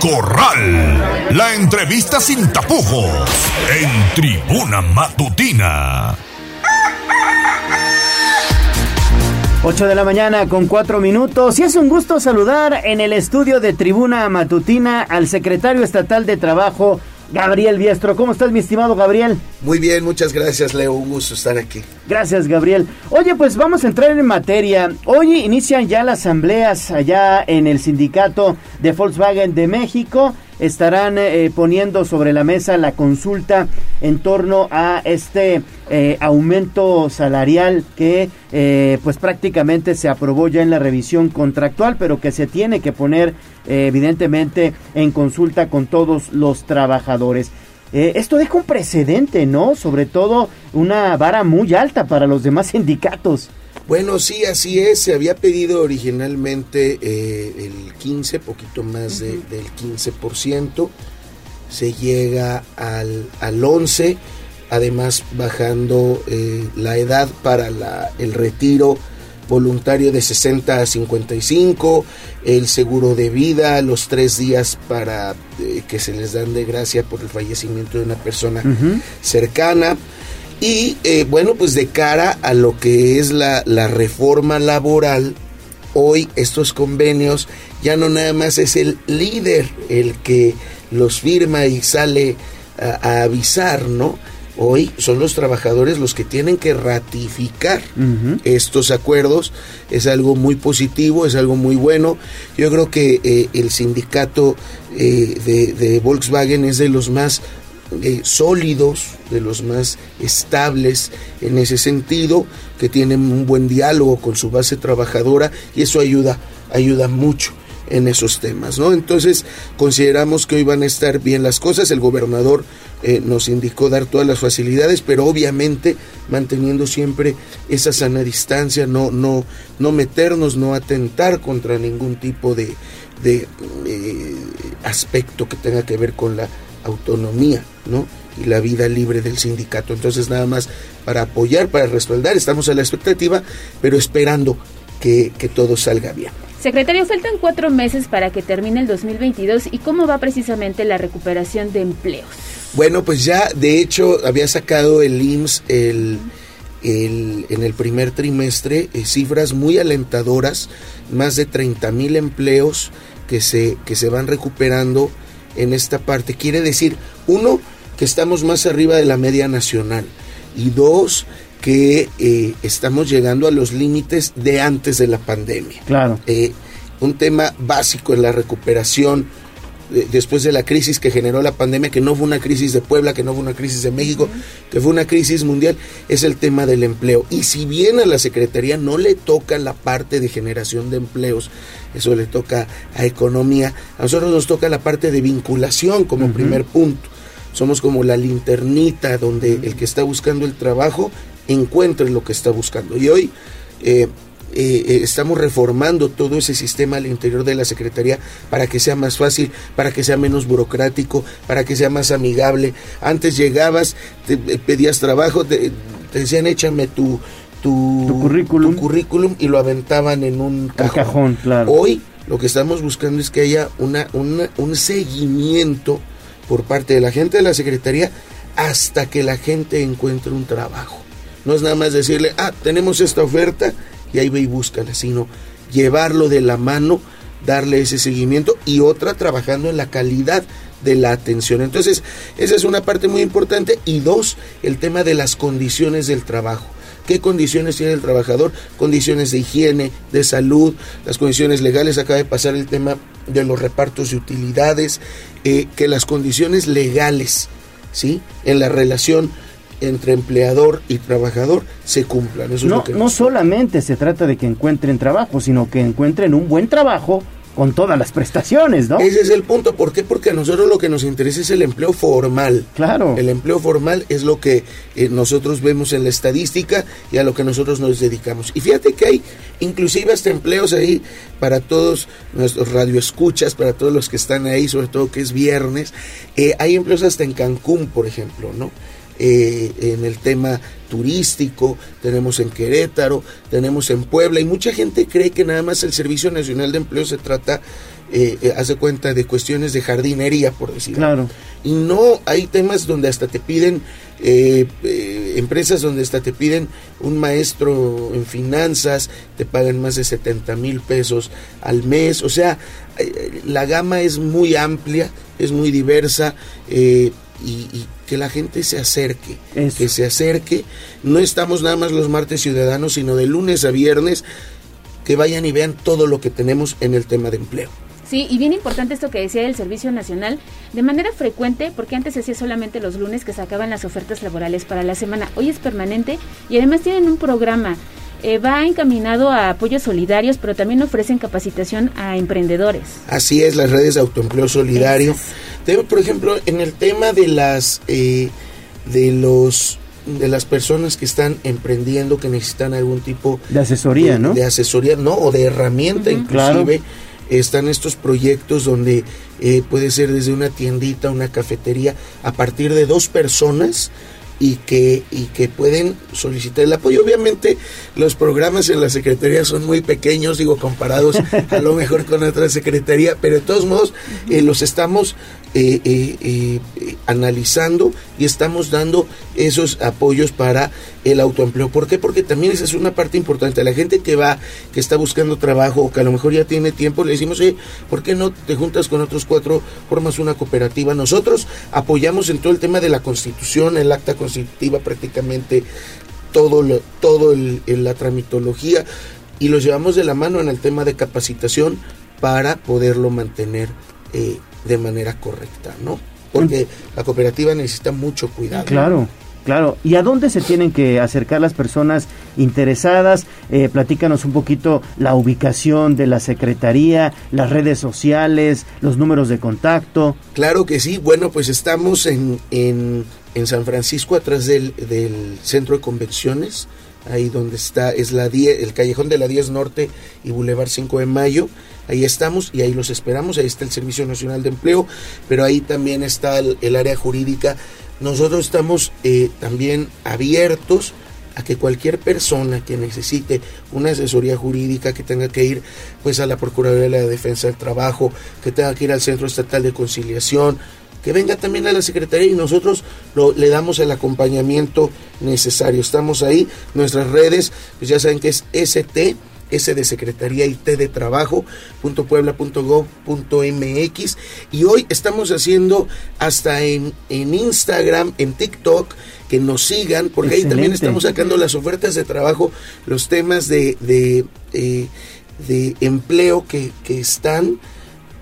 Corral. La entrevista sin tapujos. En tribuna matutina. 8 de la mañana con 4 minutos y es un gusto saludar en el estudio de Tribuna Matutina al secretario estatal de Trabajo, Gabriel Biestro. ¿Cómo estás, mi estimado Gabriel? Muy bien, muchas gracias, Leo. Un gusto estar aquí. Gracias, Gabriel. Oye, pues vamos a entrar en materia. Hoy inician ya las asambleas allá en el sindicato de Volkswagen de México. Estarán eh, poniendo sobre la mesa la consulta en torno a este eh, aumento salarial que eh, pues prácticamente se aprobó ya en la revisión contractual, pero que se tiene que poner eh, evidentemente en consulta con todos los trabajadores. Eh, esto deja un precedente, ¿no? Sobre todo una vara muy alta para los demás sindicatos. Bueno, sí, así es. Se había pedido originalmente eh, el 15, poquito más de- del 15%. Se llega al, al 11, además bajando eh, la edad para la- el retiro voluntario de 60 a 55, el seguro de vida, los tres días para eh, que se les dan de gracia por el fallecimiento de una persona cercana. Y eh, bueno, pues de cara a lo que es la, la reforma laboral, hoy estos convenios ya no nada más es el líder el que los firma y sale a, a avisar, ¿no? Hoy son los trabajadores los que tienen que ratificar estos acuerdos. Es algo muy positivo, es algo muy bueno. Yo creo que eh, el sindicato eh, de, de Volkswagen es de los más sólidos, de los más estables en ese sentido, que tienen un buen diálogo con su base trabajadora y eso ayuda, ayuda mucho en esos temas, ¿no? Entonces consideramos que hoy van a estar bien las cosas. El gobernador eh, nos indicó dar todas las facilidades, pero obviamente manteniendo siempre esa sana distancia, no, no, no meternos, no atentar contra ningún tipo de, de eh, aspecto que tenga que ver con la autonomía, ¿no? Y la vida libre del sindicato. Entonces, nada más para apoyar, para respaldar, estamos a la expectativa, pero esperando que, que todo salga bien. Secretario, faltan cuatro meses para que termine el 2022 y cómo va precisamente la recuperación de empleos. Bueno, pues ya de hecho había sacado el IMSS el, el- en el primer trimestre eh, cifras muy alentadoras, más de 30 mil empleos que se, que se van recuperando en esta parte. Quiere decir, uno, que estamos más arriba de la media nacional y dos, que eh, estamos llegando a los límites de antes de la pandemia. Claro. Eh, un tema básico en la recuperación de- después de la crisis que generó la pandemia, que no fue una crisis de Puebla, que no fue una crisis de México, que fue una crisis mundial, es el tema del empleo. Y si bien a la Secretaría no le toca la parte de generación de empleos, eso le toca a economía, a nosotros nos toca la parte de vinculación como primer punto. Somos como la linternita donde el que está buscando el trabajo encuentre lo que está buscando. Y hoy eh, eh, eh, estamos reformando todo ese sistema al interior de la Secretaría para que sea más fácil, para que sea menos burocrático, para que sea más amigable. Antes llegabas, te eh, pedías trabajo, te, te decían échame tu, tu, currículum. y lo aventaban en un El cajón, claro. Hoy lo que estamos buscando es que haya una, una- un seguimiento por parte de la gente de la Secretaría hasta que la gente encuentre un trabajo. No es nada más decirle, ah, tenemos esta oferta y ahí ve y búscala, sino llevarlo de la mano, darle ese seguimiento y otra trabajando en la calidad de la atención. Entonces, esa es una parte muy importante. Y dos, el tema de las condiciones del trabajo. ¿Qué condiciones tiene el trabajador? Condiciones de higiene, de salud, las condiciones legales. Acaba de pasar el tema de los repartos de utilidades, eh, que las condiciones legales, ¿sí? En la relación entre empleador y trabajador se cumplan. Eso No, no solamente se trata de que encuentren trabajo, sino que encuentren un buen trabajo con todas las prestaciones, ¿no? Ese es el punto. ¿Por qué? Porque a nosotros lo que nos interesa es el empleo formal. Claro. El empleo formal es lo que eh, nosotros vemos en la estadística y a lo que nosotros nos dedicamos. Y fíjate que hay inclusive hasta empleos ahí para todos nuestros radioescuchas, para todos los que están ahí, sobre todo que es viernes. Eh, hay empleos hasta en Cancún, por ejemplo, ¿no? Eh, en el tema turístico, tenemos en Querétaro, tenemos en Puebla y mucha gente cree que nada más el Servicio Nacional de Empleo se trata, eh, eh, hace cuenta de cuestiones de jardinería, por decirlo. Claro. Y no, hay temas donde hasta te piden, eh, eh, empresas donde hasta te piden un maestro en finanzas, te pagan más de 70 mil pesos al mes, o sea, la gama es muy amplia, es muy diversa. Y, y que la gente se acerque, que se acerque. No estamos nada más los martes ciudadanos, sino de lunes a viernes, que vayan y vean todo lo que tenemos en el tema de empleo. Sí, y bien importante esto que decía el Servicio Nacional, de manera frecuente, porque antes se hacía solamente los lunes que sacaban las ofertas laborales para la semana, hoy es permanente y además tienen un programa, eh, va encaminado a apoyos solidarios, pero también ofrecen capacitación a emprendedores. Así es, las redes de autoempleo solidario. Tengo, por ejemplo, en el tema de las eh, de los de las personas que están emprendiendo que necesitan algún tipo De asesoría, de, ¿no? de asesoría, no, o de herramienta inclusive. Están estos proyectos donde eh, puede ser desde una tiendita, una cafetería, a partir de dos personas y que, y que pueden solicitar el apoyo. Obviamente los programas en la Secretaría son muy pequeños, digo, comparados a lo mejor con otra Secretaría, pero de todos modos eh, los estamos eh, eh, eh, analizando y estamos dando esos apoyos para el autoempleo. ¿Por qué? Porque también esa es una parte importante. La gente que va, que está buscando trabajo o que a lo mejor ya tiene tiempo, le decimos, ¿por qué no te juntas con otros cuatro, formas una cooperativa? Nosotros apoyamos en todo el tema de la constitución, el acta constitutiva prácticamente todo todo la tramitología y los llevamos de la mano en el tema de capacitación para poderlo mantener de manera correcta, ¿no? Porque la cooperativa necesita mucho cuidado. Claro, claro. ¿Y a dónde se tienen que acercar las personas interesadas? Eh, platícanos un poquito la ubicación de la Secretaría, las redes sociales, los números de contacto. Claro que sí. Bueno, pues estamos en, en, en San Francisco, atrás del, del centro de convenciones, ahí donde está, es la 10, el callejón de la 10 Norte y Boulevard 5 de Mayo. Ahí estamos y ahí los esperamos. Ahí está el Servicio Nacional de Empleo, pero ahí también está el, área jurídica. Nosotros estamos eh, también abiertos a que cualquier persona que necesite una asesoría jurídica, que tenga que ir pues a la Procuraduría de la Defensa del Trabajo, que tenga que ir al Centro Estatal de Conciliación, que venga también a la Secretaría y nosotros le damos el acompañamiento necesario. Estamos ahí, nuestras redes, pues ya saben que es ST, S de Secretaría y T de Trabajo, punto puebla punto gov punto MX. Y hoy estamos haciendo hasta en, en Instagram, en TikTok, que nos sigan, porque ahí también estamos sacando las ofertas de trabajo, los temas de, de, eh, de empleo que, que están.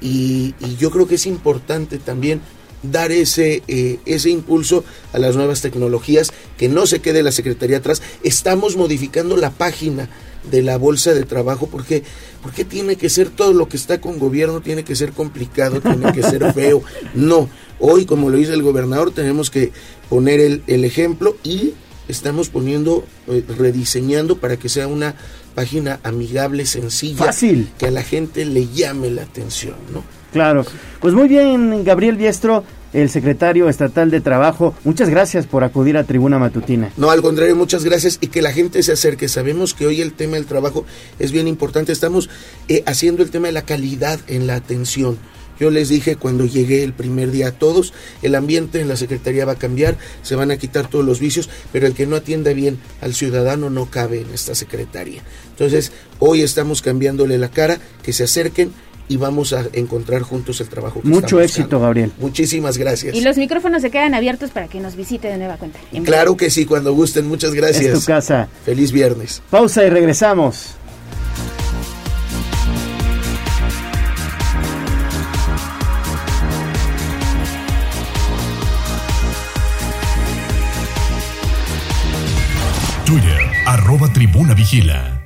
Y, y yo creo que es importante también dar ese, eh, ese impulso a las nuevas tecnologías, que no se quede la Secretaría atrás. Estamos modificando la página de la bolsa de trabajo porque porque tiene que ser todo lo que está con gobierno tiene que ser complicado tiene que ser feo no hoy como lo dice el gobernador tenemos que poner el, el ejemplo y estamos poniendo eh, rediseñando para que sea una página amigable sencilla Fácil. que a la gente le llame la atención no Claro. Pues muy bien, Gabriel Biestro, el secretario estatal de Trabajo. Muchas gracias por acudir a Tribuna Matutina. No, al contrario, muchas gracias y que la gente se acerque. Sabemos que hoy el tema del trabajo es bien importante. Estamos eh, haciendo el tema de la calidad en la atención. Yo les dije cuando llegué el primer día a todos, el ambiente en la Secretaría va a cambiar, se van a quitar todos los vicios, pero el que no atienda bien al ciudadano no cabe en esta Secretaría. Entonces, hoy estamos cambiándole la cara, que se acerquen y vamos a encontrar juntos el trabajo. que Mucho estamos éxito, buscando. Gabriel. Muchísimas gracias. Y los micrófonos se quedan abiertos para que nos visite de nueva cuenta. En. Claro que sí, cuando gusten. Muchas gracias. Es tu casa. Feliz viernes. Pausa y regresamos. Twitter, arroba tribuna vigila.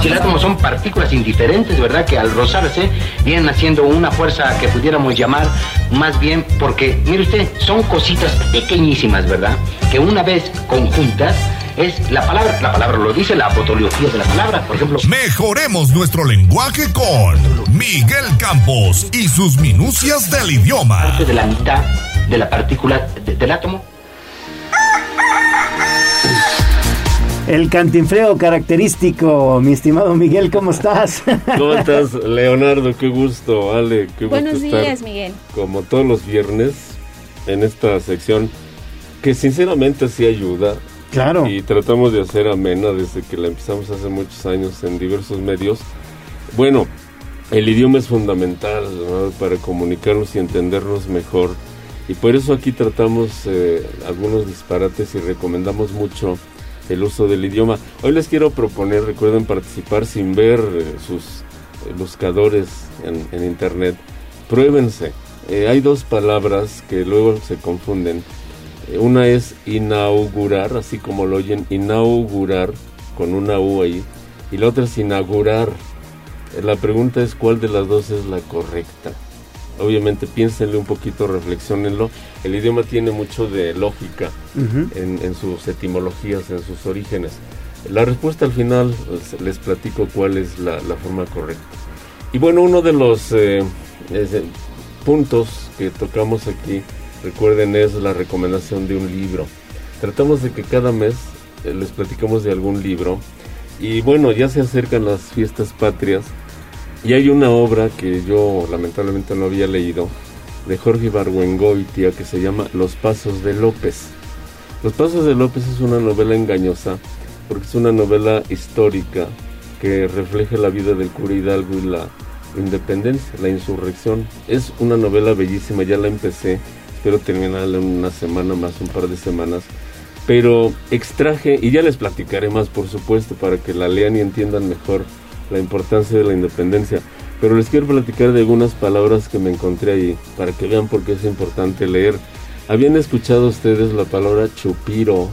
Si el átomo son partículas indiferentes, ¿verdad? Que al rozarse vienen haciendo una fuerza que pudiéramos llamar más bien, porque, mire usted, son cositas pequeñísimas, ¿verdad? Que una vez conjuntas es la palabra, la palabra lo dice, la apotología de la palabra, por ejemplo. Mejoremos nuestro lenguaje con Miguel Campos y sus minucias del idioma. Parte de la mitad de la partícula de- del átomo. El cantinfleo característico, mi estimado Miguel, ¿cómo estás? ¿Cómo estás, Leonardo? Qué gusto, Ale. Qué gusto Buenos estar, días, Miguel. Como todos los viernes, en esta sección que sinceramente sí ayuda. Claro. Y tratamos de hacer amena desde que la empezamos hace muchos años en diversos medios. Bueno, el idioma es fundamental ¿no? para comunicarnos y entendernos mejor. Y por eso aquí tratamos eh, algunos disparates y recomendamos mucho el uso del idioma. Hoy les quiero proponer, recuerden participar sin ver eh, sus eh, buscadores en, internet. Pruébense. Eh, hay dos palabras que luego se confunden. Una es inaugurar, así como lo oyen, inaugurar, con una U ahí. Y la otra es inaugurar. La pregunta es cuál de las dos es la correcta. Obviamente piénsenle un poquito, reflexionenlo. El idioma tiene mucho de lógica en, en sus etimologías, en sus orígenes. La respuesta al final les, les platico cuál es la, la forma correcta. Y bueno, uno de los eh, es, eh, puntos que tocamos aquí, recuerden, es la recomendación de un libro. Tratamos de que cada mes eh, les platicamos de algún libro. Y bueno, ya se acercan las fiestas patrias. Y hay una obra que yo lamentablemente no había leído, de Jorge Ibargüengoitia, que se llama Los Pasos de López. Los Pasos de López es una novela engañosa, porque es una novela histórica que refleja la vida del cura Hidalgo y la independencia, la insurrección. Es una novela bellísima, ya la empecé, espero terminarla en una semana más, un par de semanas. Pero extraje, y ya les platicaré más por supuesto, para que la lean y entiendan mejor la importancia de la independencia. Pero les quiero platicar de algunas palabras que me encontré ahí, para que vean por qué es importante leer. ¿Habían escuchado ustedes la palabra chupiro?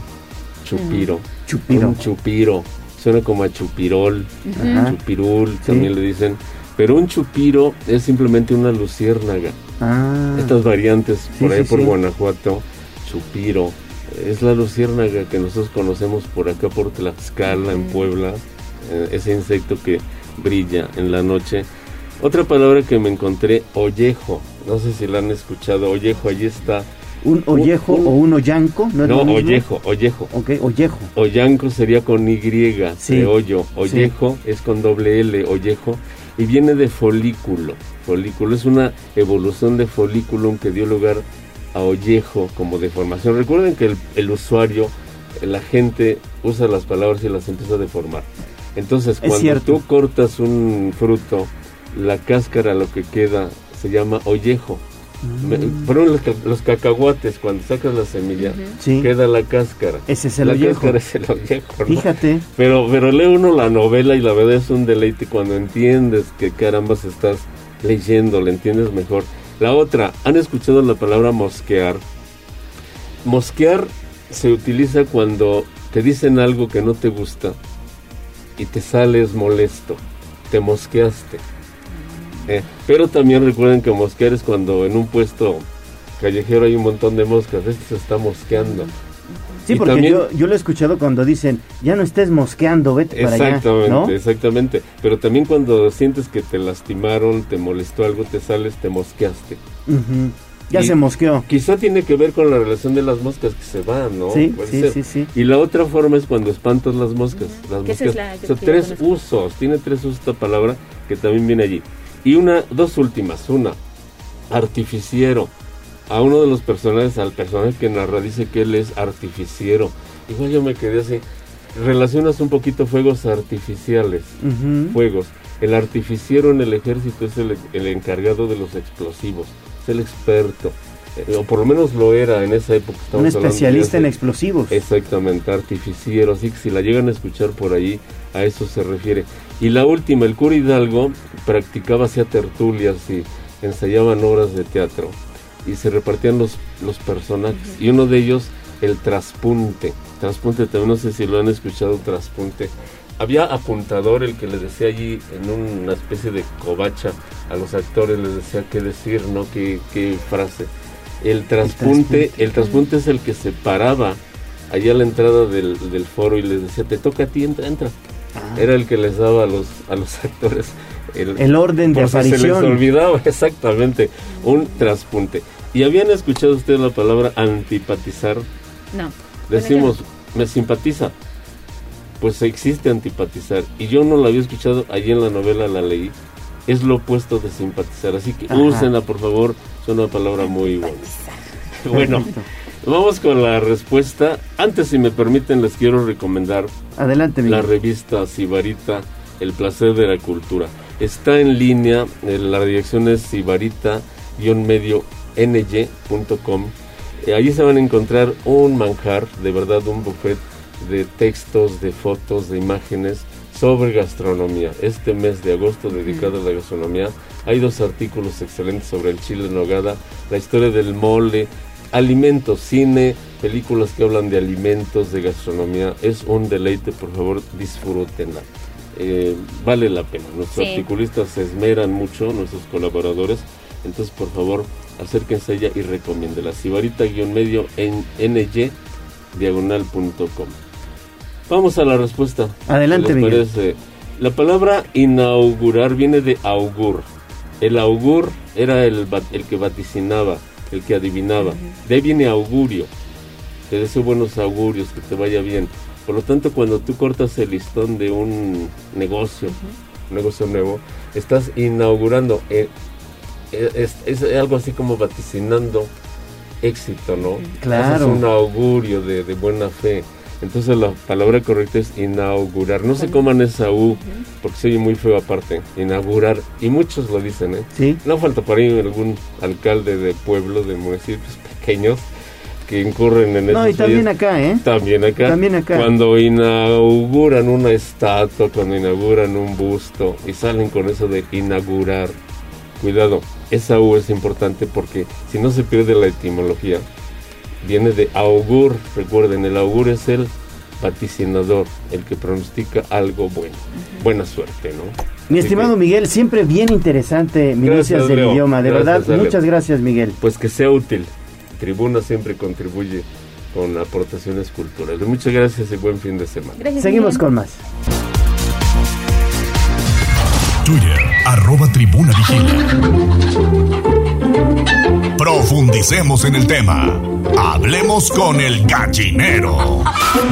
Chupiro. Chupiro. Un chupiro. Suena como a chupirol, Ajá. chupirul, Sí. también le dicen. Pero un chupiro es simplemente una luciérnaga. Ah. Estas variantes Sí, por ahí sí, por. Guanajuato, chupiro, es la luciérnaga que nosotros conocemos por acá por Tlaxcala, en Puebla, ese insecto que brilla en la noche. Otra palabra que me encontré, ollejo, no sé si la han escuchado, ollejo, allí está. ¿Un ollejo o un ollanco? ¿No, es No, ollejo, ollejo. Ok, ollejo. Ollanco sería con Y, Sí. de hoyo. Ollejo es con doble L, ollejo. Y viene de folículo. Folículo es una evolución de folículo que dio lugar a ollejo como deformación. Recuerden que el, el usuario, la gente usa las palabras y las empieza a deformar. Entonces, Es cuando cierto. tú cortas un fruto, la cáscara, lo que queda, se llama ollejo. Ejemplo, los, los cacahuates, cuando sacas la semilla, Sí. queda la cáscara. Ese es el la ollejo. cáscara es el ollejo. ¿no? Fíjate. Pero, pero lee uno la novela y la verdad es un deleite cuando entiendes que carambas estás leyendo, le entiendes mejor. La otra, ¿han escuchado la palabra mosquear? Mosquear se utiliza cuando te dicen algo que no te gusta y te sales molesto, te mosqueaste. Eh, pero también recuerden que mosquear es cuando en un puesto callejero hay un montón de moscas, este se está mosqueando. Sí, Y porque también- yo, yo lo he escuchado cuando dicen, ya no estés mosqueando, vete para allá. Exactamente, ¿no? exactamente. Pero también cuando sientes que te lastimaron, te molestó algo, te sales, te mosqueaste. Ujú. Ya Y se mosqueó. Quizá tiene que ver con la relación de las moscas que se van, ¿no? Sí, Puede sí, ser. sí, sí. Y la otra forma es cuando espantas las moscas. Las Que esa moscas. es la Son yo tres usos, tiene tres usos esta palabra que también viene allí. Y una, dos últimas. Una, artificiero. A uno de los personajes, al personaje que narra, dice que él es artificiero. Igual yo me quedé así. Relacionas un poquito fuegos artificiales. Fuegos. El artificiero en el ejército es el, el encargado de los explosivos. El experto. eh, o por lo menos lo era en esa época. Un especialista en explosivos. Exactamente, artificiero, así que si la llegan a escuchar por ahí, a eso se refiere. Y la última, el cura Hidalgo practicaba, hacía tertulias y ensayaban obras de teatro y se repartían los, los personajes. Y uno de ellos, el traspunte. Traspunte, también no sé si lo han escuchado, traspunte. Había apuntador, el que le decía allí en una especie de covacha a los actores, les decía qué decir, ¿no? Qué, qué frase. El traspunte, el traspunte es el que se paraba allá a la entrada del, del foro y les decía, te toca a ti, entra, entra. Era el que les daba a los, a los actores el, El orden de si Se les aparición. olvidaba exactamente un traspunte. ¿Y habían escuchado ustedes la palabra antipatizar? No. Decimos, me simpatiza. Pues existe antipatizar. Y yo no la había escuchado, allí en la novela la leí. Es lo opuesto de simpatizar. Así que Ajá. úsenla, por favor. Es una palabra muy buena. Bueno, vamos con la respuesta. Antes, si me permiten, les quiero recomendar Adelante, la revista Sibarita, El placer de la cultura. Está en línea, eh, la dirección es sibarita-medio-ny.com. Eh, allí se van a encontrar un manjar, de verdad, un buffet de textos, de fotos, de imágenes sobre gastronomía. Este mes de agosto dedicado a la gastronomía hay dos artículos excelentes sobre el chile en nogada, la historia del mole, alimentos, cine, películas que hablan de alimentos, de gastronomía. Es un deleite, por favor, disfrútenla. Eh, vale la pena. Nuestros Sí. articulistas se esmeran mucho, nuestros colaboradores. Entonces, por favor, acérquense a ella y recomiéndela. Sibarita-medio en ny diagonal.com. Vamos a la respuesta. Adelante, ¿Qué les Miguel. parece? La palabra inaugurar viene de augur. El augur era el, que vaticinaba, el que adivinaba. De ahí viene augurio. Te deseo buenos augurios, que te vaya bien. Por lo tanto, cuando tú cortas el listón de un negocio, un negocio nuevo, estás inaugurando. eh, es, es algo así como vaticinando éxito, ¿no? Claro. Haces un augurio de, de buena fe. Entonces la palabra correcta es inaugurar. No se coman esa U, porque se oye muy feo aparte. Inaugurar. Y muchos lo dicen, ¿eh? Sí. No falta por ahí algún alcalde de pueblo, de municipios pequeños, que incurren en No, y también acá, ¿eh? También acá. También acá. Cuando inauguran una estatua, cuando inauguran un busto y salen con eso de inaugurar. Cuidado, esa U es importante porque si no se pierde la etimología, viene de augur. Recuerden, el augur es el vaticinador, el que pronostica algo bueno. Buena suerte, ¿no? Mi Así estimado que, Miguel, siempre bien interesante minucias del Leo. idioma. De Gracias, verdad, muchas gracias, Miguel. Pues que sea útil. Tribuna siempre contribuye con aportaciones culturales. Muchas gracias y buen fin de semana. Gracias, Seguimos Miguel. con más. Twitter, arroba tribuna vigila. Profundicemos en el tema. Hablemos con el gallinero.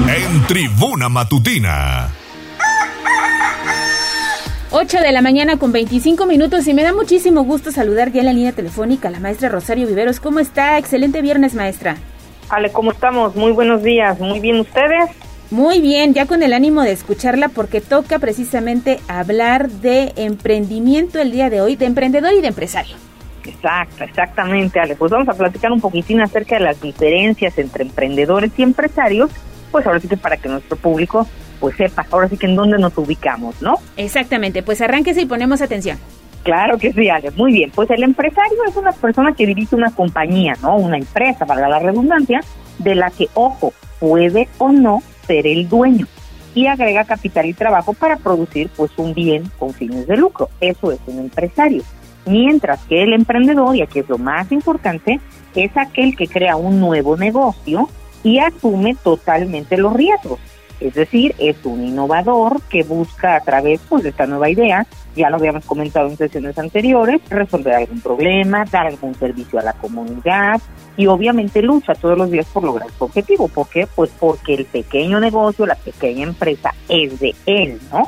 En tribuna matutina. 8 de la mañana con 25 minutos y me da muchísimo gusto saludar ya en la línea telefónica a la maestra Rosario Viveros. ¿Cómo está? Excelente viernes, maestra. Ale, ¿cómo estamos? Muy buenos días. Muy bien, ¿ustedes? Muy bien, ya con el ánimo de escucharla porque toca precisamente hablar de emprendimiento el día de hoy, de emprendedor y de empresario. Exacto, exactamente, Ale. Pues vamos a platicar un poquitín acerca de las diferencias entre emprendedores y empresarios, pues ahora sí que para que nuestro público pues sepa, ahora sí que en dónde nos ubicamos, ¿no? Exactamente, pues arránquese y ponemos atención. Claro que sí, Ale. Muy bien. Pues el empresario es una persona que dirige una compañía, ¿no? Una empresa, para la redundancia, de la que, ojo, puede o no ser el dueño y agrega capital y trabajo para producir pues un bien con fines de lucro. Eso es un empresario. Mientras que el emprendedor, y aquí es lo más importante, es aquel que crea un nuevo negocio y asume totalmente los riesgos. Es decir, es un innovador que busca a través pues, de esta nueva idea, ya lo habíamos comentado en sesiones anteriores, resolver algún problema, dar algún servicio a la comunidad y obviamente lucha todos los días por lograr su objetivo. ¿Por qué? Pues porque el pequeño negocio, la pequeña empresa es de él, ¿no?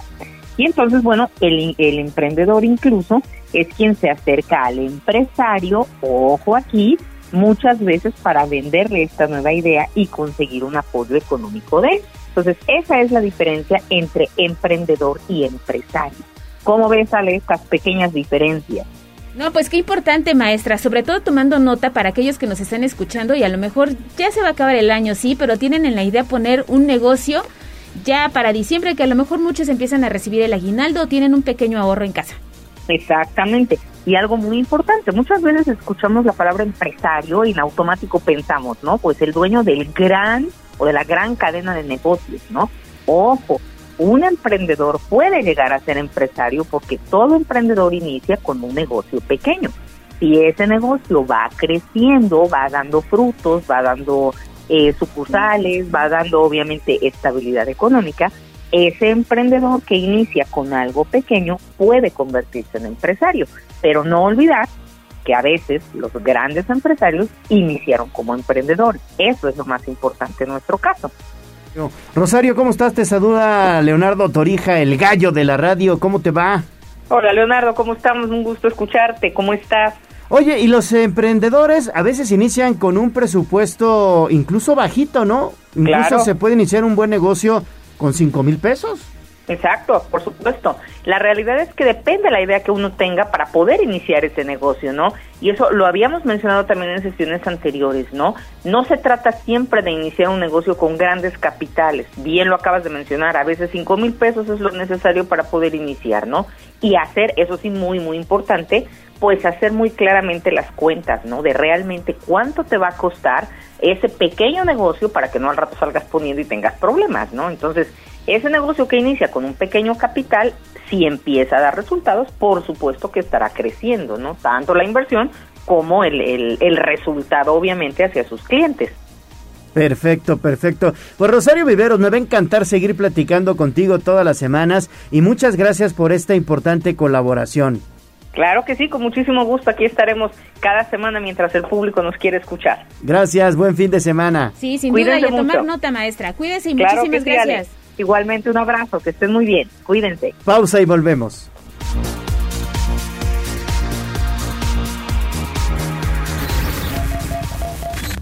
Y entonces, bueno, el, el emprendedor incluso es quien se acerca al empresario, ojo aquí, muchas veces para venderle esta nueva idea y conseguir un apoyo económico de él. Entonces, esa es la diferencia entre emprendedor y empresario. ¿Cómo ves, Ale, estas pequeñas diferencias? No, pues qué importante, maestra, sobre todo tomando nota para aquellos que nos están escuchando y a lo mejor ya se va a acabar el año, sí, pero tienen en la idea poner un negocio ya para diciembre, que a lo mejor muchos empiezan a recibir el aguinaldo o tienen un pequeño ahorro en casa. Exactamente. Y algo muy importante, muchas veces escuchamos la palabra empresario y en automático pensamos, ¿no? Pues el dueño del gran o de la gran cadena de negocios, ¿no? Ojo, un emprendedor puede llegar a ser empresario porque todo emprendedor inicia con un negocio pequeño. Si ese negocio va creciendo, va dando frutos, va dando eh, sucursales, va dando obviamente estabilidad económica, ese emprendedor que inicia con algo pequeño puede convertirse en empresario. Pero no olvidar que a veces los grandes empresarios iniciaron como emprendedores. Eso es lo más importante en nuestro caso. Rosario, ¿cómo estás? Te saluda Leonardo Torija, el gallo de la radio. ¿Cómo te va? Hola Leonardo, ¿cómo estamos? Un gusto escucharte. ¿Cómo estás? Oye, y los emprendedores a veces inician con un presupuesto incluso bajito, ¿no? Incluso Claro. se puede iniciar un buen negocio con cinco mil pesos. Exacto, por supuesto. La realidad es que depende de la idea que uno tenga para poder iniciar ese negocio, ¿no? Y eso lo habíamos mencionado también en sesiones anteriores, ¿no? No se trata siempre de iniciar un negocio con grandes capitales. Bien lo acabas de mencionar, a veces cinco mil pesos es lo necesario para poder iniciar, ¿no? Y hacer, eso sí, muy, muy importante, pues hacer muy claramente las cuentas, ¿no? De realmente cuánto te va a costar ese pequeño negocio para que no al rato salgas poniendo y tengas problemas, ¿no? Entonces, ese negocio que inicia con un pequeño capital, si empieza a dar resultados, por supuesto que estará creciendo, ¿no? Tanto la inversión como el, el, el resultado, obviamente, hacia sus clientes. Perfecto, perfecto. Pues Rosario Viveros, me va a encantar seguir platicando contigo todas las semanas y muchas gracias por esta importante colaboración. Claro que sí, con muchísimo gusto. Aquí estaremos cada semana mientras el público nos quiere escuchar. Gracias, buen fin de semana. Sí, sin Cuídense duda, y a tomar mucho. nota, maestra. Cuídese y Claro muchísimas sí, gracias. Igualmente un abrazo, que estén muy bien. Cuídense. Pausa y volvemos.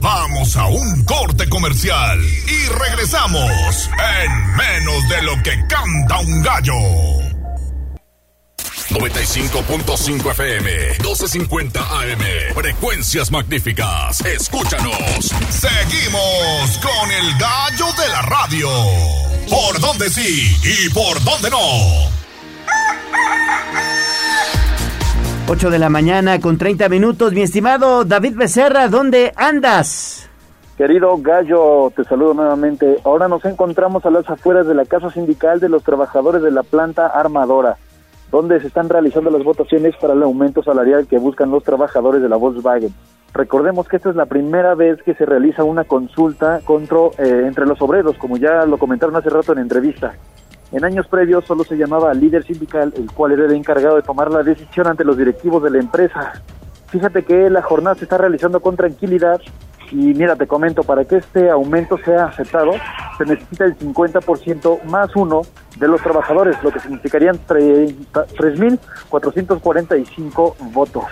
Vamos a un corte comercial y regresamos en menos de lo que canta un gallo. 95.5 FM, 12.50 AM, frecuencias magníficas. Escúchanos. Seguimos con el gallo de la radio. ¿Por dónde sí y por dónde no? 8 de la mañana con 30 minutos. Mi estimado David Becerra, ¿dónde andas? Querido Gallo, te saludo nuevamente. Ahora nos encontramos a las afueras de la Casa Sindical de los Trabajadores de la Planta Armadora, donde se están realizando las votaciones para el aumento salarial que buscan los trabajadores de la Volkswagen. Recordemos que esta es la primera vez que se realiza una consulta contra, eh, entre los obreros, como ya lo comentaron hace rato en entrevista. En años previos solo se llamaba líder sindical, el cual era el encargado de tomar la decisión ante los directivos de la empresa. Fíjate que la jornada se está realizando con tranquilidad y mira, te comento, para que este aumento sea aceptado, se necesita el 50% más uno de los trabajadores, lo que significarían 30 3.445 votos.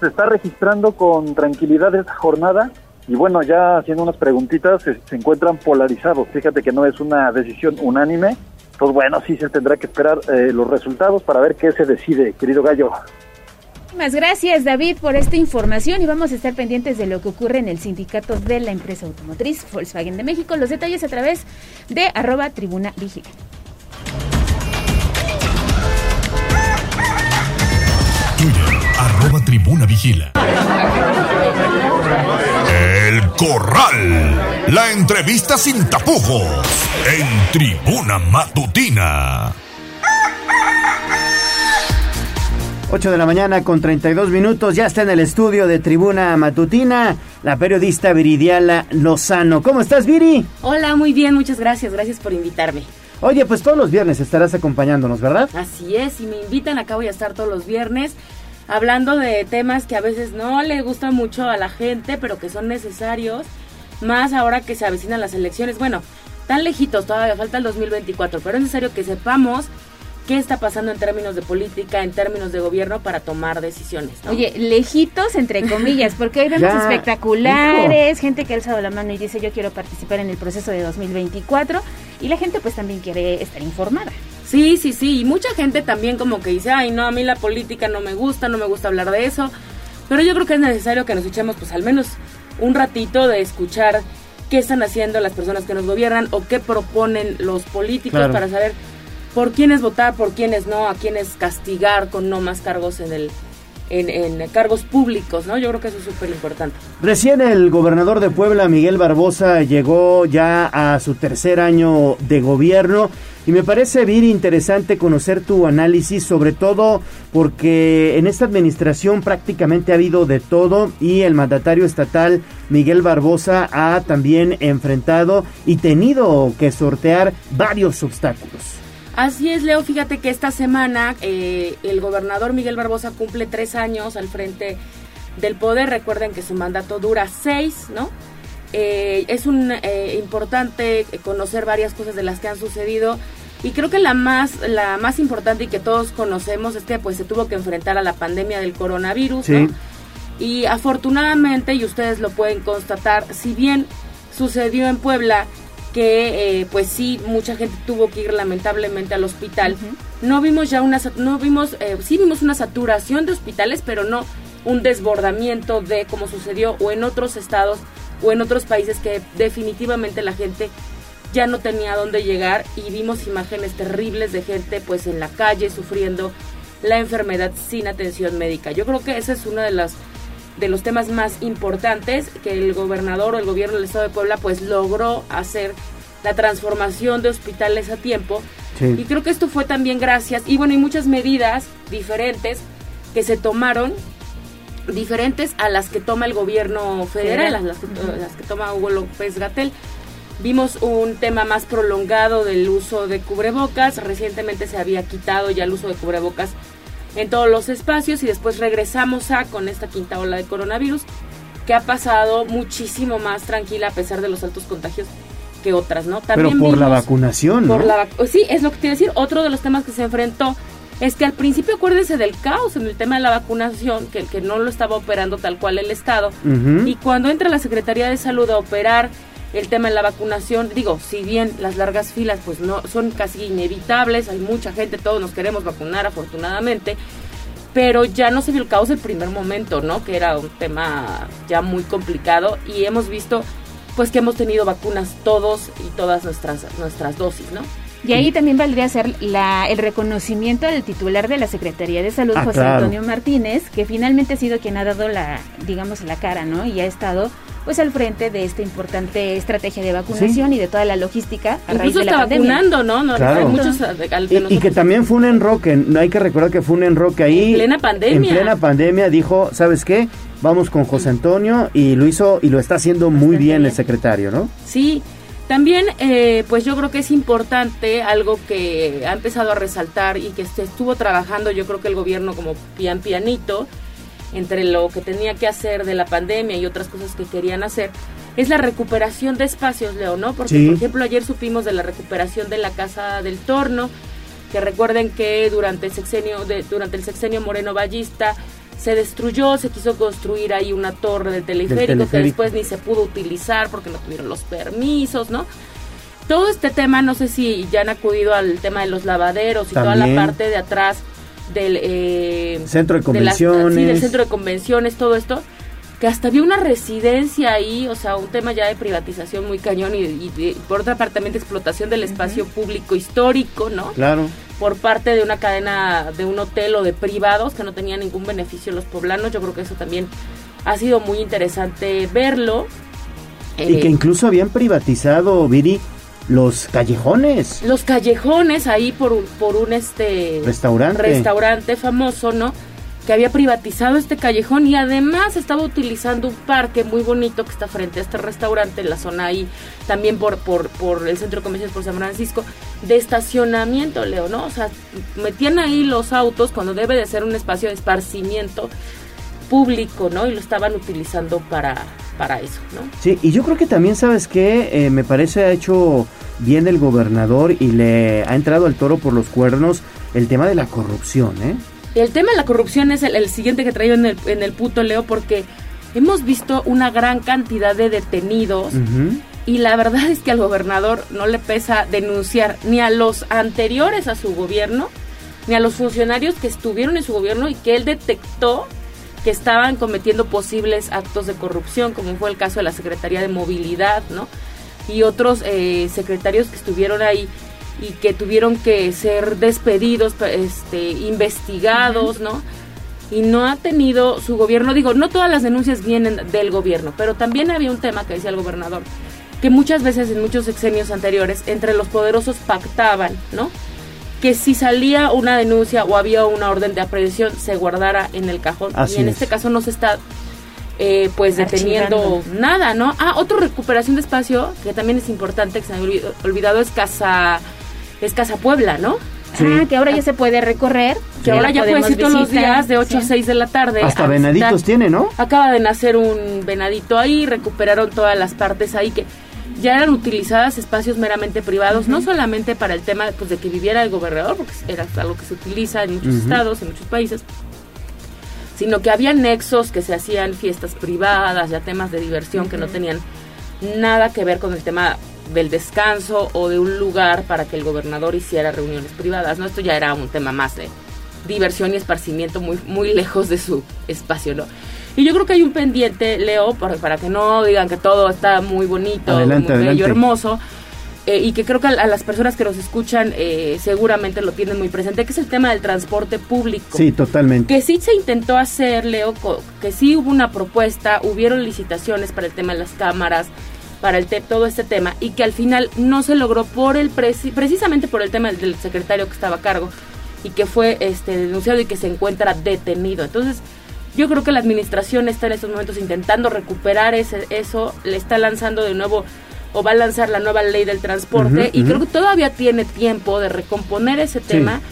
Se está registrando con tranquilidad esta jornada y bueno, ya haciendo unas preguntitas, se, se encuentran polarizados. Fíjate que no es una decisión unánime. Pues bueno, sí se tendrá que esperar eh, los resultados para ver qué se decide, querido gallo. Muchísimas gracias, David, por esta información y vamos a estar pendientes de lo que ocurre en el sindicato de la empresa automotriz Volkswagen de México. Los detalles a través de arroba tribuna vigila. Arroba tribuna vigila. El Corral. La entrevista sin tapujos. En tribuna matutina. 8 de la mañana con 32 minutos. Ya está en el estudio de Tribuna Matutina la periodista Viridiala Lozano. ¿Cómo estás, Viri? Hola, muy bien, muchas gracias. Gracias por invitarme. Oye, pues todos los viernes estarás acompañándonos, ¿verdad? Así es, si me invitan, acá voy a estar todos los viernes hablando de temas que a veces no le gustan mucho a la gente, pero que son necesarios, más ahora que se avecinan las elecciones. Bueno, tan lejitos, todavía falta el 2024, pero es necesario que sepamos qué está pasando en términos de política, en términos de gobierno para tomar decisiones. ¿no? Oye, lejitos entre comillas, porque hoy vemos Ya, espectaculares, gente que ha alzado la mano y dice yo quiero participar en el proceso de 2024 y la gente pues también quiere estar informada. Sí, sí, sí, y mucha gente también como que dice, ay, no, a mí la política no me gusta, no me gusta hablar de eso, pero yo creo que es necesario que nos echemos pues al menos un ratito de escuchar qué están haciendo las personas que nos gobiernan o qué proponen los políticos Claro. para saber por quiénes votar, por quiénes no, a quiénes castigar con no más cargos en el en, en cargos públicos, ¿no? Yo creo que eso es súper importante. Recién el gobernador de Puebla, Miguel Barbosa, llegó ya a su tercer año de gobierno y me parece bien interesante conocer tu análisis, sobre todo porque en esta administración prácticamente ha habido de todo y el mandatario estatal Miguel Barbosa ha también enfrentado y tenido que sortear varios obstáculos. Así es, Leo. Fíjate que esta semana eh, el gobernador Miguel Barbosa cumple tres años al frente del poder. Recuerden que su mandato dura seis, ¿no? Eh, es un eh, importante conocer varias cosas de las que han sucedido y creo que la más la más importante y que todos conocemos es que pues se tuvo que enfrentar a la pandemia del coronavirus, ¿no? Y afortunadamente, y ustedes lo pueden constatar, si bien sucedió en Puebla que eh, pues sí mucha gente tuvo que ir lamentablemente al hospital, no vimos ya una no vimos eh, sí vimos una saturación de hospitales, pero no un desbordamiento de como sucedió o en otros estados o en otros países que definitivamente la gente ya no tenía dónde llegar y vimos imágenes terribles de gente pues en la calle sufriendo la enfermedad sin atención médica. Yo creo que ese es uno de los de los temas más importantes que el gobernador o el gobierno del estado de Puebla pues logró hacer la transformación de hospitales a tiempo Sí. y creo que esto fue también gracias y bueno y muchas medidas diferentes que se tomaron diferentes a las que toma el gobierno federal, a las que, las que toma Hugo López Gatel. Vimos un tema más prolongado del uso de cubrebocas. Recientemente se había quitado ya el uso de cubrebocas en todos los espacios y después regresamos a con esta quinta ola de coronavirus que ha pasado muchísimo más tranquila a pesar de los altos contagios que otras, ¿no? Pero por la vacunación, ¿no? por la vac- sí, es lo que te iba a decir. Otro de los temas que se enfrentó es que al principio acuérdense del caos en el tema de la vacunación, que, que no lo estaba operando tal cual el Estado. Y cuando entra la Secretaría de Salud a operar el tema de la vacunación, digo, si bien las largas filas pues no son casi inevitables, hay mucha gente, todos nos queremos vacunar afortunadamente, pero ya no se vio el caos el primer momento, ¿no? Que era un tema ya muy complicado y hemos visto pues que hemos tenido vacunas todos y todas nuestras nuestras dosis, ¿no? Y ahí también valdría ser la, el reconocimiento del titular de la Secretaría de Salud, Ah, José claro. Antonio Martínez, que finalmente ha sido quien ha dado la, digamos, la cara, ¿no? Y ha estado pues al frente de esta importante estrategia de vacunación y de toda la logística a raíz Incluso de la está pandemia. vacunando, ¿no? no Claro. hay muchos de- al- de Y, que también fue un enroque, no hay que recordar que fue un enroque ahí. En plena pandemia. En plena pandemia dijo, ¿sabes qué? Vamos con José Antonio y lo hizo y lo está haciendo muy bien el secretario, ¿no? Sí, también eh, pues yo creo que es importante algo que ha empezado a resaltar y que se estuvo trabajando yo creo que el gobierno como pian pianito entre lo que tenía que hacer de la pandemia y otras cosas que querían hacer es la recuperación de espacios, Leo, ¿no? Porque Sí. por ejemplo ayer supimos de la recuperación de la Casa del Torno, que recuerden que durante el sexenio de, durante el sexenio Moreno Ballista se destruyó, se quiso construir ahí una torre del teleférico, que después ni se pudo utilizar porque no tuvieron los permisos, ¿no? Todo este tema, no sé si ya han acudido al tema de los lavaderos y toda la parte de atrás del eh, Centro de las- convenciones. sí, del centro de convenciones, todo esto, que hasta había una residencia ahí, o sea, un tema ya de privatización muy cañón y, y de- por otra parte también de explotación del espacio público histórico, ¿no? Claro. por parte de una cadena de un hotel o de privados que no tenía ningún beneficio los poblanos. Yo creo que eso también ha sido muy interesante verlo. Y Eh, que incluso habían privatizado, Viri, los callejones. los callejones ahí por un, por un este Restaurante. restaurante famoso, ¿no? Que había privatizado este callejón y además estaba utilizando un parque muy bonito que está frente a este restaurante en la zona ahí, también por, por, por el centro convenciones por San Francisco, de estacionamiento, Leo, ¿no? O sea, metían ahí los autos cuando debe de ser un espacio de esparcimiento público, ¿no? Y lo estaban utilizando para, para eso, ¿no? Sí, y yo creo que también, ¿sabes qué? Eh, me parece ha hecho bien el gobernador y le ha entrado al toro por los cuernos el tema de la corrupción, ¿eh? El tema de la corrupción es el, el siguiente que traigo en el, en el puto Leo porque hemos visto una gran cantidad de detenidos y la verdad es que al gobernador no le pesa denunciar ni a los anteriores a su gobierno, ni a los funcionarios que estuvieron en su gobierno y que él detectó que estaban cometiendo posibles actos de corrupción, como fue el caso de la Secretaría de Movilidad, ¿no? Y otros eh, secretarios que estuvieron ahí y que tuvieron que ser despedidos, este, investigados, ¿no? Y no ha tenido su gobierno, digo, no todas las denuncias vienen del gobierno, pero también había un tema que decía el gobernador, que muchas veces en muchos sexenios anteriores entre los poderosos pactaban, ¿no? Que si salía una denuncia o había una orden de aprehensión se guardara en el cajón. Así y en es. este caso no se está eh, pues deteniendo nada, ¿no? Ah, otro recuperación de espacio que también es importante, que se me había olvid- olvidado, es Casa, es Casa Puebla, ¿no? Ah, que ahora ya se puede recorrer. Que ahora ya puedes podemos ir todos los visitar, días de 8 a sí. 6 de la tarde. Hasta venaditos visitar. tiene, ¿no? Acaba de nacer un venadito ahí, recuperaron todas las partes ahí que ya eran utilizadas espacios meramente privados, no solamente para el tema pues, de que viviera el gobernador, porque era algo que se utiliza en muchos estados, en muchos países, sino que había nexos que se hacían fiestas privadas, ya temas de diversión que no tenían nada que ver con el tema del descanso o de un lugar para que el gobernador hiciera reuniones privadas, ¿no? Esto ya era un tema más de diversión y esparcimiento muy, muy lejos de su espacio, ¿no? Y yo creo que hay un pendiente, Leo, para, para que no digan que todo está muy bonito, Adelante, muy bello, hermoso, eh, y que creo que a, a las personas que nos escuchan eh, seguramente lo tienen muy presente, que es el tema del transporte público. Sí, totalmente. Que sí se intentó hacer, Leo, que sí hubo una propuesta, hubieron licitaciones para el tema de las cámaras, para el te- todo este tema, y que al final no se logró por el preci- precisamente por el tema del, secretario que estaba a cargo y que fue este denunciado y que se encuentra detenido. Entonces, yo creo que la administración está en estos momentos intentando recuperar ese, eso, le está lanzando de nuevo o va a lanzar la nueva ley del transporte y creo que todavía tiene tiempo de recomponer ese tema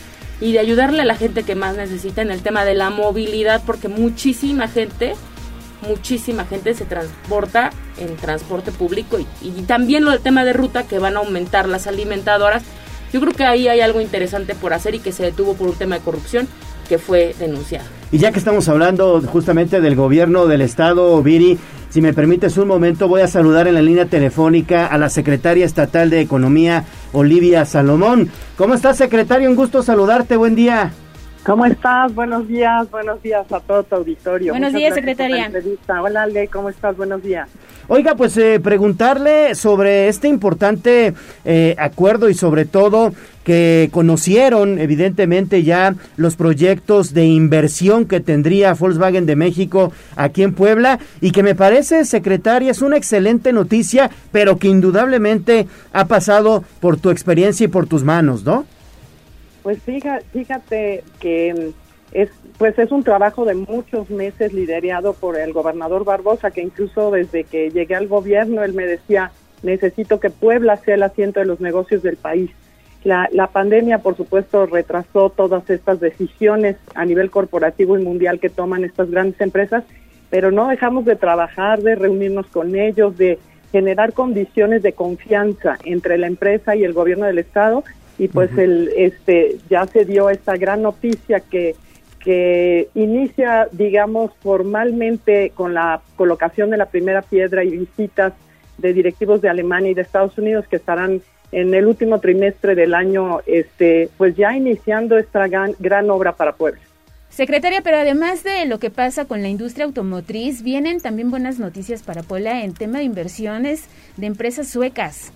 y de ayudarle a la gente que más necesita en el tema de la movilidad, porque muchísima gente, muchísima gente se transporta en transporte público y, también lo del tema de ruta que van a aumentar las alimentadoras. Yo creo que ahí hay algo interesante por hacer y que se detuvo por un tema de corrupción que fue denunciado. Y ya que estamos hablando justamente del gobierno del estado, Viri, si me permites un momento, voy a saludar en la línea telefónica a la secretaria estatal de Economía, Olivia Salomón. ¿Cómo estás, secretario? Un gusto saludarte, buen día. ¿Cómo estás? Buenos días, buenos días a todo tu auditorio. Buenos Muchas días, secretaria. Hola, Ale, ¿cómo estás? Buenos días. Oiga, pues eh, preguntarle sobre este importante eh, acuerdo y sobre todo que conocieron evidentemente ya los proyectos de inversión que tendría Volkswagen de México aquí en Puebla y que me parece, secretaria, es una excelente noticia, pero que indudablemente ha pasado por tu experiencia y por tus manos, ¿no? Pues fíjate, que mm, es pues es un trabajo de muchos meses liderado por el gobernador Barbosa, que incluso desde que llegué al gobierno él me decía, necesito que Puebla sea el asiento de los negocios del país. La, la pandemia, por supuesto, retrasó todas estas decisiones a nivel corporativo y mundial que toman estas grandes empresas, pero no dejamos de trabajar, de reunirnos con ellos, de generar condiciones de confianza entre la empresa y el gobierno del estado y pues el este ya se dio esta gran noticia que que inicia digamos formalmente con la colocación de la primera piedra y visitas de directivos de Alemania y de Estados Unidos que estarán en el último trimestre del año este pues ya iniciando esta gran, gran obra para Puebla. Secretaria, pero además de lo que pasa con la industria automotriz, vienen también buenas noticias para Puebla en tema de inversiones de empresas suecas.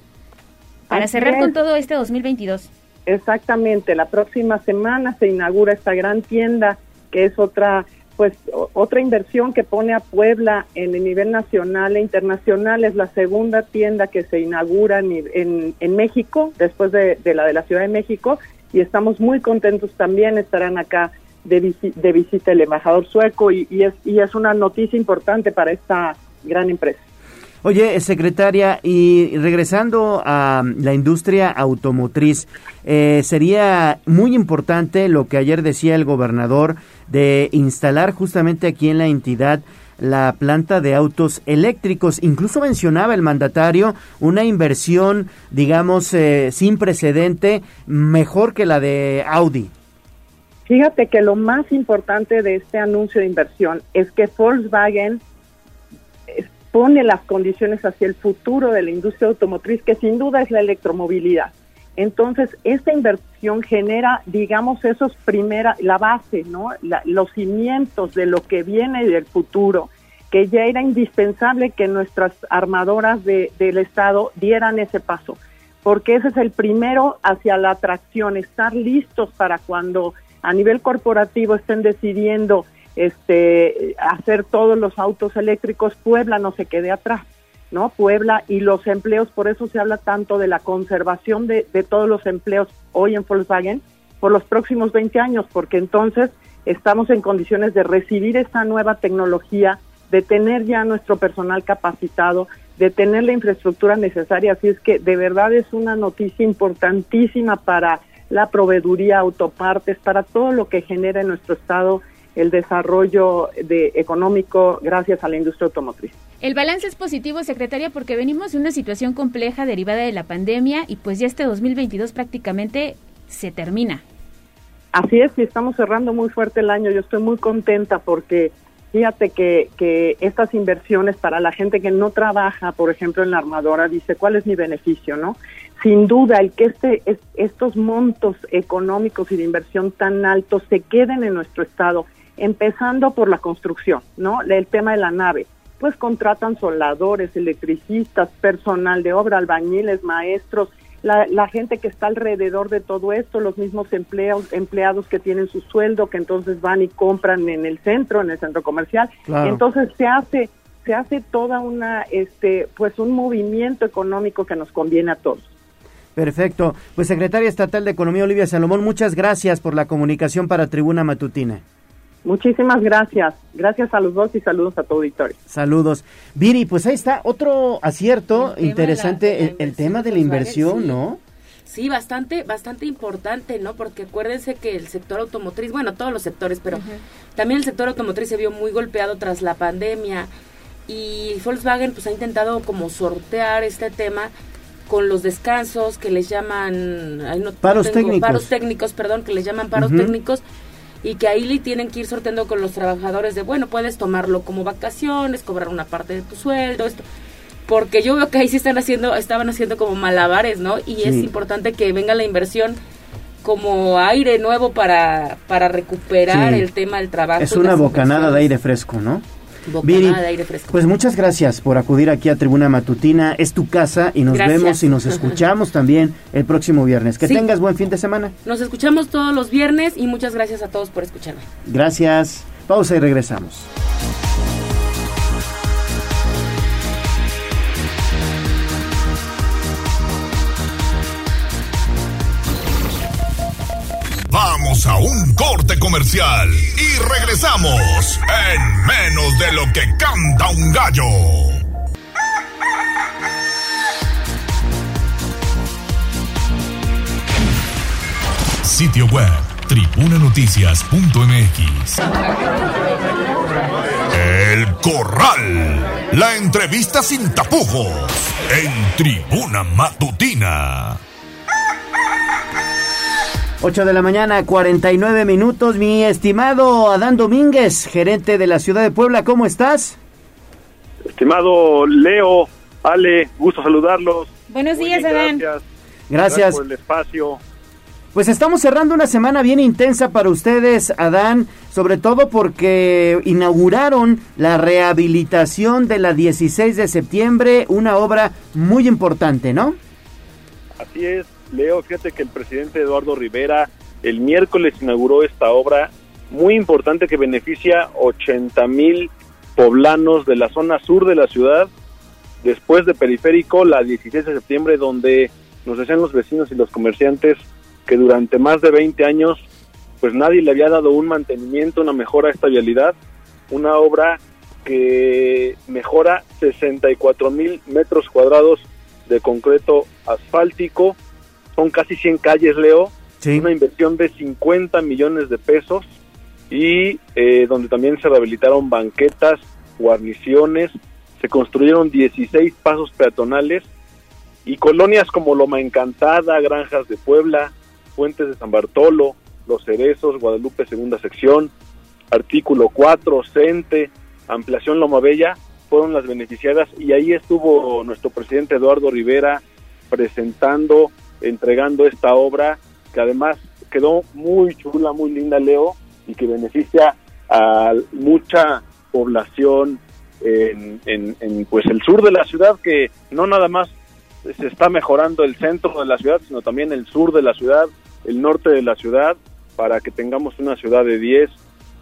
Para Así cerrar es. con todo este 2022. Exactamente, la próxima semana se inaugura esta gran tienda que es otra pues otra inversión que pone a Puebla en el nivel nacional e internacional es la segunda tienda que se inaugura en, en, en México después de, de la de la Ciudad de México y estamos muy contentos también estarán acá de, visi- de visita el embajador sueco y, y es y es una noticia importante para esta gran empresa. Oye, secretaria, y regresando a la industria automotriz, eh, sería muy importante lo que ayer decía el gobernador de instalar justamente aquí en la entidad la planta de autos eléctricos. Incluso mencionaba el mandatario una inversión, digamos, eh, sin precedente, mejor que la de Audi. Fíjate que lo más importante de este anuncio de inversión es que Volkswagen pone las condiciones hacia el futuro de la industria automotriz, que sin duda es la electromovilidad. Entonces, esta inversión genera, digamos, esos primera, la base, ¿no? Los cimientos de lo que viene del futuro, que ya era indispensable que nuestras armadoras de- del Estado dieran ese paso, porque ese es el primero hacia la atracción, estar listos para cuando a nivel corporativo estén decidiendo este, hacer todos los autos eléctricos, Puebla no se quede atrás. ¿no? Puebla y los empleos, por eso se habla tanto de la conservación de, de todos los empleos hoy en Volkswagen por los próximos 20 años, porque entonces estamos en condiciones de recibir esta nueva tecnología, de tener ya nuestro personal capacitado, de tener la infraestructura necesaria. Así es que de verdad es una noticia importantísima para la proveeduría, autopartes, para todo lo que genera en nuestro estado el desarrollo de, económico gracias a la industria automotriz. El balance es positivo, secretaria, porque venimos de una situación compleja derivada de la pandemia y pues ya este 2022 prácticamente se termina. Así es, y estamos cerrando muy fuerte el año. Yo estoy muy contenta porque fíjate que, que estas inversiones para la gente que no trabaja, por ejemplo, en la armadora, dice, ¿cuál es mi beneficio, no? Sin duda, el que este, es- estos montos económicos y de inversión tan altos se queden en nuestro estado, empezando por la construcción, ¿no? El tema de la nave. Pues contratan soldadores, electricistas, personal de obra, albañiles, maestros, la, la gente que está alrededor de todo esto, los mismos empleados, empleados que tienen su sueldo, que entonces van y compran en el centro, en el centro comercial. Claro. Entonces se hace, se hace toda una, este, pues un movimiento económico que nos conviene a todos. Perfecto. Pues secretaria estatal de Economía Olivia Salomón, muchas gracias por la comunicación para Tribuna Matutina. Muchísimas gracias. Gracias a los dos y saludos a tu auditorio. Saludos. Viri, pues ahí está otro acierto El tema de la- interesante, la el, el tema de la inversión, ¿no? Sí, bastante, bastante importante, ¿no? Porque acuérdense que el sector automotriz, bueno, todos los sectores, pero también el sector automotriz se vio muy golpeado tras la pandemia y Volkswagen pues ha intentado como sortear este tema con los descansos que les llaman ay, no- no Paros tengo- técnicos. paros técnicos, perdón, que les llaman paros Ujú. técnicos y que ahí le tienen que ir sorteando con los trabajadores de, bueno, puedes tomarlo como vacaciones, cobrar una parte de tu sueldo, esto. Porque yo veo que ahí sí están haciendo, estaban haciendo como malabares, ¿no? Y es importante que venga la inversión como aire nuevo para, para recuperar Sí. el tema del trabajo. Es una bocanada de aire fresco, ¿no? Viri, de aire fresco. Pues muchas gracias por acudir aquí a Tribuna Matutina. Es tu casa y nos Gracias. vemos y nos escuchamos también el próximo viernes. Que Sí. tengas buen fin de semana. Nos escuchamos todos los viernes y muchas gracias a todos por escucharme. Gracias. Pausa y regresamos. Vamos a un corte comercial y regresamos en menos de lo que canta un gallo. Sitio web tribunanoticias.mx. El Corral. La entrevista sin tapujos en Tribuna Matutina. 8 de la mañana, 49 minutos. Mi estimado Adán Domínguez, gerente de la ciudad de Puebla, ¿cómo estás? Estimado Leo, Ale, gusto saludarlos. Buenos días, bien, Adán. Gracias. Gracias. por el espacio. Pues estamos cerrando una semana bien intensa para ustedes, Adán, sobre todo porque inauguraron la rehabilitación de la 16 de septiembre, una obra muy importante, ¿no? Así es, Leo, fíjate que el presidente Eduardo Rivera el miércoles inauguró esta obra muy importante que beneficia 80 mil poblanos de la zona sur de la ciudad, después de Periférico, la 16 de septiembre, donde nos decían los vecinos y los comerciantes que durante más de 20 años pues nadie le había dado un mantenimiento, una mejora a esta vialidad, una obra que mejora 64 mil metros cuadrados de concreto asfáltico, son casi 100 calles, Leo, una inversión de 50 millones de pesos y eh, donde también se rehabilitaron banquetas, guarniciones, se construyeron 16 pasos peatonales y colonias como Loma Encantada, Granjas de Puebla, Fuentes de San Bartolo, Los Cerezos, Guadalupe Segunda Sección, Artículo 4, Cente, Ampliación Loma Bella, fueron las beneficiadas y ahí estuvo nuestro presidente Eduardo Rivera presentando, entregando esta obra que además quedó muy chula, muy linda, Leo, y que beneficia a mucha población en, en, en, pues el sur de la ciudad que no nada más se está mejorando el centro de la ciudad, sino también el sur de la ciudad, el norte de la ciudad, para que tengamos una ciudad de 10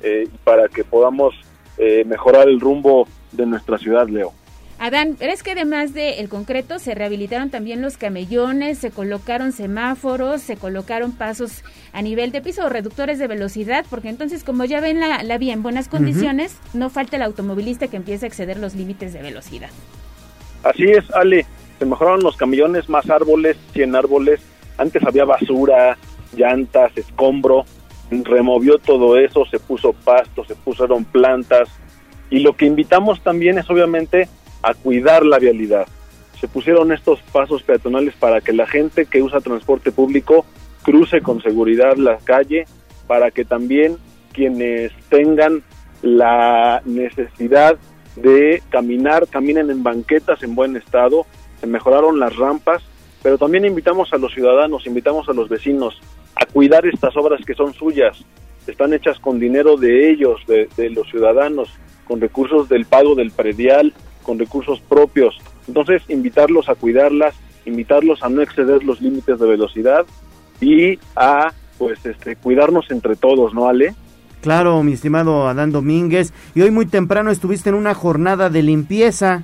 eh, para que podamos eh, mejorar el rumbo de nuestra ciudad, Leo. Adán, pero es que además del concreto se rehabilitaron también los camellones, se colocaron semáforos, se colocaron pasos a nivel de piso o reductores de velocidad, porque entonces como ya ven la, la vía en buenas condiciones, no falta el automovilista que empiece a exceder los límites de velocidad. Así es, Ale, se mejoraron los camellones, más árboles, 100 árboles, antes había basura, llantas, escombro, removió todo eso, se puso pasto, se pusieron plantas y lo que invitamos también es obviamente a cuidar la vialidad. Se pusieron estos pasos peatonales para que la gente que usa transporte público cruce con seguridad la calle, para que también quienes tengan la necesidad de caminar, caminen en banquetas en buen estado, se mejoraron las rampas, pero también invitamos a los ciudadanos, invitamos a los vecinos a cuidar estas obras que son suyas, están hechas con dinero de ellos, de, de los ciudadanos, con recursos del pago del predial, con recursos propios. Entonces, invitarlos a cuidarlas, invitarlos a no exceder los límites de velocidad y a pues este cuidarnos entre todos, ¿no, Ale? Claro, mi estimado Adán Domínguez. Y hoy muy temprano estuviste en una jornada de limpieza.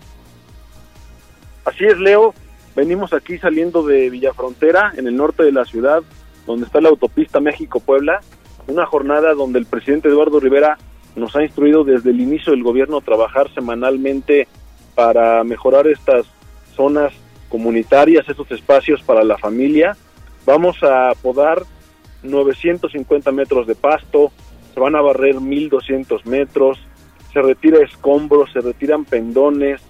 Así es, Leo. Venimos aquí saliendo de Villafrontera, en el norte de la ciudad, donde está la autopista México-Puebla. Una jornada donde el presidente Eduardo Rivera nos ha instruido desde el inicio del gobierno a trabajar semanalmente para mejorar estas zonas comunitarias, estos espacios para la familia. Vamos a podar 950 metros de pasto, se van a barrer 1200 metros, se retira escombros, se retiran pendones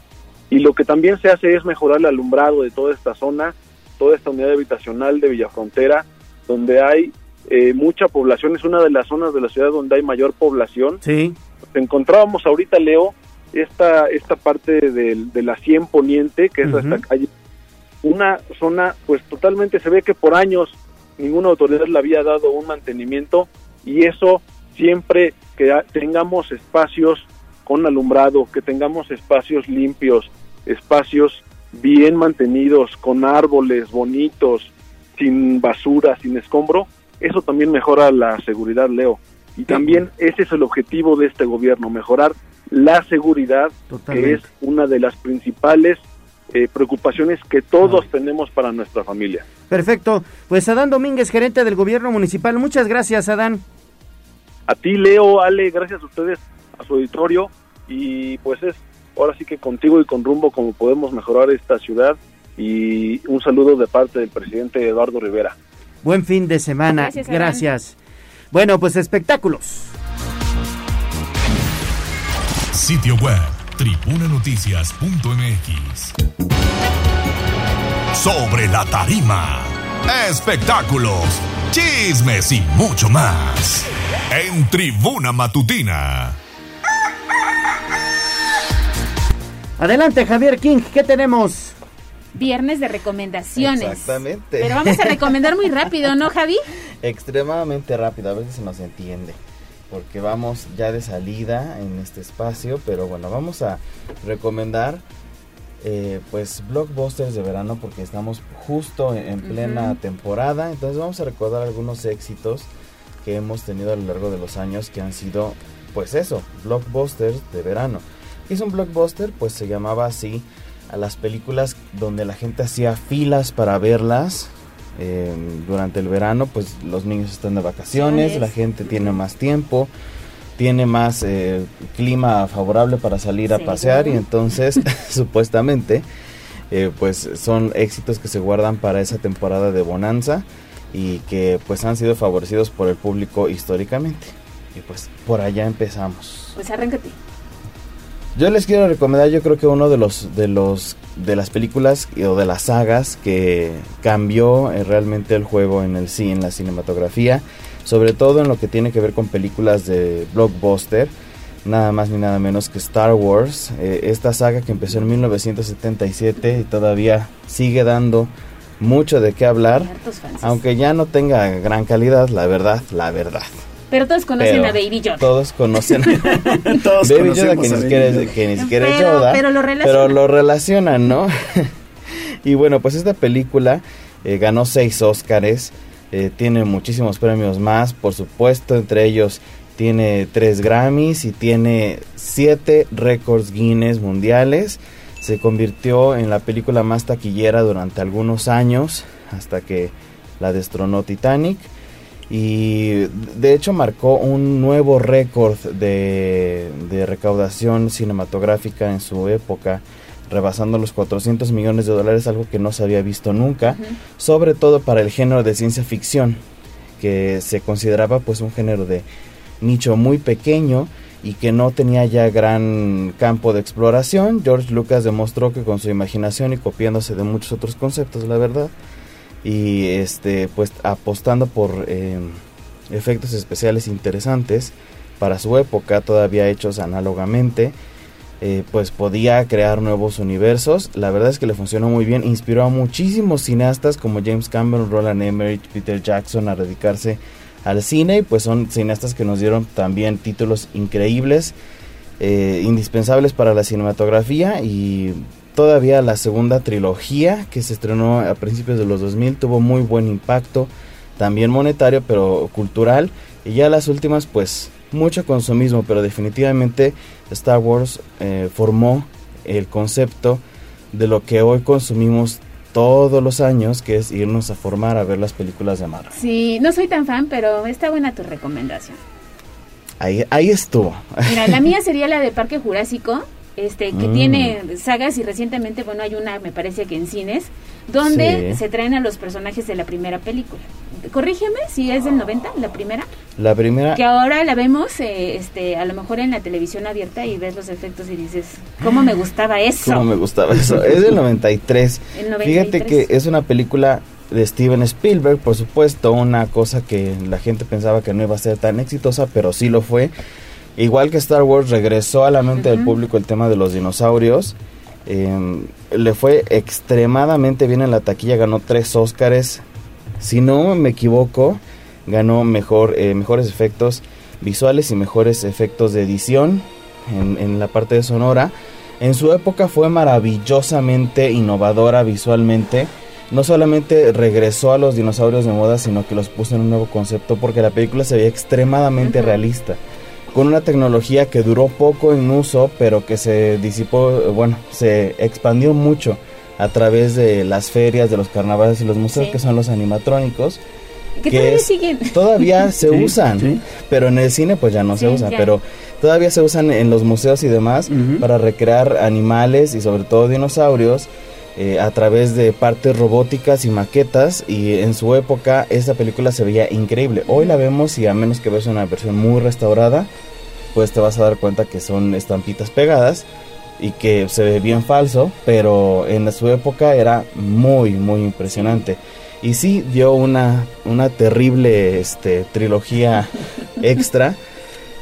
y lo que también se hace es mejorar el alumbrado de toda esta zona, toda esta unidad habitacional de Villafrontera, donde hay eh, mucha población, es una de las zonas de la ciudad donde hay mayor población. Sí. Encontrábamos ahorita, Leo, esta, esta parte del- de, la 100 Poniente, que es esta calle, una zona, pues totalmente se ve que por años ninguna autoridad le había dado un mantenimiento y eso siempre que tengamos espacios con alumbrado, que tengamos espacios limpios, espacios bien mantenidos, con árboles bonitos, sin basura, sin escombro, eso también mejora la seguridad, Leo. Y también ese es el objetivo de este gobierno, mejorar la seguridad, que es una de las principales eh, preocupaciones que todos tenemos para nuestra familia. Perfecto. Pues Adán Domínguez, gerente del gobierno municipal. Muchas gracias, Adán. A ti, Leo, Ale, gracias a ustedes, a su auditorio, y pues es ahora sí que contigo y con rumbo como podemos mejorar esta ciudad, y un saludo de parte del presidente Eduardo Rivera. Buen fin de semana. Gracias, Gracias. Bueno, pues espectáculos. Sitio web tribunanoticias.mx. Sobre la tarima. Espectáculos, chismes y mucho más. En Tribuna Matutina. Adelante, Javier King, ¿qué tenemos? Viernes de recomendaciones. Exactamente. Pero vamos a recomendar muy rápido, ¿no, Javi? Extremadamente rápido, a veces se nos entiende. Porque vamos ya de salida en este espacio, pero bueno, vamos a recomendar eh, pues blockbusters de verano porque estamos justo en, en plena temporada. Entonces vamos a recordar algunos éxitos que hemos tenido a lo largo de los años que han sido pues eso, blockbusters de verano. ¿Qué es un blockbuster? Pues se llamaba así a las películas donde la gente hacía filas para verlas eh, durante el verano, pues los niños están de vacaciones, la gente tiene más tiempo, tiene más eh, clima favorable para salir a Sí. pasear y entonces supuestamente eh, pues son éxitos que se guardan para esa temporada de bonanza y que pues han sido favorecidos por el público históricamente. Y pues por allá empezamos. Pues arráncate. Yo les quiero recomendar, yo creo que uno de los de los de las películas o de las sagas que cambió eh, realmente el juego en el sí, en la cinematografía, sobre todo en lo que tiene que ver con películas de blockbuster, nada más ni nada menos que Star Wars, eh, esta saga que empezó en 1977 y todavía sigue dando mucho de qué hablar, aunque ya no tenga gran calidad, la verdad, la verdad. Pero todos conocen Pero a Baby Yoda. Todos conocen Todos Baby Yoda que a ni siquiera Baby es, que ni siquiera es Pero- Yoda, pero lo relacionan. pero lo relacionan, ¿no? y bueno, pues esta película eh, ganó seis Óscares, eh, tiene muchísimos premios más, por supuesto, entre ellos tiene tres Grammys y tiene siete récords Guinness mundiales. Se convirtió en la película más taquillera durante algunos años, hasta que la destronó Titanic. Y de hecho marcó un nuevo récord de, de recaudación cinematográfica en su época, rebasando los 400 millones de dólares, algo que no se había visto nunca, sobre todo para el género de ciencia ficción, que se consideraba pues un género de nicho muy pequeño y que no tenía ya gran campo de exploración. George Lucas demostró que con su imaginación y copiándose de muchos otros conceptos, la verdad, y este pues apostando por eh, efectos especiales interesantes para su época, todavía hechos análogamente, eh, pues podía crear nuevos universos. La verdad es que le funcionó muy bien, inspiró a muchísimos cineastas como James Cameron, Roland Emmerich, Peter Jackson a dedicarse al cine y pues son cineastas que nos dieron también títulos increíbles, eh, indispensables para la cinematografía y todavía la segunda trilogía que se estrenó a principios de los 2000 tuvo muy buen impacto, también monetario pero cultural y ya las últimas pues mucho consumismo pero definitivamente Star Wars eh, formó el concepto de lo que hoy consumimos todos los años que es irnos a formar a ver las películas de Marvel. Sí, no soy tan fan, pero está buena tu recomendación. Ahí, ahí estuvo. Mira, la mía sería la de Parque Jurásico, este, que Mm. tiene sagas y recientemente, bueno, hay una, me parece que en cines, donde Sí. se traen a los personajes de la primera película. Corrígeme si es del 90, la primera. La primera Que ahora la vemos, eh, este, a lo mejor en la televisión abierta y ves los efectos y dices, ¿cómo me gustaba eso? Cómo me gustaba eso. Es del 93. El 93. Fíjate que es una película de Steven Spielberg, por supuesto, una cosa que la gente pensaba que no iba a ser tan exitosa, pero sí lo fue. Igual que Star Wars regresó a la mente del público el tema de los dinosaurios. Eh, le fue extremadamente bien en la taquilla, ganó tres Óscares. Si no me equivoco, ganó mejor, eh, mejores efectos visuales y mejores efectos de edición en, en la parte de sonora. En su época fue maravillosamente innovadora visualmente. No solamente regresó a los dinosaurios de moda, sino que los puso en un nuevo concepto porque la película se veía extremadamente realista. Con una tecnología que duró poco en uso, pero que se disipó, bueno, se expandió mucho a través de las ferias, de los carnavales y los museos, Sí. que son los animatrónicos. Que todavía es- siguen. todavía se Sí, usan, sí. pero en el cine pues ya no se usa, ya. pero todavía se usan en los museos y demás para recrear animales y sobre todo dinosaurios eh, a través de partes robóticas y maquetas y en su época esta película se veía increíble. Hoy la vemos y a menos que veas una versión muy restaurada, pues te vas a dar cuenta que son estampitas pegadas y que se ve bien falso, pero en su época era muy, muy impresionante. Y sí dio una, una terrible este, trilogía extra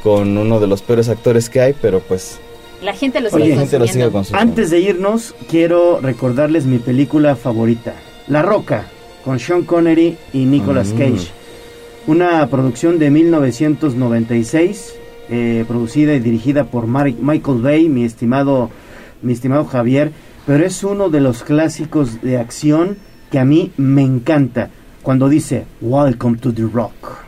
con uno de los peores actores que hay, pero pues La gente lo Oye, sigue la gente lo sigue consumiendo. consumiendo. Antes de irnos, quiero recordarles mi película favorita, La Roca, con Sean Connery y Nicolas Mm. Cage. Una producción de 1996, eh, producida y dirigida por Mar- Michael Bay, mi estimado, mi estimado Javier, pero es uno de los clásicos de acción que a mí me encanta. Cuando dice, Welcome to the Rock.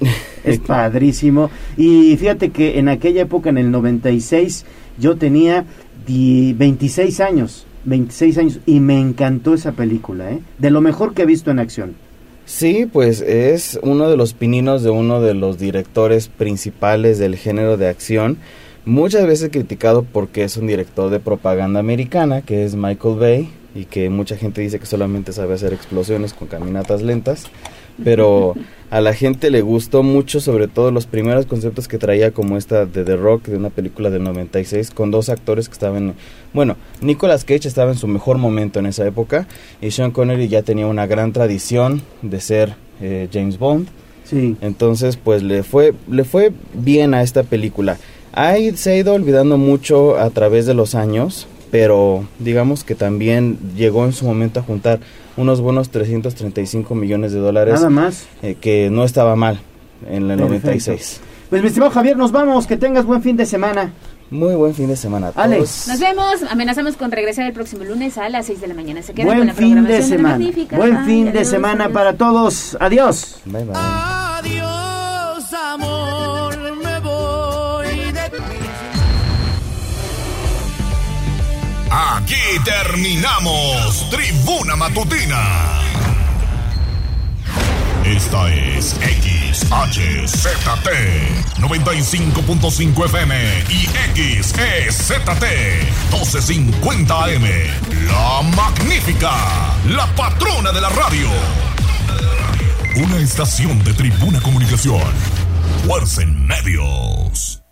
Es padrísimo. Y fíjate que en aquella época, en el 96, yo tenía di- 26 años. 26 años. Y me encantó esa película, ¿eh? De lo mejor que he visto en acción. Sí, pues es uno de los pininos de uno de los directores principales del género de acción. Muchas veces criticado porque es un director de propaganda americana, que es Michael Bay, y que mucha gente dice que solamente sabe hacer explosiones con caminatas lentas. Pero a la gente le gustó mucho, sobre todo los primeros conceptos que traía, como esta de The Rock, de una película del 96, con dos actores que estaban. Bueno, Nicolas Cage estaba en su mejor momento en esa época, y Sean Connery ya tenía una gran tradición de ser eh, James Bond. Sí. Entonces, pues le fue, le fue bien a esta película. Ahí se ha ido olvidando mucho a través de los años, pero digamos que también llegó en su momento a juntar unos buenos 335 millones de dólares. Nada más. eh, que no estaba mal en el Perfecto. 96. Pues mi estimado Javier, nos vamos. Que tengas buen fin de semana. Muy buen fin de semana a Alex. todos. Nos vemos. Amenazamos con regresar el próximo lunes a las 6 de la mañana. Se quedan con Buen la fin de programación la semana. Magnífica. Buen fin de semana adiós. para todos. Adiós. Bye, bye. Adiós, Aquí terminamos Tribuna Matutina. Esta es XHZT 95.5 FM y XEZT 1250 AM. La magnífica, la patrona de la radio. Una estación de Tribuna Comunicación. Fuerza en medios.